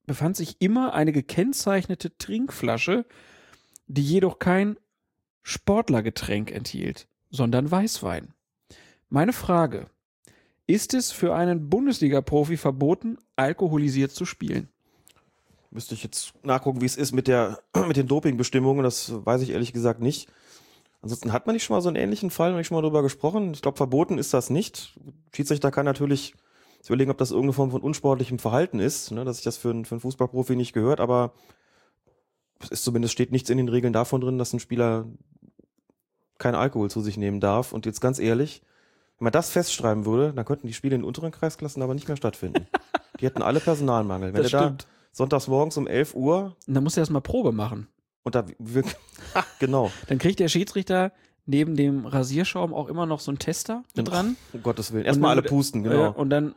befand sich immer eine gekennzeichnete Trinkflasche, die jedoch kein Sportlergetränk enthielt, sondern Weißwein. Meine Frage: Ist es für einen Bundesliga-Profi verboten, alkoholisiert zu spielen? Müsste ich jetzt nachgucken, wie es ist mit der, *clears throat* mit den Dopingbestimmungen. Das weiß ich ehrlich gesagt nicht. Ansonsten hat man nicht schon mal so einen ähnlichen Fall, habe ich schon mal drüber gesprochen. Ich glaube, verboten ist das nicht. Schiedsrichter kann natürlich überlegen, ob das irgendeine Form von unsportlichem Verhalten ist, ne, dass sich das für einen, für einen Fußballprofi nicht gehört, aber es ist zumindest steht nichts in den Regeln davon drin, dass ein Spieler keinen Alkohol zu sich nehmen darf. Und jetzt ganz ehrlich, wenn man das festschreiben würde, dann könnten die Spiele in den unteren Kreisklassen aber nicht mehr stattfinden. *laughs* die hätten alle Personalmangel. Wenn Das du da stimmt. Sonntags morgens um 11 Uhr Und dann muss er erstmal Probe machen. und da wir, *laughs* genau, Dann kriegt der Schiedsrichter neben dem Rasierschaum auch immer noch so einen Tester mit dran. um Gottes Willen. Erstmal alle pusten, Äh, genau. und dann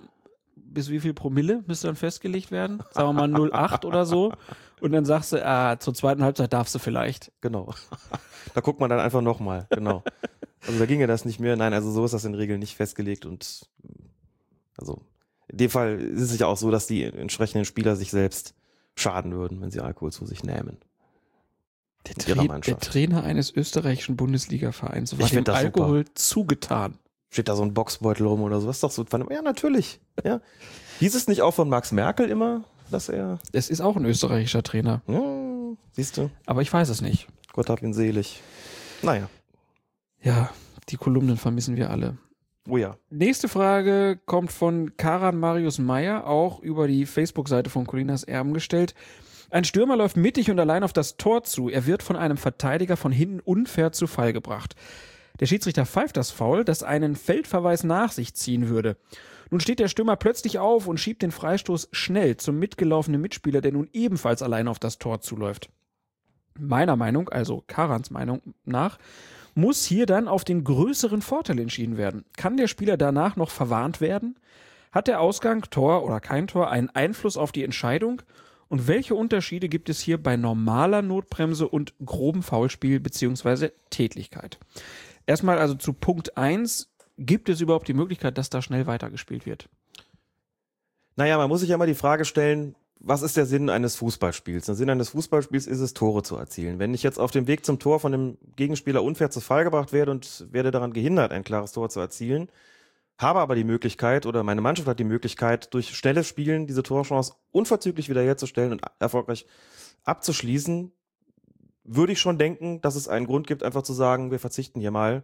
bis wie viel Promille müsste dann festgelegt werden? Sagen wir mal 0,8 oder so. Und dann sagst du, ah, zur zweiten Halbzeit darfst du vielleicht. Genau. *laughs* da guckt man dann einfach nochmal, genau. Also da ginge das nicht mehr. Nein, also so ist das in Regeln nicht festgelegt und also in dem Fall ist es ja auch so, dass die entsprechenden Spieler sich selbst schaden würden, wenn sie Alkohol zu sich nehmen. Der, Tra der. Trainer eines österreichischen Bundesliga-Vereins war Ich dem Alkohol zugetan. Steht da so ein Boxbeutel rum oder sowas? Doch so. Ja, natürlich. Ja. Hieß es nicht auch von Max Merkel immer, dass er. Es ist auch ein österreichischer Trainer. Ja, Siehst du? Aber ich weiß es nicht. Gott hab ihn selig. Naja. Ja, die Kolumnen vermissen wir alle. Oh ja. Nächste Frage kommt von Karan Marius Meyer, auch über die Facebook-Seite von Colinas Erben gestellt. Ein Stürmer läuft mittig und allein auf das Tor zu. Er wird von einem Verteidiger von hinten unfair zu Fall gebracht. Der Schiedsrichter pfeift das Foul, das einen Feldverweis nach sich ziehen würde. Nun steht der Stürmer plötzlich auf und schiebt den Freistoß schnell zum mitgelaufenen Mitspieler, der nun ebenfalls allein auf das Tor zuläuft. Meiner Meinung, also Karans Meinung nach, muss hier dann auf den größeren Vorteil entschieden werden. Kann der Spieler danach noch verwarnt werden? Hat der Ausgang, Tor oder kein Tor, einen Einfluss auf die Entscheidung? Und welche Unterschiede gibt es hier bei normaler Notbremse und grobem Foulspiel bzw. Tätlichkeit? Erstmal also zu Punkt eins: Gibt es überhaupt die Möglichkeit, dass da schnell weitergespielt wird? Naja, man muss sich ja mal die Frage stellen, was ist der Sinn eines Fußballspiels? Der Sinn eines Fußballspiels ist es, Tore zu erzielen. Wenn ich jetzt auf dem Weg zum Tor von dem Gegenspieler unfair zu Fall gebracht werde und werde daran gehindert, ein klares Tor zu erzielen, habe aber die Möglichkeit oder meine Mannschaft hat die Möglichkeit, durch schnelles Spielen diese Torchance unverzüglich wiederherzustellen und erfolgreich abzuschließen, würde ich schon denken, dass es einen Grund gibt, einfach zu sagen, wir verzichten hier mal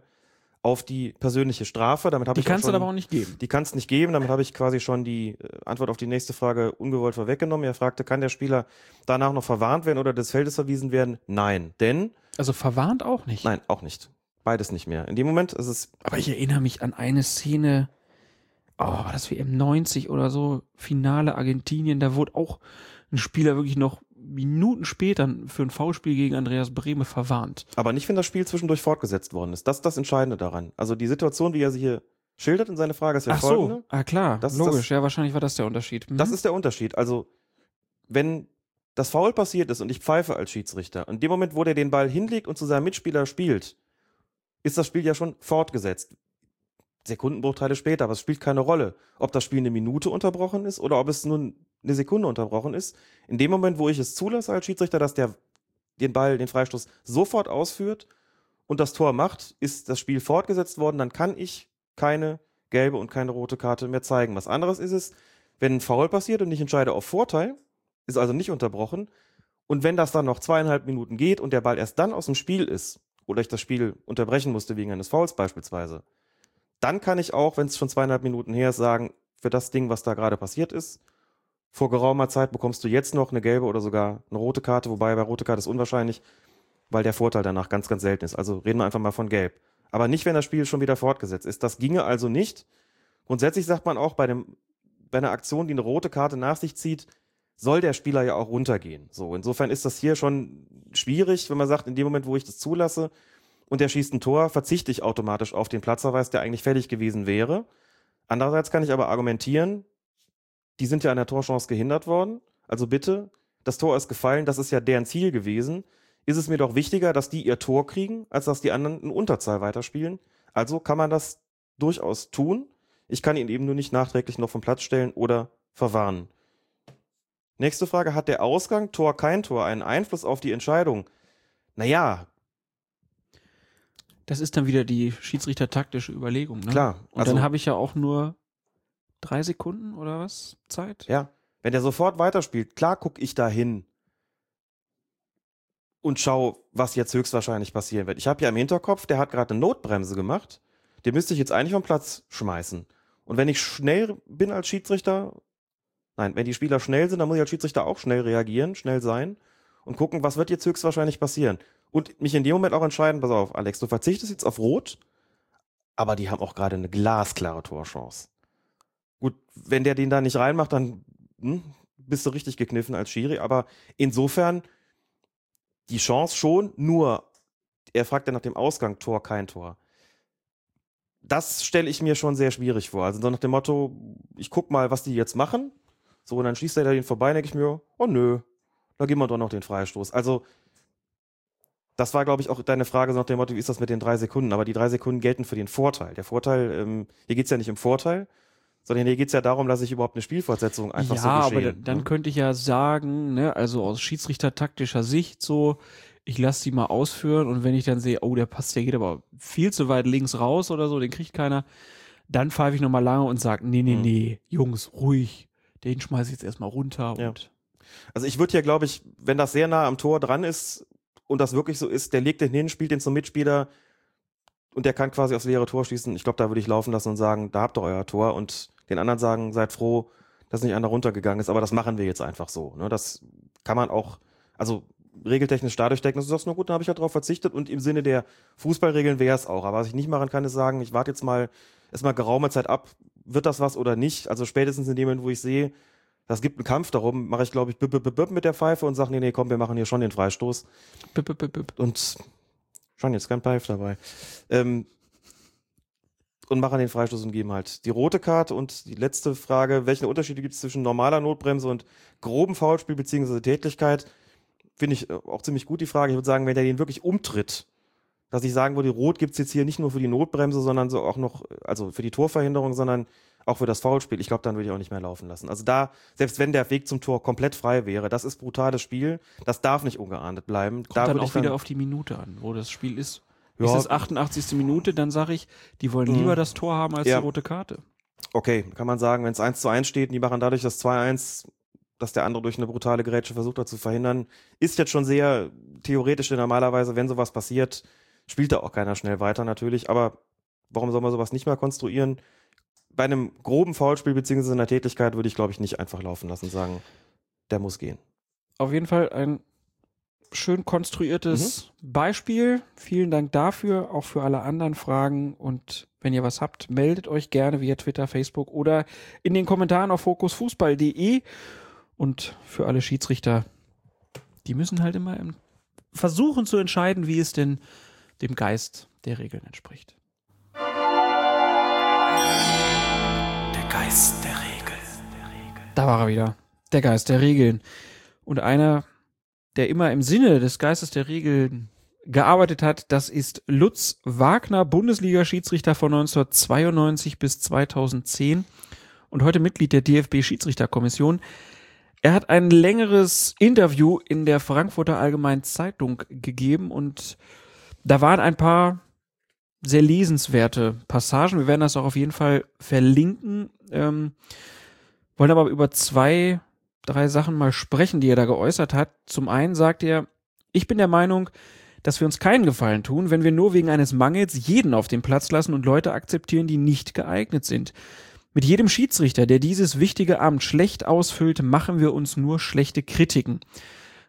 auf die persönliche Strafe. Damit habe Die ich kannst du schon, aber auch nicht geben. Die kann es nicht geben. Damit habe ich quasi schon die äh, Antwort auf die nächste Frage ungewollt vorweggenommen. Er fragte, kann der Spieler danach noch verwarnt werden oder des Feldes verwiesen werden? Nein. Denn, Also verwarnt auch nicht. nein, auch nicht. Beides nicht mehr. In dem Moment ist es, Aber ich erinnere mich an eine Szene, oh, war das WM 90 oder so, Finale Argentinien, da wurde auch ein Spieler wirklich noch Minuten später für ein Foulspiel gegen Andreas Brehme verwarnt. aber nicht, wenn das Spiel zwischendurch fortgesetzt worden ist. Das ist das Entscheidende daran. Also die Situation, wie er sie hier schildert in seiner Frage, ist ja Ach folgende. so, ah klar, Das logisch, das- ja, wahrscheinlich war das der Unterschied. Mhm. Das ist der Unterschied. Also, wenn das Foul passiert ist und ich pfeife als Schiedsrichter, in dem Moment, wo der den Ball hinlegt und zu seinem Mitspieler spielt, ist das Spiel ja schon fortgesetzt. Sekundenbruchteile später, aber es spielt keine Rolle, ob das Spiel eine Minute unterbrochen ist oder ob es nur eine Sekunde unterbrochen ist. In dem Moment, wo ich es zulasse als Schiedsrichter, dass der den Ball, den Freistoß sofort ausführt und das Tor macht, ist das Spiel fortgesetzt worden, dann kann ich keine gelbe und keine rote Karte mehr zeigen. Was anderes ist es, wenn ein Foul passiert und ich entscheide auf Vorteil, ist also nicht unterbrochen. Und wenn das dann noch zweieinhalb Minuten geht und der Ball erst dann aus dem Spiel ist, oder ich das Spiel unterbrechen musste wegen eines Fouls beispielsweise, dann kann ich auch, wenn es schon zweieinhalb Minuten her ist, sagen, für das Ding, was da gerade passiert ist, vor geraumer Zeit bekommst du jetzt noch eine gelbe oder sogar eine rote Karte, wobei bei rote Karte ist unwahrscheinlich, weil der Vorteil danach ganz, ganz selten ist. Also reden wir einfach mal von gelb. Aber nicht, wenn das Spiel schon wieder fortgesetzt ist. Das ginge also nicht. Grundsätzlich sagt man auch bei, dem, bei einer Aktion, die eine rote Karte nach sich zieht, soll der Spieler ja auch runtergehen. So, insofern ist das hier schon schwierig, wenn man sagt, in dem Moment, wo ich das zulasse und der schießt ein Tor, verzichte ich automatisch auf den Platzverweis, der eigentlich fällig gewesen wäre. Andererseits kann ich aber argumentieren, die sind ja an der Torchance gehindert worden. Also bitte, das Tor ist gefallen, das ist ja deren Ziel gewesen. Ist es mir doch wichtiger, dass die ihr Tor kriegen, als dass die anderen in Unterzahl weiterspielen. Also kann man das durchaus tun. Ich kann ihn eben nur nicht nachträglich noch vom Platz stellen oder verwarnen. Nächste Frage, hat der Ausgang, Tor, kein Tor, einen Einfluss auf die Entscheidung? Naja, Das ist dann wieder die schiedsrichtertaktische Überlegung. Ne? klar. Und also, dann habe ich ja auch nur drei Sekunden oder was Zeit. Ja, wenn der sofort weiterspielt, klar gucke ich da hin und schau, was jetzt höchstwahrscheinlich passieren wird. Ich habe ja im Hinterkopf, der hat gerade eine Notbremse gemacht. Den müsste ich jetzt eigentlich vom Platz schmeißen. Und wenn ich schnell bin als Schiedsrichter, nein, wenn die Spieler schnell sind, dann muss ich als Schiedsrichter auch schnell reagieren, schnell sein und gucken, was wird jetzt höchstwahrscheinlich passieren. Und mich in dem Moment auch entscheiden, pass auf, Alex, du verzichtest jetzt auf Rot, aber die haben auch gerade eine glasklare Torchance. Gut, wenn der den da nicht reinmacht, dann hm, bist du richtig gekniffen als Schiri. Aber insofern die Chance schon, nur er fragt ja nach dem Ausgang, Tor, kein Tor. Das stelle ich mir schon sehr schwierig vor. Also so nach dem Motto, ich guck mal, was die jetzt machen. So, und dann schießt er da den vorbei, denke ich mir, oh nö, da geben wir doch noch den Freistoß. Also, das war, glaube ich, auch deine Frage so nach dem Motto, wie ist das mit den drei Sekunden? Aber die drei Sekunden gelten für den Vorteil. Der Vorteil, ähm, hier geht's ja nicht um Vorteil, sondern hier geht's ja darum, dass ich überhaupt eine Spielfortsetzung einfach ja, so aber geschehen. dann, dann ne? könnte ich ja sagen, ne, also aus schiedsrichtertaktischer Sicht so, ich lasse die mal ausführen und wenn ich dann sehe, oh, der passt, der geht aber viel zu weit links raus oder so, den kriegt keiner, dann pfeife ich nochmal lange und sage, nee, nee, Hm. nee, Jungs, ruhig, den schmeiße ich jetzt erstmal runter Ja. Also ich würde hier, glaube ich, wenn das sehr nah am Tor dran ist und das wirklich so ist, der legt den hin, spielt den zum Mitspieler und der kann quasi aufs leere Tor schießen. Ich glaube, da würde ich laufen lassen und sagen, da habt ihr euer Tor und den anderen sagen, seid froh, dass nicht einer runtergegangen ist, aber das machen wir jetzt einfach so. Ne? Das kann man auch, also regeltechnisch dadurch decken, dass du sagst, na gut, dann habe ich ja darauf verzichtet und im Sinne der Fußballregeln wäre es auch. Aber was ich nicht machen kann, ist sagen, ich warte jetzt mal erstmal geraume Zeit ab, wird das was oder nicht. Also spätestens in dem Moment, wo ich sehe, das gibt einen Kampf darum, mache ich, glaube ich, bip, bip, bip mit der Pfeife und sage, nee, nee, komm, wir machen hier schon den Freistoß. Und schon jetzt kein Pfeif dabei. Ähm, und machen den Freistoß und geben halt die rote Karte. Und die letzte Frage, welche Unterschiede gibt es zwischen normaler Notbremse und grobem Foulspiel bzw. Tätigkeit? Finde ich äh, auch ziemlich gut die Frage. Ich würde sagen, wenn der den wirklich umtritt, dass ich sagen würde, Rot gibt es jetzt hier nicht nur für die Notbremse, sondern so auch noch, also für die Torverhinderung, sondern auch für das Foulspiel. Ich glaube, dann würde ich auch nicht mehr laufen lassen. Also da, selbst wenn der Weg zum Tor komplett frei wäre, das ist brutales Spiel, das darf nicht ungeahndet bleiben. Kommt da dann auch ich dann, wieder auf die Minute an, wo das Spiel ist. Ja. Ist es 88. Minute, dann sage ich, die wollen Mhm. lieber das Tor haben als Ja. die rote Karte. Okay, kann man sagen, wenn es 1 zu 1 steht und die machen dadurch das 2-1, dass der andere durch eine brutale Grätsche versucht hat zu verhindern, ist jetzt schon sehr theoretisch, denn normalerweise, wenn sowas passiert, spielt da auch keiner schnell weiter natürlich, aber warum soll man sowas nicht mal konstruieren? Bei einem groben Foulspiel beziehungsweise einer Tätigkeit würde ich, glaube ich, nicht einfach laufen lassen und sagen, der muss gehen. Auf jeden Fall ein schön konstruiertes Mhm. Beispiel. Vielen Dank dafür, auch für alle anderen Fragen. Und wenn ihr was habt, meldet euch gerne via Twitter, Facebook oder in den Kommentaren auf fokusfußball.de. Und für alle Schiedsrichter, die müssen halt immer im- versuchen zu entscheiden, wie es denn dem Geist der Regeln entspricht. Der Geist der Regeln. Da war er wieder. Der Geist der Regeln. Und einer, der immer im Sinne des Geistes der Regeln gearbeitet hat, das ist Lutz Wagner, Bundesliga-Schiedsrichter von 1992 bis 2010 und heute Mitglied der DFB-Schiedsrichterkommission. Er hat ein längeres Interview in der Frankfurter Allgemeinen Zeitung gegeben und da waren ein paar sehr lesenswerte Passagen. Wir werden das auch auf jeden Fall verlinken. Ähm, wollen aber über zwei, drei Sachen mal sprechen, die er da geäußert hat. Zum einen sagt er, ich bin der Meinung, dass wir uns keinen Gefallen tun, wenn wir nur wegen eines Mangels jeden auf den Platz lassen und Leute akzeptieren, die nicht geeignet sind. Mit jedem Schiedsrichter, der dieses wichtige Amt schlecht ausfüllt, machen wir uns nur schlechte Kritiken.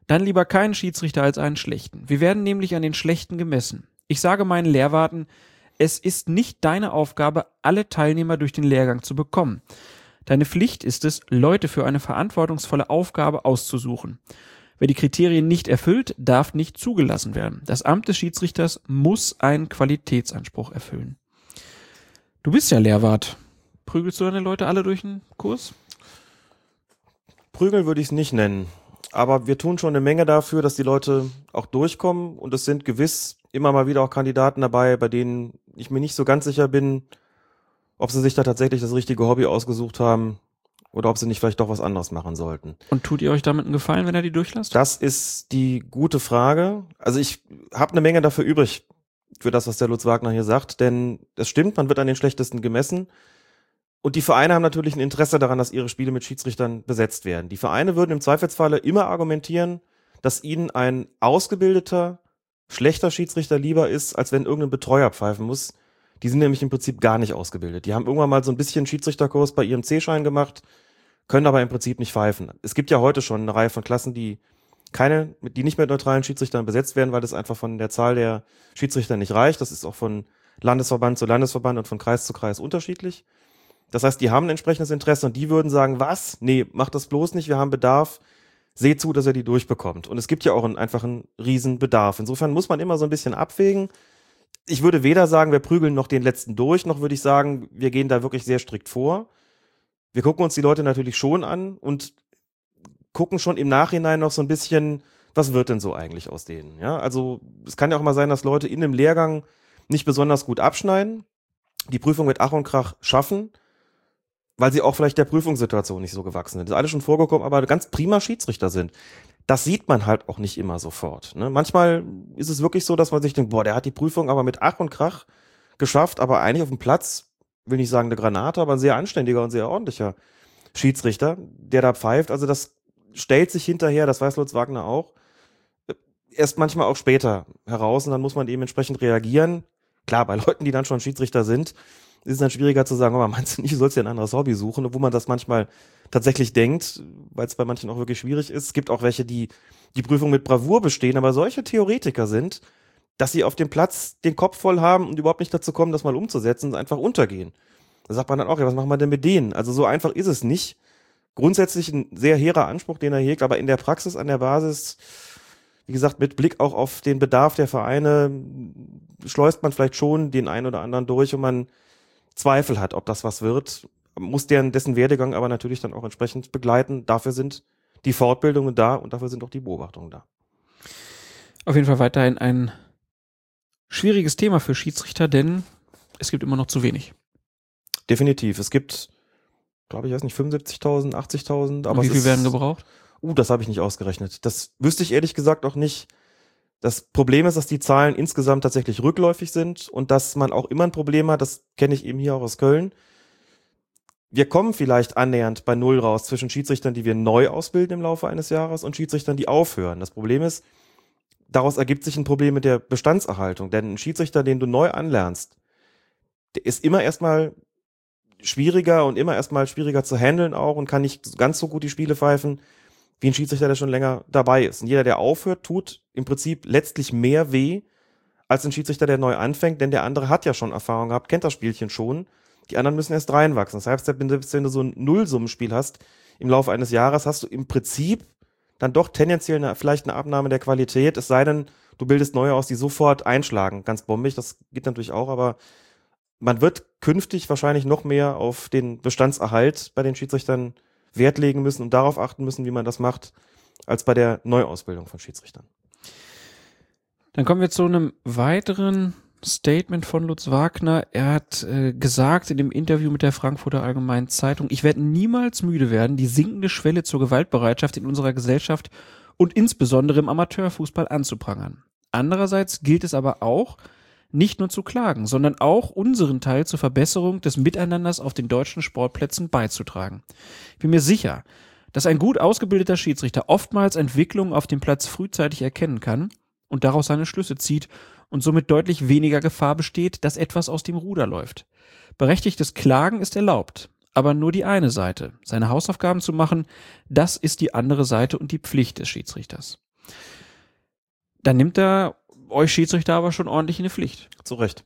Dann lieber keinen Schiedsrichter als einen schlechten. Wir werden nämlich an den Schlechten gemessen. Ich sage meinen Lehrwarten, es ist nicht deine Aufgabe, alle Teilnehmer durch den Lehrgang zu bekommen. Deine Pflicht ist es, Leute für eine verantwortungsvolle Aufgabe auszusuchen. Wer die Kriterien nicht erfüllt, darf nicht zugelassen werden. Das Amt des Schiedsrichters muss einen Qualitätsanspruch erfüllen. Du bist ja Lehrwart. Prügelst du deine Leute alle durch den Kurs? Prügeln würde ich es nicht nennen. Aber wir tun schon eine Menge dafür, dass die Leute auch durchkommen. Und es sind gewiss immer mal wieder auch Kandidaten dabei, bei denen ich mir nicht so ganz sicher bin, ob sie sich da tatsächlich das richtige Hobby ausgesucht haben oder ob sie nicht vielleicht doch was anderes machen sollten. Und tut ihr euch damit einen Gefallen, wenn er die durchlasst? Das ist die gute Frage. Also ich habe eine Menge dafür übrig, für das, was der Lutz Wagner hier sagt. Denn es stimmt, man wird an den schlechtesten gemessen. Und die Vereine haben natürlich ein Interesse daran, dass ihre Spiele mit Schiedsrichtern besetzt werden. Die Vereine würden im Zweifelsfalle immer argumentieren, dass ihnen ein ausgebildeter, schlechter Schiedsrichter lieber ist, als wenn irgendein Betreuer pfeifen muss. Die sind nämlich im Prinzip gar nicht ausgebildet. Die haben irgendwann mal so ein bisschen Schiedsrichterkurs bei ihrem C-Schein gemacht, können aber im Prinzip nicht pfeifen. Es gibt ja heute schon eine Reihe von Klassen, die keine, die nicht mit neutralen Schiedsrichtern besetzt werden, weil das einfach von der Zahl der Schiedsrichter nicht reicht. Das ist auch von Landesverband zu Landesverband und von Kreis zu Kreis unterschiedlich. Das heißt, die haben ein entsprechendes Interesse und die würden sagen, was? Nee, macht das bloß nicht, wir haben Bedarf. Seht zu, dass er die durchbekommt. Und es gibt ja auch einen, einfach einen riesen Bedarf. Insofern muss man immer so ein bisschen abwägen. Ich würde weder sagen, wir prügeln noch den letzten durch, noch würde ich sagen, wir gehen da wirklich sehr strikt vor. Wir gucken uns die Leute natürlich schon an und gucken schon im Nachhinein noch so ein bisschen, was wird denn so eigentlich aus denen? Ja, also es kann ja auch mal sein, dass Leute in einem Lehrgang nicht besonders gut abschneiden, die Prüfung mit Ach und Krach schaffen, weil sie auch vielleicht der Prüfungssituation nicht so gewachsen sind. Das ist alles schon vorgekommen, aber ganz prima Schiedsrichter sind. Das sieht man halt auch nicht immer sofort. Ne? Manchmal ist es wirklich so, dass man sich denkt, boah, der hat die Prüfung aber mit Ach und Krach geschafft, aber eigentlich auf dem Platz, will nicht sagen eine Granate, aber ein sehr anständiger und sehr ordentlicher Schiedsrichter, der da pfeift. Also das stellt sich hinterher, das weiß Lutz Wagner auch, äh, erst manchmal auch später heraus und dann muss man eben entsprechend reagieren. Klar, bei Leuten, die dann schon Schiedsrichter sind, ist es dann schwieriger zu sagen, aber meinst du nicht, du sollst dir ein anderes Hobby suchen, obwohl man das manchmal tatsächlich denkt, weil es bei manchen auch wirklich schwierig ist. Es gibt auch welche, die die Prüfung mit Bravour bestehen, aber solche Theoretiker sind, dass sie auf dem Platz den Kopf voll haben und überhaupt nicht dazu kommen, das mal umzusetzen und einfach untergehen. Da sagt man dann auch, ja, was machen wir denn mit denen? Also so einfach ist es nicht. Grundsätzlich ein sehr hehrer Anspruch, den er hegt, aber in der Praxis an der Basis, wie gesagt, mit Blick auch auf den Bedarf der Vereine, schleust man vielleicht schon den einen oder anderen durch und man Zweifel hat, ob das was wird. Muss deren, dessen Werdegang aber natürlich dann auch entsprechend begleiten. Dafür sind die Fortbildungen da und dafür sind auch die Beobachtungen da. Auf jeden Fall weiterhin ein schwieriges Thema für Schiedsrichter, denn es gibt immer noch zu wenig. Definitiv. Es gibt, glaube ich, weiß nicht, 75.000, 80.000. Aber Und wie viel ist- werden gebraucht? Uh, das habe ich nicht ausgerechnet. Das wüsste ich ehrlich gesagt auch nicht. Das Problem ist, dass die Zahlen insgesamt tatsächlich rückläufig sind und dass man auch immer ein Problem hat, das kenne ich eben hier auch aus Köln. Wir kommen vielleicht annähernd bei Null raus zwischen Schiedsrichtern, die wir neu ausbilden im Laufe eines Jahres und Schiedsrichtern, die aufhören. Das Problem ist, daraus ergibt sich ein Problem mit der Bestandserhaltung, denn ein Schiedsrichter, den du neu anlernst, der ist immer erstmal schwieriger und immer erstmal schwieriger zu handeln auch und kann nicht ganz so gut die Spiele pfeifen wie ein Schiedsrichter, der schon länger dabei ist. Und jeder, der aufhört, tut im Prinzip letztlich mehr weh als ein Schiedsrichter, der neu anfängt, denn der andere hat ja schon Erfahrung gehabt, kennt das Spielchen schon. Die anderen müssen erst reinwachsen. Das heißt, wenn du so ein Nullsummenspiel hast im Laufe eines Jahres, hast du im Prinzip dann doch tendenziell eine, vielleicht eine Abnahme der Qualität, es sei denn, du bildest neue aus, die sofort einschlagen. Ganz bombig, das geht natürlich auch, aber man wird künftig wahrscheinlich noch mehr auf den Bestandserhalt bei den Schiedsrichtern Wert legen müssen und darauf achten müssen, wie man das macht, als bei der Neuausbildung von Schiedsrichtern. Dann kommen wir zu einem weiteren Statement von Lutz Wagner. Er hat äh, gesagt in dem Interview mit der Frankfurter Allgemeinen Zeitung, ich werde niemals müde werden, die sinkende Schwelle zur Gewaltbereitschaft in unserer Gesellschaft und insbesondere im Amateurfußball anzuprangern. Andererseits gilt es aber auch, nicht nur zu klagen, sondern auch unseren Teil zur Verbesserung des Miteinanders auf den deutschen Sportplätzen beizutragen. Ich bin mir sicher, dass ein gut ausgebildeter Schiedsrichter oftmals Entwicklungen auf dem Platz frühzeitig erkennen kann und daraus seine Schlüsse zieht und somit deutlich weniger Gefahr besteht, dass etwas aus dem Ruder läuft. Berechtigtes Klagen ist erlaubt, aber nur die eine Seite. Seine Hausaufgaben zu machen, das ist die andere Seite und die Pflicht des Schiedsrichters. Dann nimmt er euch Schiedsrichter aber schon ordentlich in die Pflicht. Zu Recht.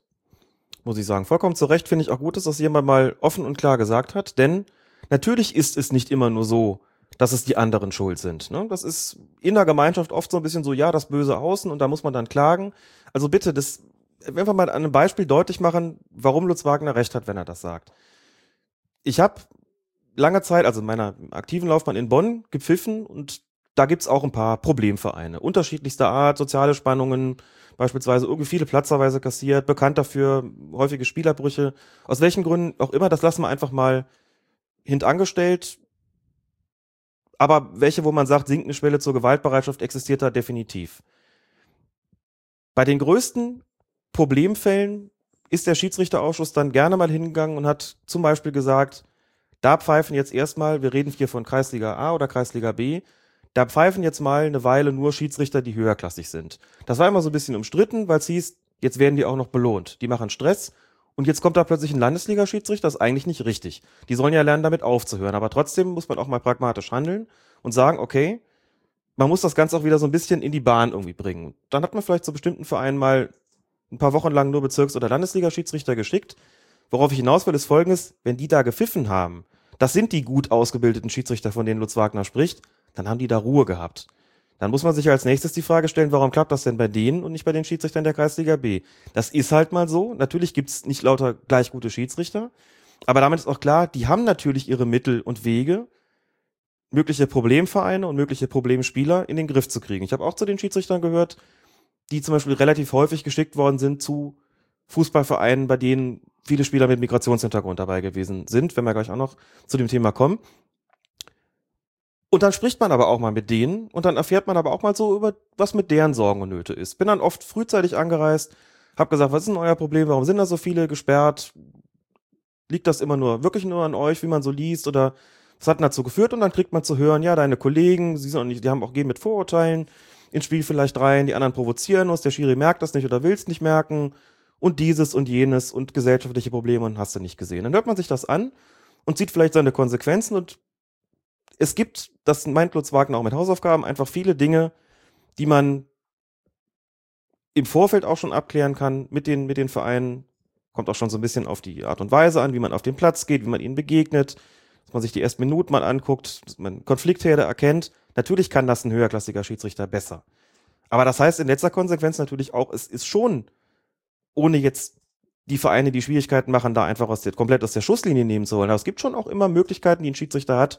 Muss ich sagen. Vollkommen zu Recht finde ich auch gut, dass das jemand mal offen und klar gesagt hat, denn natürlich ist es nicht immer nur so, dass es die anderen schuld sind. Ne? Das ist in der Gemeinschaft oft so ein bisschen so, ja, das böse Außen und da muss man dann klagen. Also bitte, das einfach mal an einem Beispiel deutlich machen, warum Lutz Wagner recht hat, wenn er das sagt. Ich habe lange Zeit, also in meiner aktiven Laufbahn in Bonn, gepfiffen und da gibt's auch ein paar Problemvereine. Unterschiedlichster Art, soziale Spannungen, beispielsweise irgendwie viele Platzverweise kassiert, bekannt dafür, häufige Spielerbrüche. Aus welchen Gründen auch immer, das lassen wir einfach mal hintangestellt. Aber welche, wo man sagt, sinkende Schwelle zur Gewaltbereitschaft existiert da definitiv. Bei den größten Problemfällen ist der Schiedsrichterausschuss dann gerne mal hingegangen und hat zum Beispiel gesagt, da pfeifen jetzt erstmal, wir reden hier von Kreisliga A oder Kreisliga B, da pfeifen jetzt mal eine Weile nur Schiedsrichter, die höherklassig sind. Das war immer so ein bisschen umstritten, weil es hieß, jetzt werden die auch noch belohnt. Die machen Stress und jetzt kommt da plötzlich ein Landesliga-Schiedsrichter, das ist eigentlich nicht richtig. Die sollen ja lernen, damit aufzuhören. Aber trotzdem muss man auch mal pragmatisch handeln und sagen, okay, man muss das Ganze auch wieder so ein bisschen in die Bahn irgendwie bringen. Dann hat man vielleicht zu bestimmten Vereinen mal ein paar Wochen lang nur Bezirks- oder Landesliga-Schiedsrichter geschickt. Worauf ich hinaus will, ist folgendes, wenn die da gepfiffen haben, das sind die gut ausgebildeten Schiedsrichter, von denen Lutz Wagner spricht, dann haben die da Ruhe gehabt. Dann muss man sich als nächstes die Frage stellen, warum klappt das denn bei denen und nicht bei den Schiedsrichtern der Kreisliga B? Das ist halt mal so. Natürlich gibt's nicht lauter gleich gute Schiedsrichter, aber damit ist auch klar, die haben natürlich ihre Mittel und Wege, mögliche Problemvereine und mögliche Problemspieler in den Griff zu kriegen. Ich habe auch zu den Schiedsrichtern gehört, die zum Beispiel relativ häufig geschickt worden sind zu Fußballvereinen, bei denen viele Spieler mit Migrationshintergrund dabei gewesen sind, wenn wir gleich auch noch zu dem Thema kommen. Und dann spricht man aber auch mal mit denen und dann erfährt man aber auch mal so über, was mit deren Sorgen und Nöte ist. Bin dann oft frühzeitig angereist, hab gesagt, was ist denn euer Problem? Warum sind da so viele gesperrt? Liegt das immer nur, wirklich nur an euch, wie man so liest? Oder Das hat dazu geführt und dann kriegt man zu hören, ja, deine Kollegen, sie sind auch nicht, die haben auch gehen mit Vorurteilen ins Spiel vielleicht rein, die anderen provozieren uns, der Schiri merkt das nicht oder will es nicht merken und dieses und jenes und gesellschaftliche Probleme und hast du nicht gesehen. Dann hört man sich das an und sieht vielleicht seine Konsequenzen und es gibt, das meint Lutz Wagner auch mit Hausaufgaben, einfach viele Dinge, die man im Vorfeld auch schon abklären kann mit den, mit den Vereinen. Kommt auch schon so ein bisschen auf die Art und Weise an, wie man auf den Platz geht, wie man ihnen begegnet, dass man sich die ersten Minuten mal anguckt, dass man Konfliktherde erkennt. Natürlich kann das ein höherklassiger Schiedsrichter besser. Aber das heißt in letzter Konsequenz natürlich auch, es ist schon, ohne jetzt die Vereine, die Schwierigkeiten machen, da einfach aus der, komplett aus der Schusslinie nehmen zu wollen. Aber es gibt schon auch immer Möglichkeiten, die ein Schiedsrichter hat,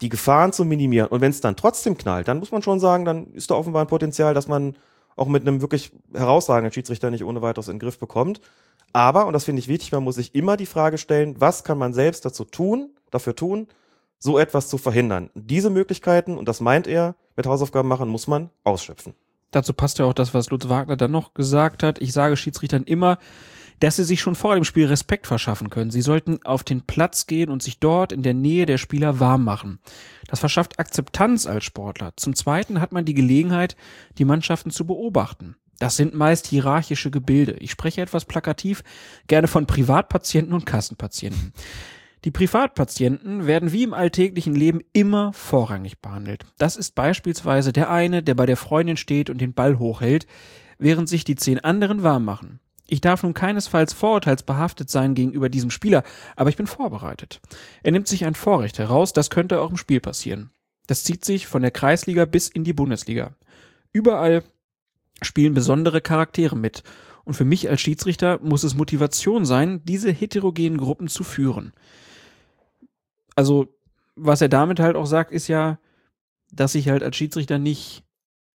die Gefahren zu minimieren. Und wenn es dann trotzdem knallt, dann muss man schon sagen, dann ist da offenbar ein Potenzial, dass man auch mit einem wirklich herausragenden Schiedsrichter nicht ohne weiteres in den Griff bekommt. Aber, und das finde ich wichtig, man muss sich immer die Frage stellen, was kann man selbst dazu tun, dafür tun, so etwas zu verhindern. Diese Möglichkeiten, und das meint er, mit Hausaufgaben machen, muss man ausschöpfen. Dazu passt ja auch das, was Lutz Wagner dann noch gesagt hat. Ich sage Schiedsrichtern immer, dass sie sich schon vor dem Spiel Respekt verschaffen können. Sie sollten auf den Platz gehen und sich dort in der Nähe der Spieler warm machen. Das verschafft Akzeptanz als Sportler. Zum Zweiten hat man die Gelegenheit, die Mannschaften zu beobachten. Das sind meist hierarchische Gebilde. Ich spreche etwas plakativ gerne von Privatpatienten und Kassenpatienten. Die Privatpatienten werden wie im alltäglichen Leben immer vorrangig behandelt. Das ist beispielsweise der eine, der bei der Freundin steht und den Ball hochhält, während sich die zehn anderen warm machen. Ich darf nun keinesfalls vorurteilsbehaftet sein gegenüber diesem Spieler, aber ich bin vorbereitet. Er nimmt sich ein Vorrecht heraus, das könnte auch im Spiel passieren. Das zieht sich von der Kreisliga bis in die Bundesliga. Überall spielen besondere Charaktere mit. Und für mich als Schiedsrichter muss es Motivation sein, diese heterogenen Gruppen zu führen. Also, was er damit halt auch sagt, ist ja, dass ich halt als Schiedsrichter nicht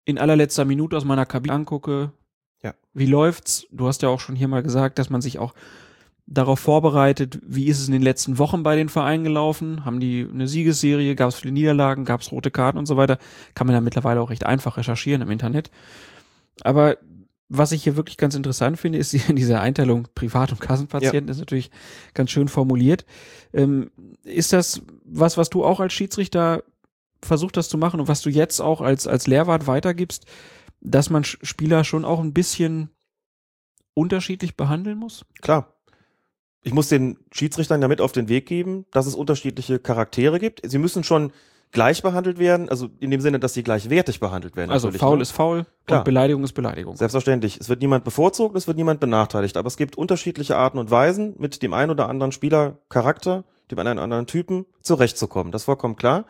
in allerletzter Minute aus meiner Kabine angucke, Ja. wie läuft's? Du hast ja auch schon hier mal gesagt, dass man sich auch darauf vorbereitet, wie ist es in den letzten Wochen bei den Vereinen gelaufen? Haben die eine Siegesserie? Gab es viele Niederlagen? Gab es rote Karten und so weiter? Kann man ja mittlerweile auch recht einfach recherchieren im Internet. Aber was ich hier wirklich ganz interessant finde, ist die- *laughs* diese Einteilung Privat- und Kassenpatienten ist natürlich ganz schön formuliert. Ähm, ist das was, was du auch als Schiedsrichter versucht hast zu machen und was du jetzt auch als, als Lehrwart weitergibst, dass man Spieler schon auch ein bisschen unterschiedlich behandeln muss? Klar. Ich muss den Schiedsrichtern ja mit auf den Weg geben, dass es unterschiedliche Charaktere gibt. Sie müssen schon gleich behandelt werden, also in dem Sinne, dass sie gleichwertig behandelt werden. Also faul ne? ist faul Klar. und Beleidigung ist Beleidigung. Selbstverständlich. Es wird niemand bevorzugt, es wird niemand benachteiligt, aber es gibt unterschiedliche Arten und Weisen, mit dem einen oder anderen Spieler Charakter, dem einen oder anderen Typen zurechtzukommen. Das ist vollkommen klar.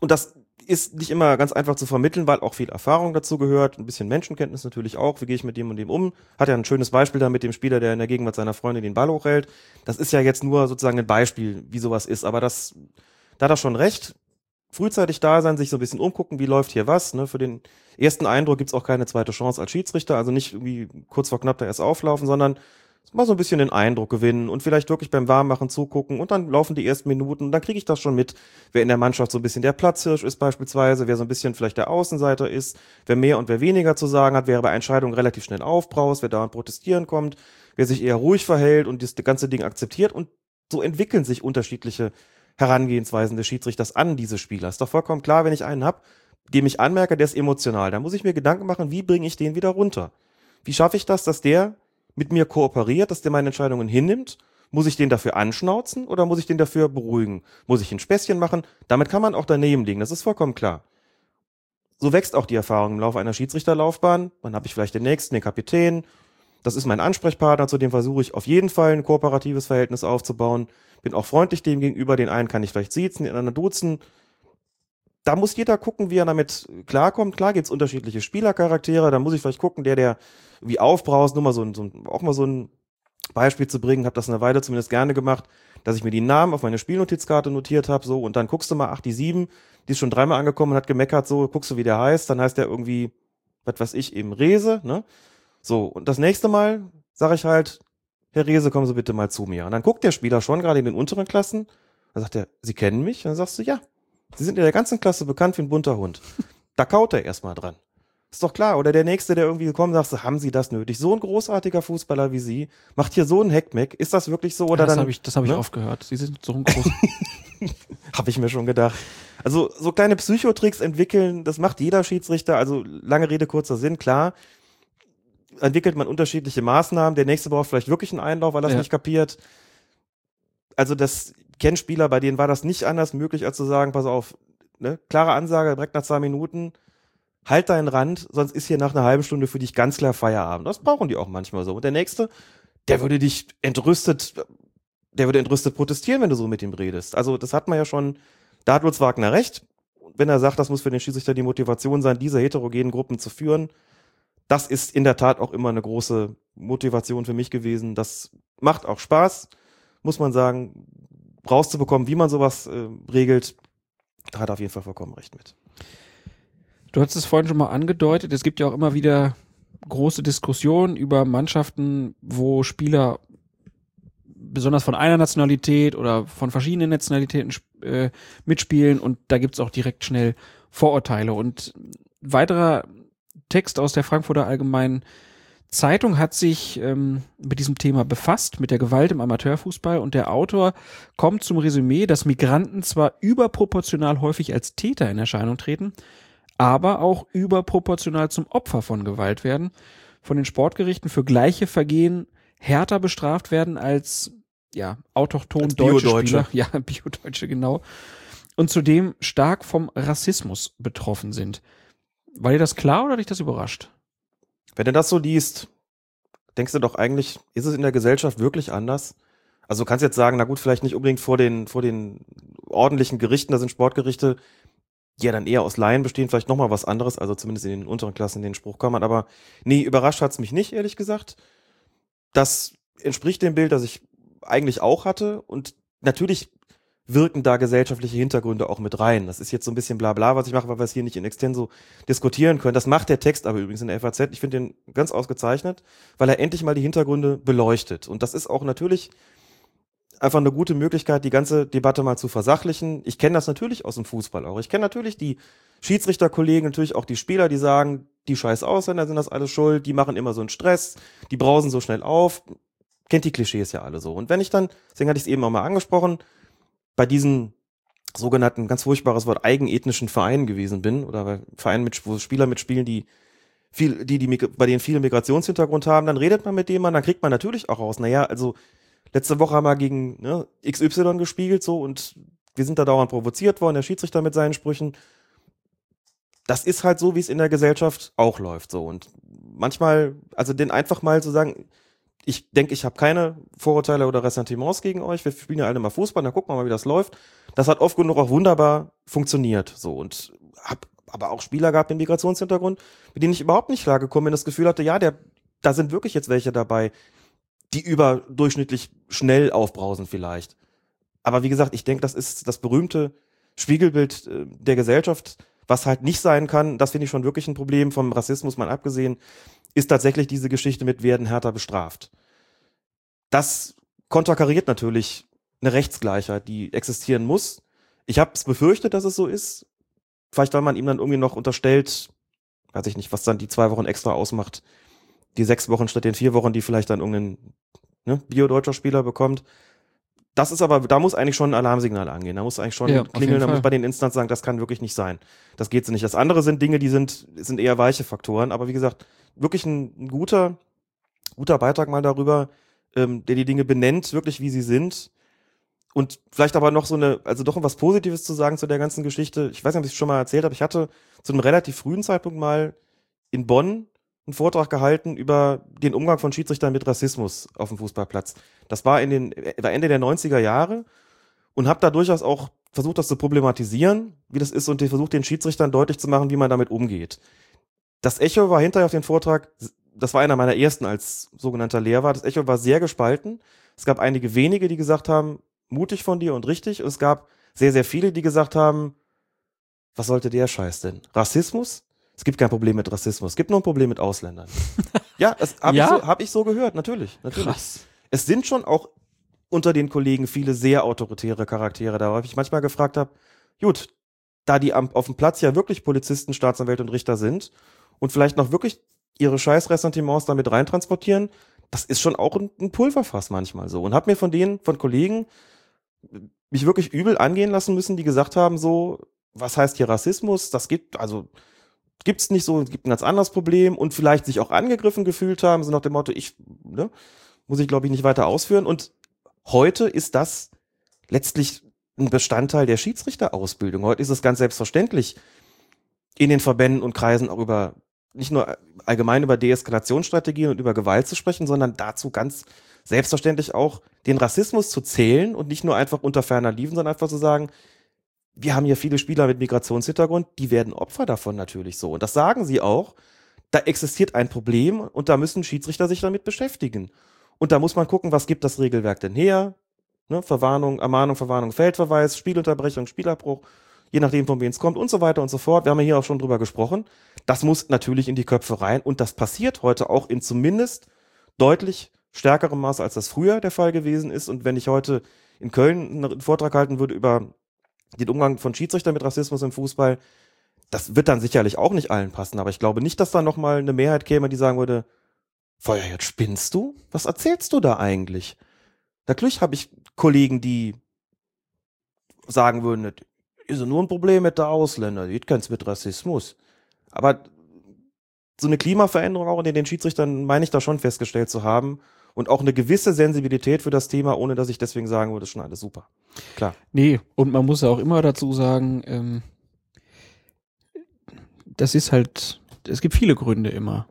Und das ist nicht immer ganz einfach zu vermitteln, weil auch viel Erfahrung dazu gehört, ein bisschen Menschenkenntnis natürlich auch. Wie gehe ich mit dem und dem um? Hat ja ein schönes Beispiel da mit dem Spieler, der in der Gegenwart seiner Freundin den Ball hochhält. Das ist ja jetzt nur sozusagen ein Beispiel, wie sowas ist. Aber das, da hat er schon recht. Frühzeitig da sein, sich so ein bisschen umgucken, wie läuft hier was. Ne? Für den ersten Eindruck gibt's auch keine zweite Chance als Schiedsrichter. Also nicht irgendwie kurz vor knapp da erst auflaufen, sondern mal so ein bisschen den Eindruck gewinnen und vielleicht wirklich beim Warmmachen zugucken und dann laufen die ersten Minuten und dann kriege ich das schon mit, wer in der Mannschaft so ein bisschen der Platzhirsch ist beispielsweise, wer so ein bisschen vielleicht der Außenseiter ist, wer mehr und wer weniger zu sagen hat, wer bei Entscheidungen relativ schnell aufbraust, wer dauernd protestieren kommt, wer sich eher ruhig verhält und das ganze Ding akzeptiert und so entwickeln sich unterschiedliche Herangehensweisen des Schiedsrichters an diese Spieler. Ist doch vollkommen klar, wenn ich einen hab, dem ich anmerke, der ist emotional, dann muss ich mir Gedanken machen, wie bringe ich den wieder runter? Wie schaffe ich das, dass der mit mir kooperiert, dass der meine Entscheidungen hinnimmt? Muss ich den dafür anschnauzen oder muss ich den dafür beruhigen? Muss ich ein Späßchen machen? Damit kann man auch daneben liegen, das ist vollkommen klar. So wächst auch die Erfahrung im Laufe einer Schiedsrichterlaufbahn. Dann habe ich vielleicht den nächsten, den Kapitän. Das ist mein Ansprechpartner, zu dem versuche ich auf jeden Fall ein kooperatives Verhältnis aufzubauen. Bin auch freundlich dem gegenüber. Den einen kann ich vielleicht siezen, den anderen duzen. Da muss jeder gucken, wie er damit klarkommt. Klar gibt's unterschiedliche Spielercharaktere. Da muss ich vielleicht gucken, der, der wie aufbraust, nur mal so ein, so ein, auch mal so ein Beispiel zu bringen, habe das eine Weile zumindest gerne gemacht, dass ich mir die Namen auf meine Spielnotizkarte notiert habe, so, und dann guckst du mal, ach, die sieben, die ist schon dreimal angekommen und hat gemeckert, so, guckst du, wie der heißt, dann heißt der irgendwie, was weiß ich, eben Rese, ne? So, und das nächste Mal sage ich halt, Herr Rese, kommen Sie bitte mal zu mir. Und dann guckt der Spieler schon, gerade in den unteren Klassen, dann sagt er, Sie kennen mich? Dann sagst du, ja, Sie sind in der ganzen Klasse bekannt wie ein bunter Hund. Da kaut er erstmal dran. Ist doch klar. Oder der Nächste, der irgendwie gekommen sagt, so, haben Sie das nötig? So ein großartiger Fußballer wie Sie macht hier so einen Heckmeck. Ist das wirklich so? Oder das dann habe ich, das hab ich ne? oft gehört. Sie sind so ein großer. *laughs* Habe ich mir schon gedacht. Also so kleine Psychotricks entwickeln, das macht jeder Schiedsrichter. Also lange Rede, kurzer Sinn, klar. Entwickelt man unterschiedliche Maßnahmen. Der nächste braucht vielleicht wirklich einen Einlauf, weil er es Ja. nicht kapiert. Also das kennen Spieler, bei denen war das nicht anders möglich, als zu sagen, pass auf, ne, klare Ansage, direkt nach zwei Minuten, halt deinen Rand, sonst ist hier nach einer halben Stunde für dich ganz klar Feierabend. Das brauchen die auch manchmal so. Und der nächste, der würde dich entrüstet, der würde entrüstet protestieren, wenn du so mit ihm redest. Also das hat man ja schon, da hat Lutz Wagner recht. Wenn er sagt, das muss für den Schiedsrichter die Motivation sein, diese heterogenen Gruppen zu führen, das ist in der Tat auch immer eine große Motivation für mich gewesen. Das macht auch Spaß, muss man sagen, rauszubekommen, wie man sowas äh, regelt. Da hat er auf jeden Fall vollkommen recht mit. Du hast es vorhin schon mal angedeutet, es gibt ja auch immer wieder große Diskussionen über Mannschaften, wo Spieler besonders von einer Nationalität oder von verschiedenen Nationalitäten äh, mitspielen und da gibt's auch direkt schnell Vorurteile. Und weiterer Text aus der Frankfurter Allgemeinen Zeitung hat sich ähm, mit diesem Thema befasst, mit der Gewalt im Amateurfußball und der Autor kommt zum Resümee, dass Migranten zwar überproportional häufig als Täter in Erscheinung treten, aber auch überproportional zum Opfer von Gewalt werden, von den Sportgerichten für gleiche Vergehen härter bestraft werden als ja, autochton Als deutsche Bio-Deutsche. Spieler, *laughs* ja, Biodeutsche genau, und zudem stark vom Rassismus betroffen sind. War dir das klar oder hat dich das überrascht? Wenn du das so liest, denkst du doch eigentlich, ist es in der Gesellschaft wirklich anders? Also du kannst jetzt sagen, na gut, vielleicht nicht unbedingt vor den, vor den ordentlichen Gerichten, da sind Sportgerichte, die ja dann eher aus Laien bestehen, vielleicht nochmal was anderes, also zumindest in den unteren Klassen, in den Spruchkammern, aber nee, überrascht hat's mich nicht, ehrlich gesagt. Das entspricht dem Bild, das ich eigentlich auch hatte und natürlich wirken da gesellschaftliche Hintergründe auch mit rein. Das ist jetzt so ein bisschen bla bla, was ich mache, weil wir es hier nicht in extenso diskutieren können. Das macht der Text aber übrigens in der FAZ. Ich finde den ganz ausgezeichnet, weil er endlich mal die Hintergründe beleuchtet. Und das ist auch natürlich einfach eine gute Möglichkeit, die ganze Debatte mal zu versachlichen. Ich kenne das natürlich aus dem Fußball auch. Ich kenne natürlich die Schiedsrichterkollegen, natürlich auch die Spieler, die sagen, die scheiß Ausländer sind das alles schuld, die machen immer so einen Stress, die brausen so schnell auf. Kennt die Klischees ja alle so. Und wenn ich dann, deswegen hatte ich es eben auch mal angesprochen, bei diesen sogenannten, ganz furchtbares Wort, eigenethnischen Vereinen gewesen bin oder bei Vereinen, mit, wo Spieler mitspielen, die viel, die, die, bei denen viele Migrationshintergrund haben, dann redet man mit dem Mann, dann kriegt man natürlich auch raus, naja, also letzte Woche haben wir gegen ne, XY gespielt so und wir sind da dauernd provoziert worden, der Schiedsrichter mit seinen Sprüchen. Das ist halt so, wie es in der Gesellschaft auch läuft so und manchmal, also den einfach mal zu sagen, ich denke, ich habe keine Vorurteile oder Ressentiments gegen euch. Wir spielen ja alle mal Fußball, dann gucken wir mal, wie das läuft. Das hat oft genug auch wunderbar funktioniert. So und hab aber auch Spieler gehabt mit Migrationshintergrund, mit denen ich überhaupt nicht klargekommen bin, das Gefühl hatte, ja, der, da sind wirklich jetzt welche dabei, die überdurchschnittlich schnell aufbrausen vielleicht. Aber wie gesagt, ich denke, das ist das berühmte Spiegelbild äh, der Gesellschaft, was halt nicht sein kann. Das finde ich schon wirklich ein Problem vom Rassismus mal abgesehen ist tatsächlich diese Geschichte mit werden härter bestraft. Das konterkariert natürlich eine Rechtsgleichheit, die existieren muss. Ich habe es befürchtet, dass es so ist. Vielleicht, weil man ihm dann irgendwie noch unterstellt, weiß ich nicht, was dann die zwei Wochen extra ausmacht, die sechs Wochen statt den vier Wochen, die vielleicht dann irgendein ne, bio-deutscher Spieler bekommt. Das ist aber, da muss eigentlich schon ein Alarmsignal angehen. Da muss eigentlich schon Ja, klingeln, da muss bei den Instanzen sagen, das kann wirklich nicht sein. Das geht so nicht. Das andere sind Dinge, die sind, sind eher weiche Faktoren. Aber wie gesagt, wirklich ein, ein guter, guter Beitrag mal darüber, ähm, der die Dinge benennt, wirklich wie sie sind. Und vielleicht aber noch so eine, also doch was Positives zu sagen zu der ganzen Geschichte. Ich weiß nicht, ob ich es schon mal erzählt habe. Ich hatte zu einem relativ frühen Zeitpunkt mal in Bonn einen Vortrag gehalten über den Umgang von Schiedsrichtern mit Rassismus auf dem Fußballplatz. Das war in den, war Ende der 90er Jahre und habe da durchaus auch versucht, das zu problematisieren, wie das ist und versucht, den Schiedsrichtern deutlich zu machen, wie man damit umgeht. Das Echo war hinterher auf den Vortrag, das war einer meiner ersten als sogenannter Lehrer, das Echo war sehr gespalten. Es gab einige wenige, die gesagt haben, mutig von dir und richtig. Und es gab sehr, sehr viele, die gesagt haben, was sollte der Scheiß denn? Rassismus? Es gibt kein Problem mit Rassismus, es gibt nur ein Problem mit Ausländern. *laughs* ja, das habe Ja? ich, so, hab ich so gehört, natürlich. natürlich. Krass. Es sind schon auch unter den Kollegen viele sehr autoritäre Charaktere da, weil ich manchmal gefragt habe, gut, da die am, auf dem Platz ja wirklich Polizisten, Staatsanwälte und Richter sind und vielleicht noch wirklich ihre scheiß Ressentiments damit reintransportieren, das ist schon auch ein, ein Pulverfass manchmal so. Und hab mir von denen, von Kollegen, mich wirklich übel angehen lassen müssen, die gesagt haben, so, was heißt hier Rassismus? Das gibt, also gibt's nicht so, es gibt ein ganz anderes Problem und vielleicht sich auch angegriffen gefühlt haben, so nach dem Motto, ich, ne, muss ich glaube ich nicht weiter ausführen. Und heute ist das letztlich ein Bestandteil der Schiedsrichterausbildung. Heute ist es ganz selbstverständlich, in den Verbänden und Kreisen auch über nicht nur allgemein über Deeskalationsstrategien und über Gewalt zu sprechen, sondern dazu ganz selbstverständlich auch den Rassismus zu zählen und nicht nur einfach unter ferner Liefen, sondern einfach zu sagen, wir haben hier viele Spieler mit Migrationshintergrund, die werden Opfer davon natürlich so. Und das sagen sie auch. Da existiert ein Problem und da müssen Schiedsrichter sich damit beschäftigen. Und da muss man gucken, was gibt das Regelwerk denn her? Ne, Verwarnung, Ermahnung, Verwarnung, Feldverweis, Spielunterbrechung, Spielabbruch, je nachdem, von wem es kommt und so weiter und so fort. Wir haben ja hier auch schon drüber gesprochen. Das muss natürlich in die Köpfe rein und das passiert heute auch in zumindest deutlich stärkerem Maß, als das früher der Fall gewesen ist. Und wenn ich heute in Köln einen Vortrag halten würde über den Umgang von Schiedsrichtern mit Rassismus im Fußball, das wird dann sicherlich auch nicht allen passen. Aber ich glaube nicht, dass da nochmal eine Mehrheit käme, die sagen würde, Feuer, jetzt spinnst du? Was erzählst du da eigentlich? Natürlich habe ich Kollegen, die sagen würden, ist nur ein Problem mit der Ausländer, geht keins mit Rassismus. Aber so eine Klimaveränderung auch in den Schiedsrichtern meine ich da schon festgestellt zu haben und auch eine gewisse Sensibilität für das Thema, ohne dass ich deswegen sagen würde, ist schon alles super. Klar. Nee, und man muss ja auch immer dazu sagen, ähm, das ist halt, es gibt viele Gründe immer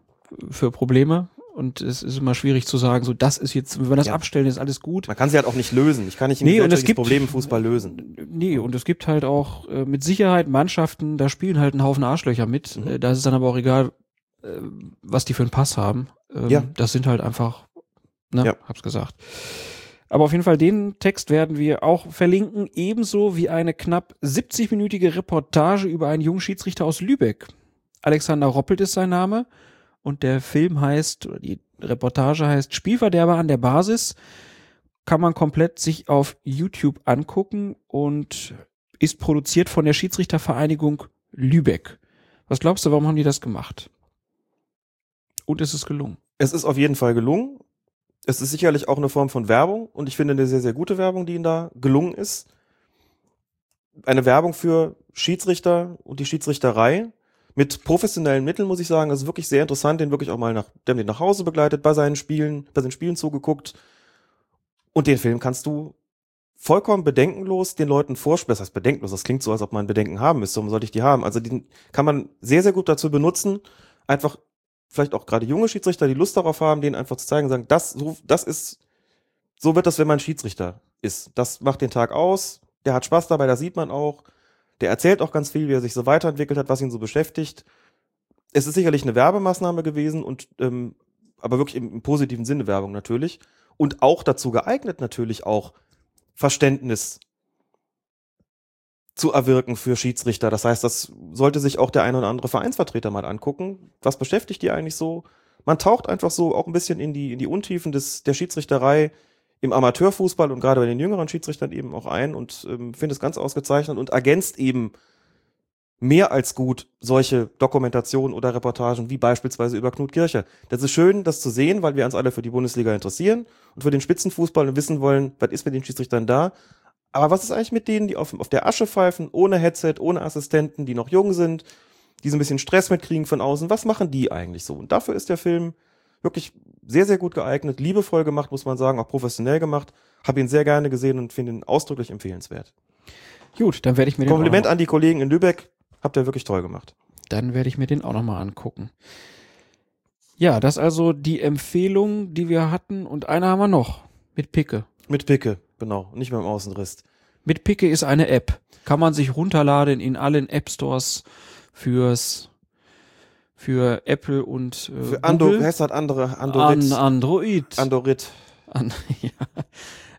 für Probleme und es ist immer schwierig zu sagen, so das ist jetzt, wenn wir das Ja. abstellen, ist alles gut. Man kann sie halt auch nicht lösen. Ich kann nicht ein Nee, und es gibt- Problem im Fußball lösen. Nee, und es gibt halt auch äh, mit Sicherheit Mannschaften, da spielen halt ein Haufen Arschlöcher mit. Mhm. Äh, da ist es dann aber auch egal, äh, was die für einen Pass haben. Ähm, Ja. Das sind halt einfach, ne, Ja. hab's gesagt. Aber auf jeden Fall, den Text werden wir auch verlinken, ebenso wie eine knapp 70-minütige Reportage über einen jungen Schiedsrichter aus Lübeck. Alexander Roppelt ist sein Name und der Film heißt, die Reportage heißt Spielverderber an der Basis. Kann man komplett sich auf YouTube angucken und ist produziert von der Schiedsrichtervereinigung Lübeck. Was glaubst du, warum haben die das gemacht? Und ist es gelungen? Es ist auf jeden Fall gelungen. Es ist sicherlich auch eine Form von Werbung und ich finde eine sehr, sehr gute Werbung, die ihnen da gelungen ist. Eine Werbung für Schiedsrichter und die Schiedsrichterei mit professionellen Mitteln, muss ich sagen. Das ist wirklich sehr interessant, den wirklich auch mal nach, der den nach Hause begleitet, bei seinen Spielen, bei seinen Spielen zugeguckt. Und den Film kannst du vollkommen bedenkenlos den Leuten vorspielen. Das heißt bedenkenlos, das klingt so, als ob man Bedenken haben müsste. Warum sollte ich die haben? Also den kann man sehr, sehr gut dazu benutzen, einfach vielleicht auch gerade junge Schiedsrichter, die Lust darauf haben, denen einfach zu zeigen, sagen, das, so, das ist, so wird das, wenn man Schiedsrichter ist. Das macht den Tag aus, der hat Spaß dabei, das sieht man auch. Der erzählt auch ganz viel, wie er sich so weiterentwickelt hat, was ihn so beschäftigt. Es ist sicherlich eine Werbemaßnahme gewesen und ähm, aber wirklich im, im positiven Sinne Werbung natürlich. Und auch dazu geeignet natürlich auch Verständnis zu erwirken für Schiedsrichter. Das heißt, das sollte sich auch der ein oder andere Vereinsvertreter mal angucken. Was beschäftigt die eigentlich so? Man taucht einfach so auch ein bisschen in die, in die Untiefen des, der Schiedsrichterei im Amateurfußball und gerade bei den jüngeren Schiedsrichtern eben auch ein und ähm, finde es ganz ausgezeichnet und ergänzt eben mehr als gut solche Dokumentationen oder Reportagen wie beispielsweise über Knut Kircher. Das ist schön, das zu sehen, weil wir uns alle für die Bundesliga interessieren und für den Spitzenfußball und wissen wollen, was ist mit den Schiedsrichtern da. Aber was ist eigentlich mit denen, die auf, auf der Asche pfeifen, ohne Headset, ohne Assistenten, die noch jung sind, die so ein bisschen Stress mitkriegen von außen? Was machen die eigentlich so? Und dafür ist der Film wirklich sehr, sehr gut geeignet, liebevoll gemacht, muss man sagen, auch professionell gemacht. Habe ihn sehr gerne gesehen und finde ihn ausdrücklich empfehlenswert. Gut, dann werde ich mir den Kompliment an die Kollegen in Lübeck, habt ihr wirklich toll gemacht. dann werde ich mir den auch noch mal angucken. Ja, das also die Empfehlung, die wir hatten und eine haben wir noch mit Picke. Mit Picke, genau, nicht mit dem Außenriss. Mit Picke ist eine App. Kann man sich runterladen in allen App Stores fürs für Apple und äh, Für Ando, Google. heißt das andere? Andorit. An Android. Andorit. An, *laughs* ja.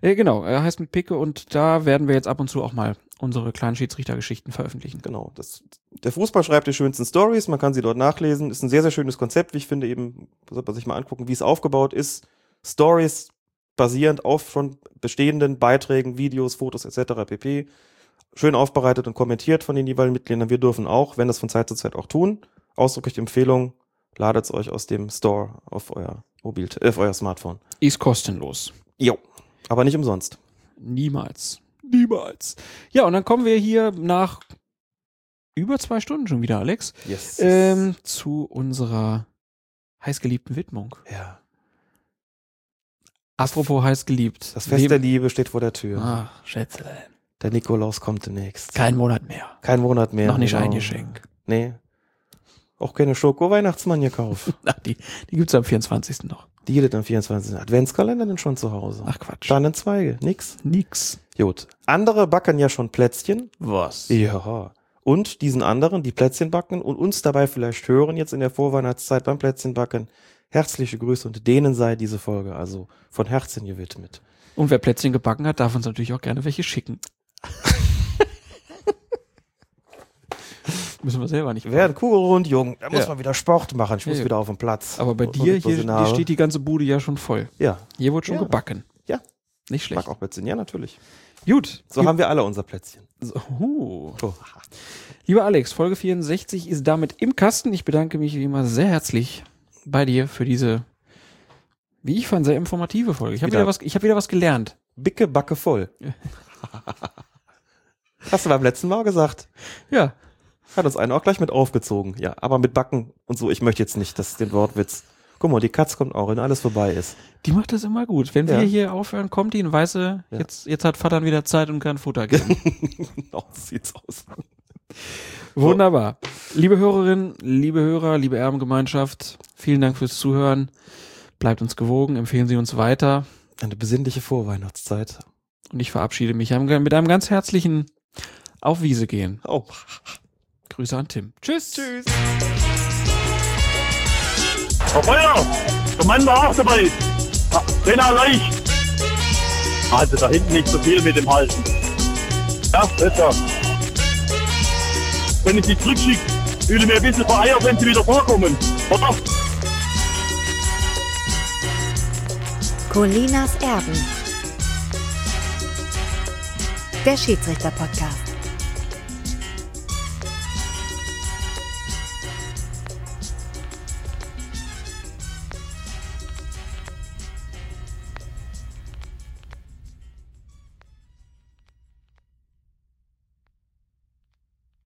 ja, genau. Er heißt mit Picke und da werden wir jetzt ab und zu auch mal unsere kleinen Schiedsrichtergeschichten veröffentlichen. Genau. Das, der Fußball schreibt die schönsten Stories, man kann sie dort nachlesen. Ist ein sehr, sehr schönes Konzept, wie ich finde, eben, sollte man sich mal angucken, wie es aufgebaut ist. Stories basierend auf schon bestehenden Beiträgen, Videos, Fotos etc. pp. Schön aufbereitet und kommentiert von den jeweiligen Mitgliedern. Wir dürfen auch, wenn das von Zeit zu Zeit auch tun, ausdrücklich Empfehlung, ladet es euch aus dem Store auf euer Mobil, äh, auf euer Smartphone. Ist kostenlos. Jo. Aber nicht umsonst. Niemals. Niemals. Ja, und dann kommen wir hier nach über zwei Stunden schon wieder, Alex, Yes. ähm, zu unserer heißgeliebten Widmung. ja. Apropos heißgeliebt. Das Fest der Liebe steht vor der Tür. Ach, Schätzelein. Der Nikolaus kommt demnächst. Kein Monat mehr. Kein Monat mehr. Noch nicht genau. ein Geschenk. Nee. Auch keine Schoko-Weihnachtsmann gekauft. *laughs* Ach, die, die gibt's am 24. noch. Die geht am 24. Adventskalender denn schon zu Hause. Ach Quatsch. Sternenzweige. Nix. Nix. Gut. Andere backen ja schon Plätzchen. Was? Ja. Und diesen anderen, die Plätzchen backen und uns dabei vielleicht hören jetzt in der Vorweihnachtszeit beim Plätzchenbacken. Herzliche Grüße und denen sei diese Folge also von Herzen gewidmet. Und wer Plätzchen gebacken hat, darf uns natürlich auch gerne welche schicken. *laughs* Müssen wir selber nicht. Wer ein Kugelrund, Jung, da muss Ja. man wieder Sport machen. Ich muss Ja. wieder auf den Platz. Aber bei dir, hier, hier steht die ganze Bude ja schon voll. Ja, Hier wurde schon Ja. gebacken. Ja. Nicht ich schlecht. mag auch Plätzchen. Ja, natürlich. Gut. So haben wir alle unser Plätzchen. So, uh. Oh. Lieber Alex, Folge 64 ist damit im Kasten. Ich bedanke mich wie immer sehr herzlich bei dir für diese, wie ich fand, sehr informative Folge. Ich habe Wieder- wieder was, ich habe wieder was gelernt. Bicke Backe voll. *laughs* Hast du beim letzten Mal gesagt. Ja. Hat uns einen auch gleich mit aufgezogen. Ja, aber mit Backen und so, ich möchte jetzt nicht, dass den Wortwitz. Guck mal, die Katz kommt auch, wenn alles vorbei ist. Die macht das immer gut. Wenn Ja. wir hier aufhören, kommt die und weiß, Ja. jetzt, jetzt hat Vater wieder Zeit und kann Futter geben. *laughs* Genau, sieht's aus. Wunderbar. Liebe Hörerinnen, liebe Hörer, liebe Erbengemeinschaft, vielen Dank fürs Zuhören. Bleibt uns gewogen, empfehlen Sie uns weiter. Eine besinnliche Vorweihnachtszeit. Und ich verabschiede mich mit einem ganz herzlichen Auf Wiese gehen. Oh. Grüße an Tim. Tschüss. Tschüss. Frau Feuer, der Mann war auch dabei. Ah, Trainer leicht. Also da hinten nicht so viel mit dem Halten. Ja, besser. Wenn ich sie zurückschicke, fühle ich mich ein bisschen vereiert, wenn sie wieder vorkommen. Oder? Colinas Erben. Der Schiedsrichter-Podcast.